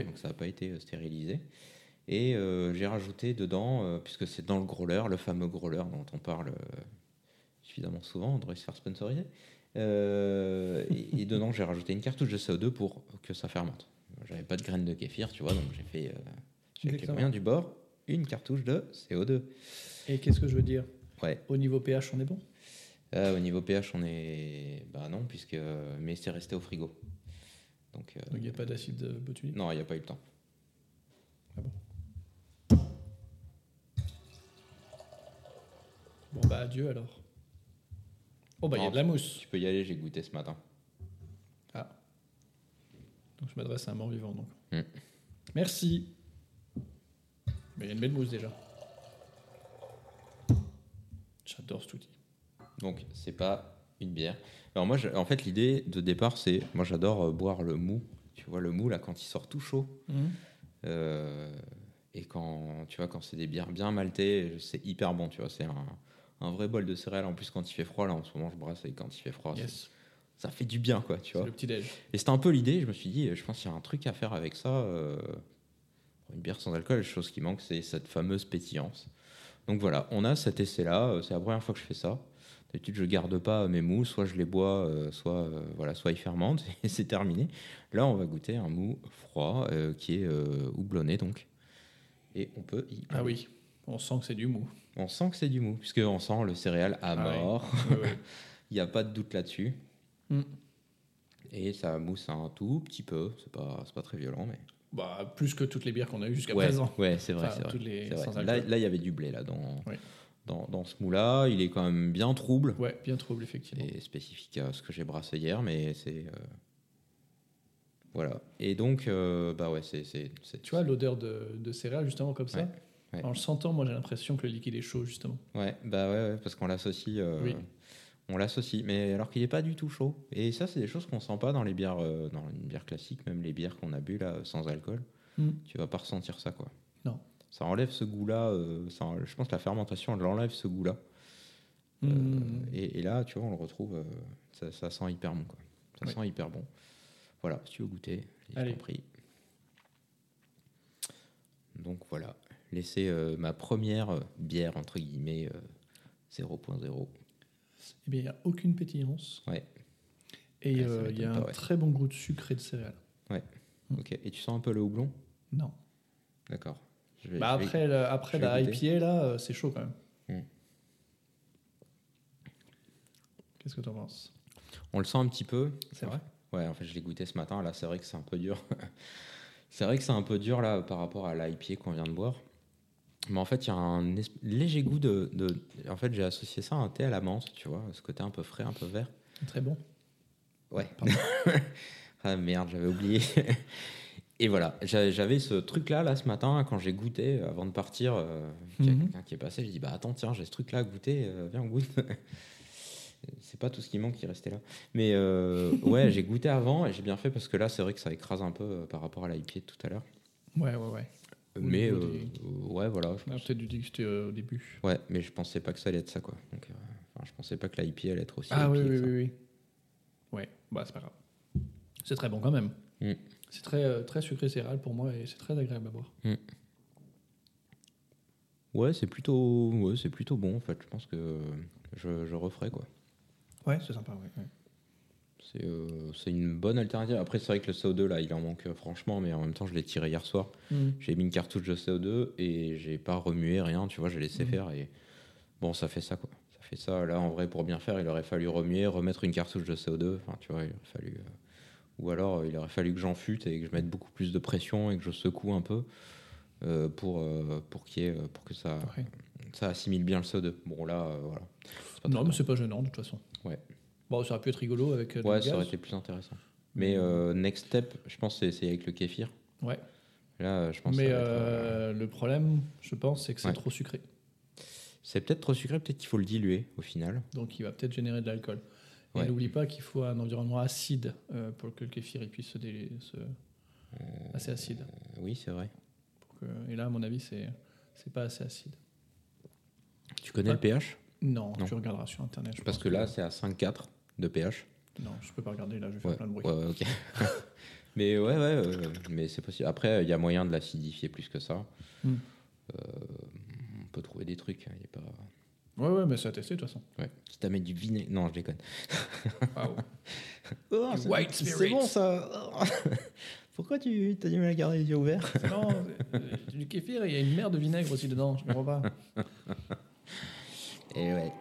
donc ça n'a pas été stérilisé. Et j'ai rajouté dedans, puisque c'est dans le growler, le fameux growler dont on parle suffisamment souvent, on devrait se faire sponsoriser. Euh, et, et dedans, j'ai rajouté une cartouche de CO2 pour que ça fermente. J'avais pas de graines de kéfir, tu vois, donc j'ai fait, euh, j'ai avec les moyens du bord, une cartouche de CO2. Et qu'est-ce que je veux dire? Ouais. Au niveau pH, on est bon? Euh, au niveau pH, on est. Bah non, puisque. Mais c'est resté au frigo. Donc. euh, il n'y a pas d'acide botulique Non, il n'y a pas eu le temps. Bon bah adieu alors. Oh bah il y a de la mousse. Tu peux y aller, j'ai goûté ce matin. Ah. Donc je m'adresse à un mort-vivant donc. Mm. Merci. Mais il y a une belle mousse déjà. J'adore ce outil. Donc, c'est pas une bière. Alors, moi, je- en fait, l'idée de départ, c'est. Moi, j'adore euh, boire le mou. Tu vois, le mou, là, quand il sort tout chaud. Euh, et quand, tu vois, quand c'est des bières bien maltées, c'est hyper bon, tu vois. C'est un, un vrai bol de céréales. En plus, quand il fait froid, là, en ce moment, je brasse et quand il fait froid, Yes. ça fait du bien, quoi, tu vois. le petit déj. Et c'était un peu l'idée. Je me suis dit, je pense qu'il y a un truc à faire avec ça. euh, une bière sans alcool, la chose qui manque, c'est cette fameuse pétillance. Donc voilà, on a cet essai-là. euh, C'est la première fois que je fais ça. D'habitude, je garde pas mes mous, soit je les bois, euh, soit euh, voilà, soit ils fermentent <laughs> et c'est terminé. Là, on va goûter un mou froid euh, qui est houblonné donc. Et on peut y Ah oui, on sent que c'est du mou. On sent que c'est du mou, puisque on sent le céréal à Ah oui. mort. <laughs> Il n'y a pas de doute là-dessus. Mm. Et ça mousse un tout petit peu. C'est pas, pas très violent, mais. Bah, plus que toutes les bières qu'on a eues jusqu'à ouais, présent. ouais, c'est vrai, Enfin, c'est vrai. vrai. Là, il y avait du blé là dans, Oui. dans, dans ce mou-là. Il est quand même bien trouble Ouais, bien trouble, effectivement. et spécifique à ce que j'ai brassé hier, mais c'est euh, voilà. Et donc, euh, bah ouais, c'est Tu vois l'odeur de, de céréales, justement, comme ça Ouais, ouais. En le sentant, moi j'ai l'impression que le liquide est chaud, justement. Ouais, bah ouais, ouais, parce qu'on l'associe. euh, Oui. On l'associe, mais alors qu'il n'est pas du tout chaud. Et ça, c'est des choses qu'on sent pas dans les bières, euh, dans une bière classique, même les bières qu'on a bu là sans alcool. Mm. Tu vas pas ressentir ça, quoi. Non. Ça enlève ce goût-là. euh, je pense que la fermentation, elle enlève ce goût-là. Euh, Mm. et, et là, tu vois, on le retrouve. ça, ça sent hyper bon, quoi. Ça sent hyper bon. Voilà, si tu veux goûter, j'ai compris. Donc voilà, laissez euh, ma première euh, bière entre guillemets euh, 0.0. Eh bien, il n'y a aucune pétillance. Ouais. Et Ouais, euh, il y a un pas, ouais. très bon goût de sucre et de céréales. Mm. Ok. Et tu sens un peu le houblon? Non. D'accord. Bah vais- après, après la. IPA, là, euh, c'est chaud quand même. Mm. Qu'est-ce que tu en penses? On le sent un petit peu. C'est vrai? Ouais, en fait, je l'ai goûté ce matin. Là, c'est vrai que c'est un peu dur. <laughs> c'est vrai que c'est un peu dur là par rapport à l'IPA qu'on vient de boire. Mais en fait, il y a un léger goût de, de- En fait, j'ai associé ça à un thé à la menthe, tu vois, ce côté un peu frais, un peu vert. Très bon. Ouais. Pardon. <laughs> ah merde, j'avais oublié. <laughs> Et voilà, j'a- j'avais ce truc-là là ce matin quand j'ai goûté euh, avant de partir. euh, Il y a Mhm. quelqu'un qui est passé, j'ai dit bah attends tiens j'ai ce truc-là à goûter, euh, viens on goûte. <laughs> c'est pas tout ce qui manque qui restait là. Mais euh, ouais j'ai goûté avant et j'ai bien fait parce que là c'est vrai que ça écrase un peu par rapport à l'IPA de tout à l'heure. Ouais, ouais, ouais. Mais euh, euh, ouais voilà. je On a pense- peut-être dû déguster euh, au début. Ouais mais je pensais pas que ça allait être ça quoi. Donc euh, enfin, je pensais pas que l'IPA allait être aussi. Ah oui, oui, ça. oui, oui. Ouais, bah c'est pas grave. C'est très bon quand même. Mm. C'est très, euh, très sucré céréal pour moi et c'est très agréable à boire. Ouais c'est plutôt ouais, c'est plutôt bon en fait. Je pense que je, je referai quoi. Ouais, c'est sympa, ouais. ouais. C'est euh, c'est une bonne alternative. Après, c'est vrai que le CO2, là, il en manque euh, franchement, mais en même temps, je l'ai tiré hier soir. Mm. J'ai mis une cartouche de CO2 et j'ai pas remué rien, tu vois, j'ai laissé Mhm. faire et bon, ça fait ça, quoi. Ça fait ça. Là, en vrai, pour bien faire, il aurait fallu remuer, remettre une cartouche de CO2. Enfin, tu vois, il aurait fallu euh, Ou alors, il aurait fallu que j'en fute et que je mette beaucoup plus de pression et que je secoue un peu pour, pour, ait- pour que ça, Ouais. ça assimile bien le CO2. Bon, là, voilà. Pas Non, mais c'est pas gênant de toute façon. Ouais. Bon, ça aurait pu être rigolo avec euh, Ouais, ça aurait été plus intéressant. Mais euh, next step, je pense, c'est avec le kéfir. Ouais. Là, euh, je pense Mais que être, le problème, je pense, c'est que c'est Ouais. trop sucré. c'est peut-être trop sucré, peut-être qu'il faut le diluer au final. Donc il va peut-être générer de l'alcool. Et Ouais. n'oublie pas qu'il faut un environnement acide pour que le kéfir il puisse se, dé- se- assez acide. Oui, c'est vrai. Que- Et là, à mon avis, c'est c'est pas assez acide. Tu connais le pH Non, Non. tu regarderas sur internet. je Parce pense que là, c'est à 5,4 de pH. non, je peux pas regarder là, je vais faire Ouais, plein de bruit. ouais, ok. <laughs> mais ouais, ouais, euh, mais c'est possible. Après, il y a moyen de l'acidifier plus que ça. Hmm. Euh, on peut trouver des trucs. hein, y a pas... Ouais, ouais, mais c'est à tester de toute façon. Ouais. Quitte à mettre du vinaigre. Non, je déconne. <laughs> Oh, c'est- white c'est spirits. bon ça. <laughs> Pourquoi tu as du mal à garder les yeux ouverts? Non, c'est- c'est du kéfir, et il y a une mer de vinaigre aussi dedans, je comprends pas. Et ouais.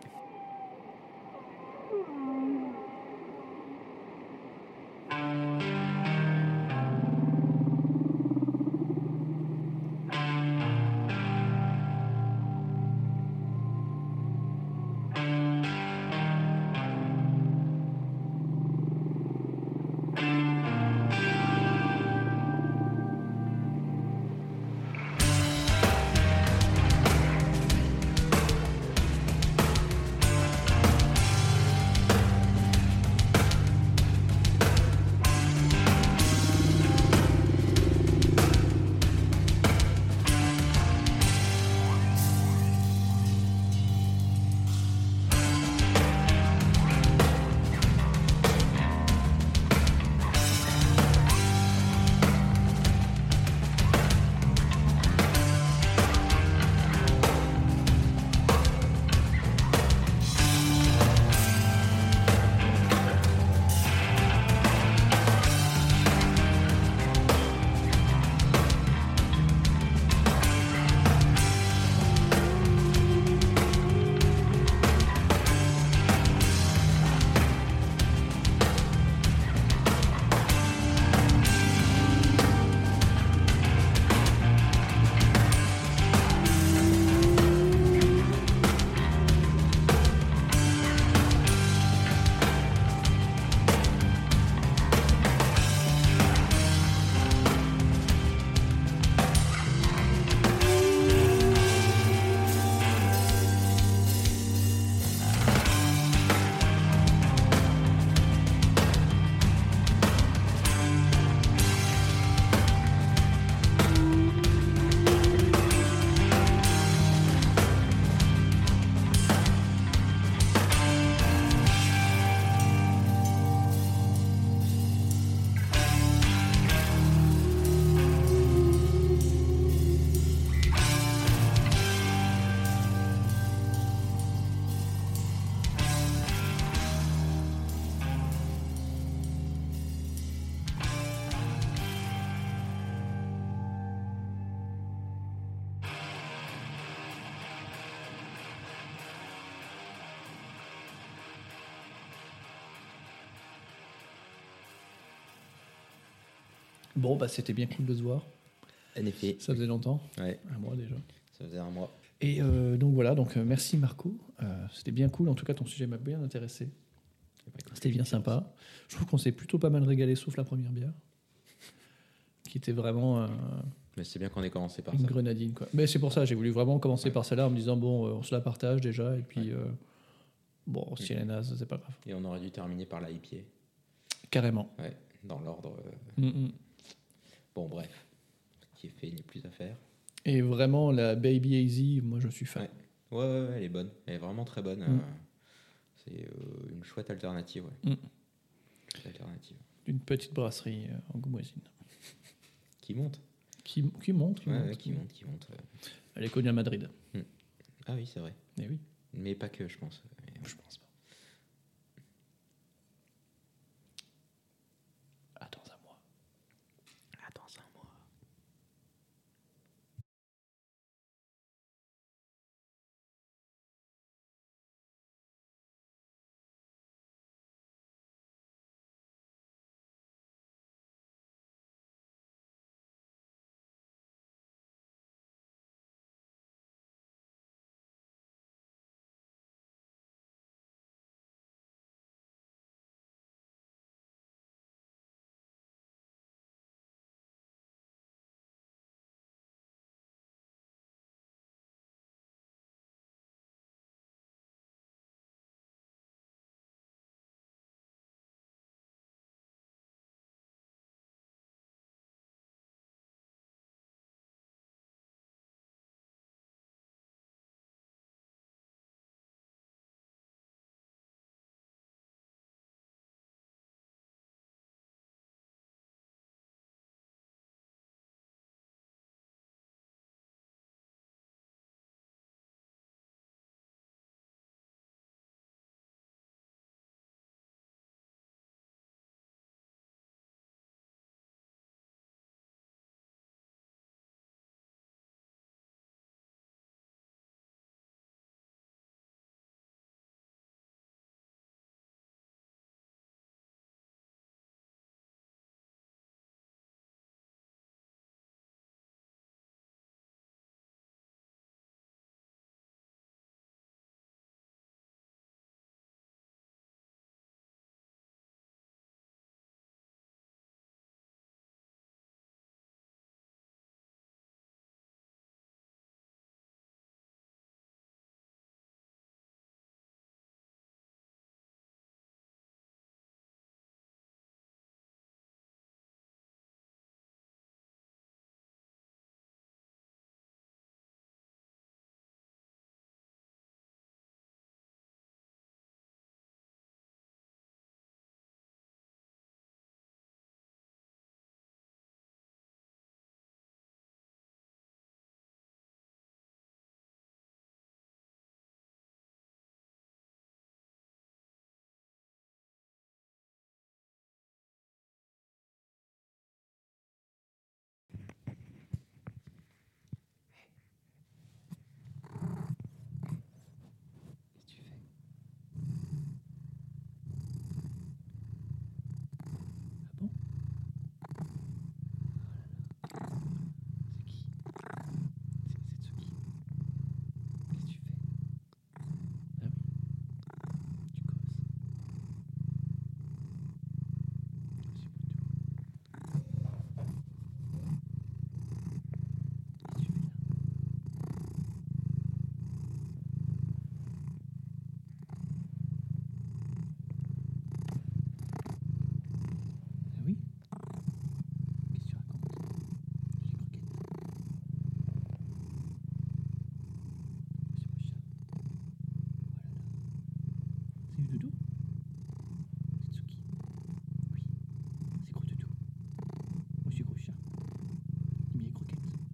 Bon, bah c'était bien cool de se voir. En effet. Ça faisait longtemps, Ouais, un mois déjà. ça faisait un mois. Et euh, donc voilà, donc euh, merci Marco. Euh, c'était bien cool. En tout cas, ton sujet m'a bien intéressé. C'était bien sympa. Je trouve qu'on s'est plutôt pas mal régalé, sauf la première bière, qui était vraiment Mais c'est bien qu'on ait commencé par une ça. grenadine. Quoi. Mais c'est pour ça, j'ai voulu vraiment commencer par celle-là en me disant bon, on se la partage déjà, et puis bon, si elle est naze, c'est pas grave. Et on aurait dû terminer par l'IPA. Carrément. Ouais, dans l'ordre. Mm, mm. Bon, bref. Ce qui est fait n'est plus à faire. Et vraiment, la Baby Easy, moi je suis fan. Ouais. Ouais, ouais, ouais, elle est bonne. Elle est vraiment très bonne. Mm. euh, C'est euh, une chouette alternative, ouais. Mm. Alternative. D'une petite brasserie angoumoisine. <laughs> Qui monte Qui, qui monte, qui Ouais, monte, ouais, qui monte, qui monte. Elle est connue à Madrid. Ah oui, c'est vrai. Eh oui, Mais pas que, je pense. je pense chat. Il met les croquettes.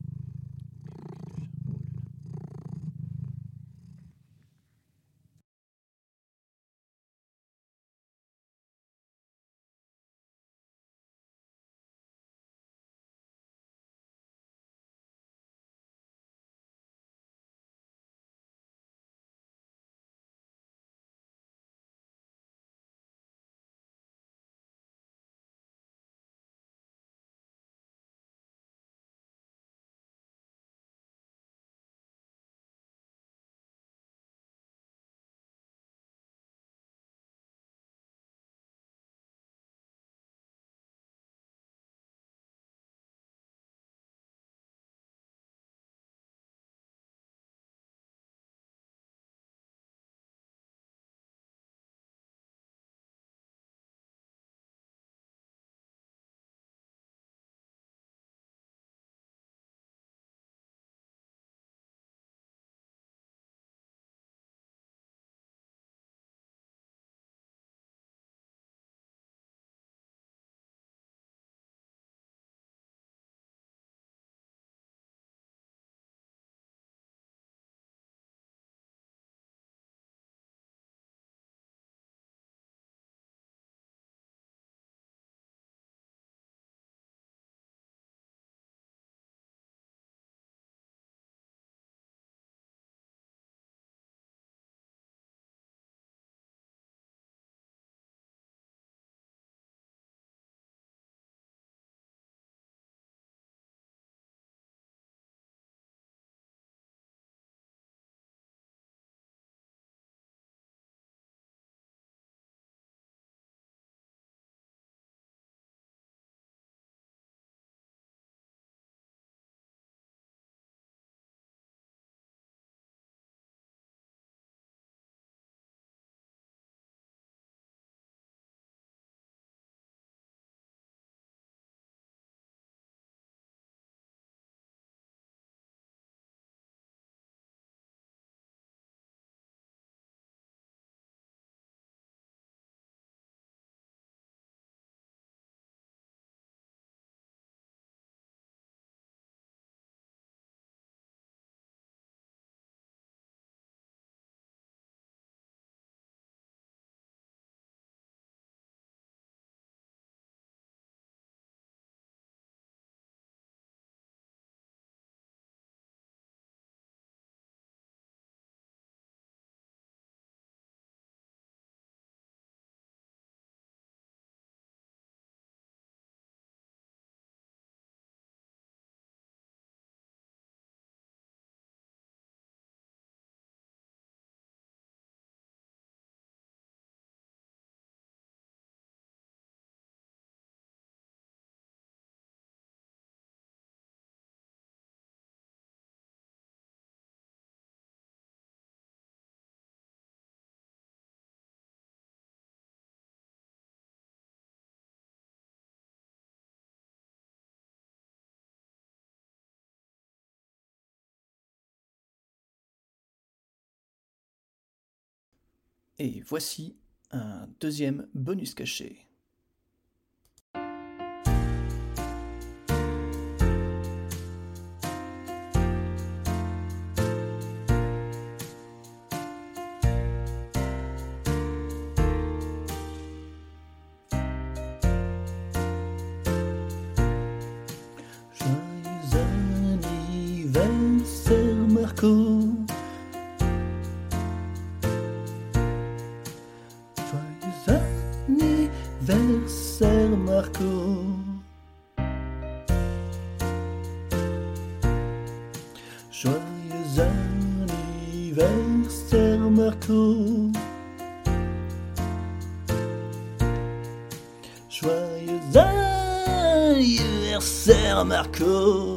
Et voici un deuxième bonus caché. Marco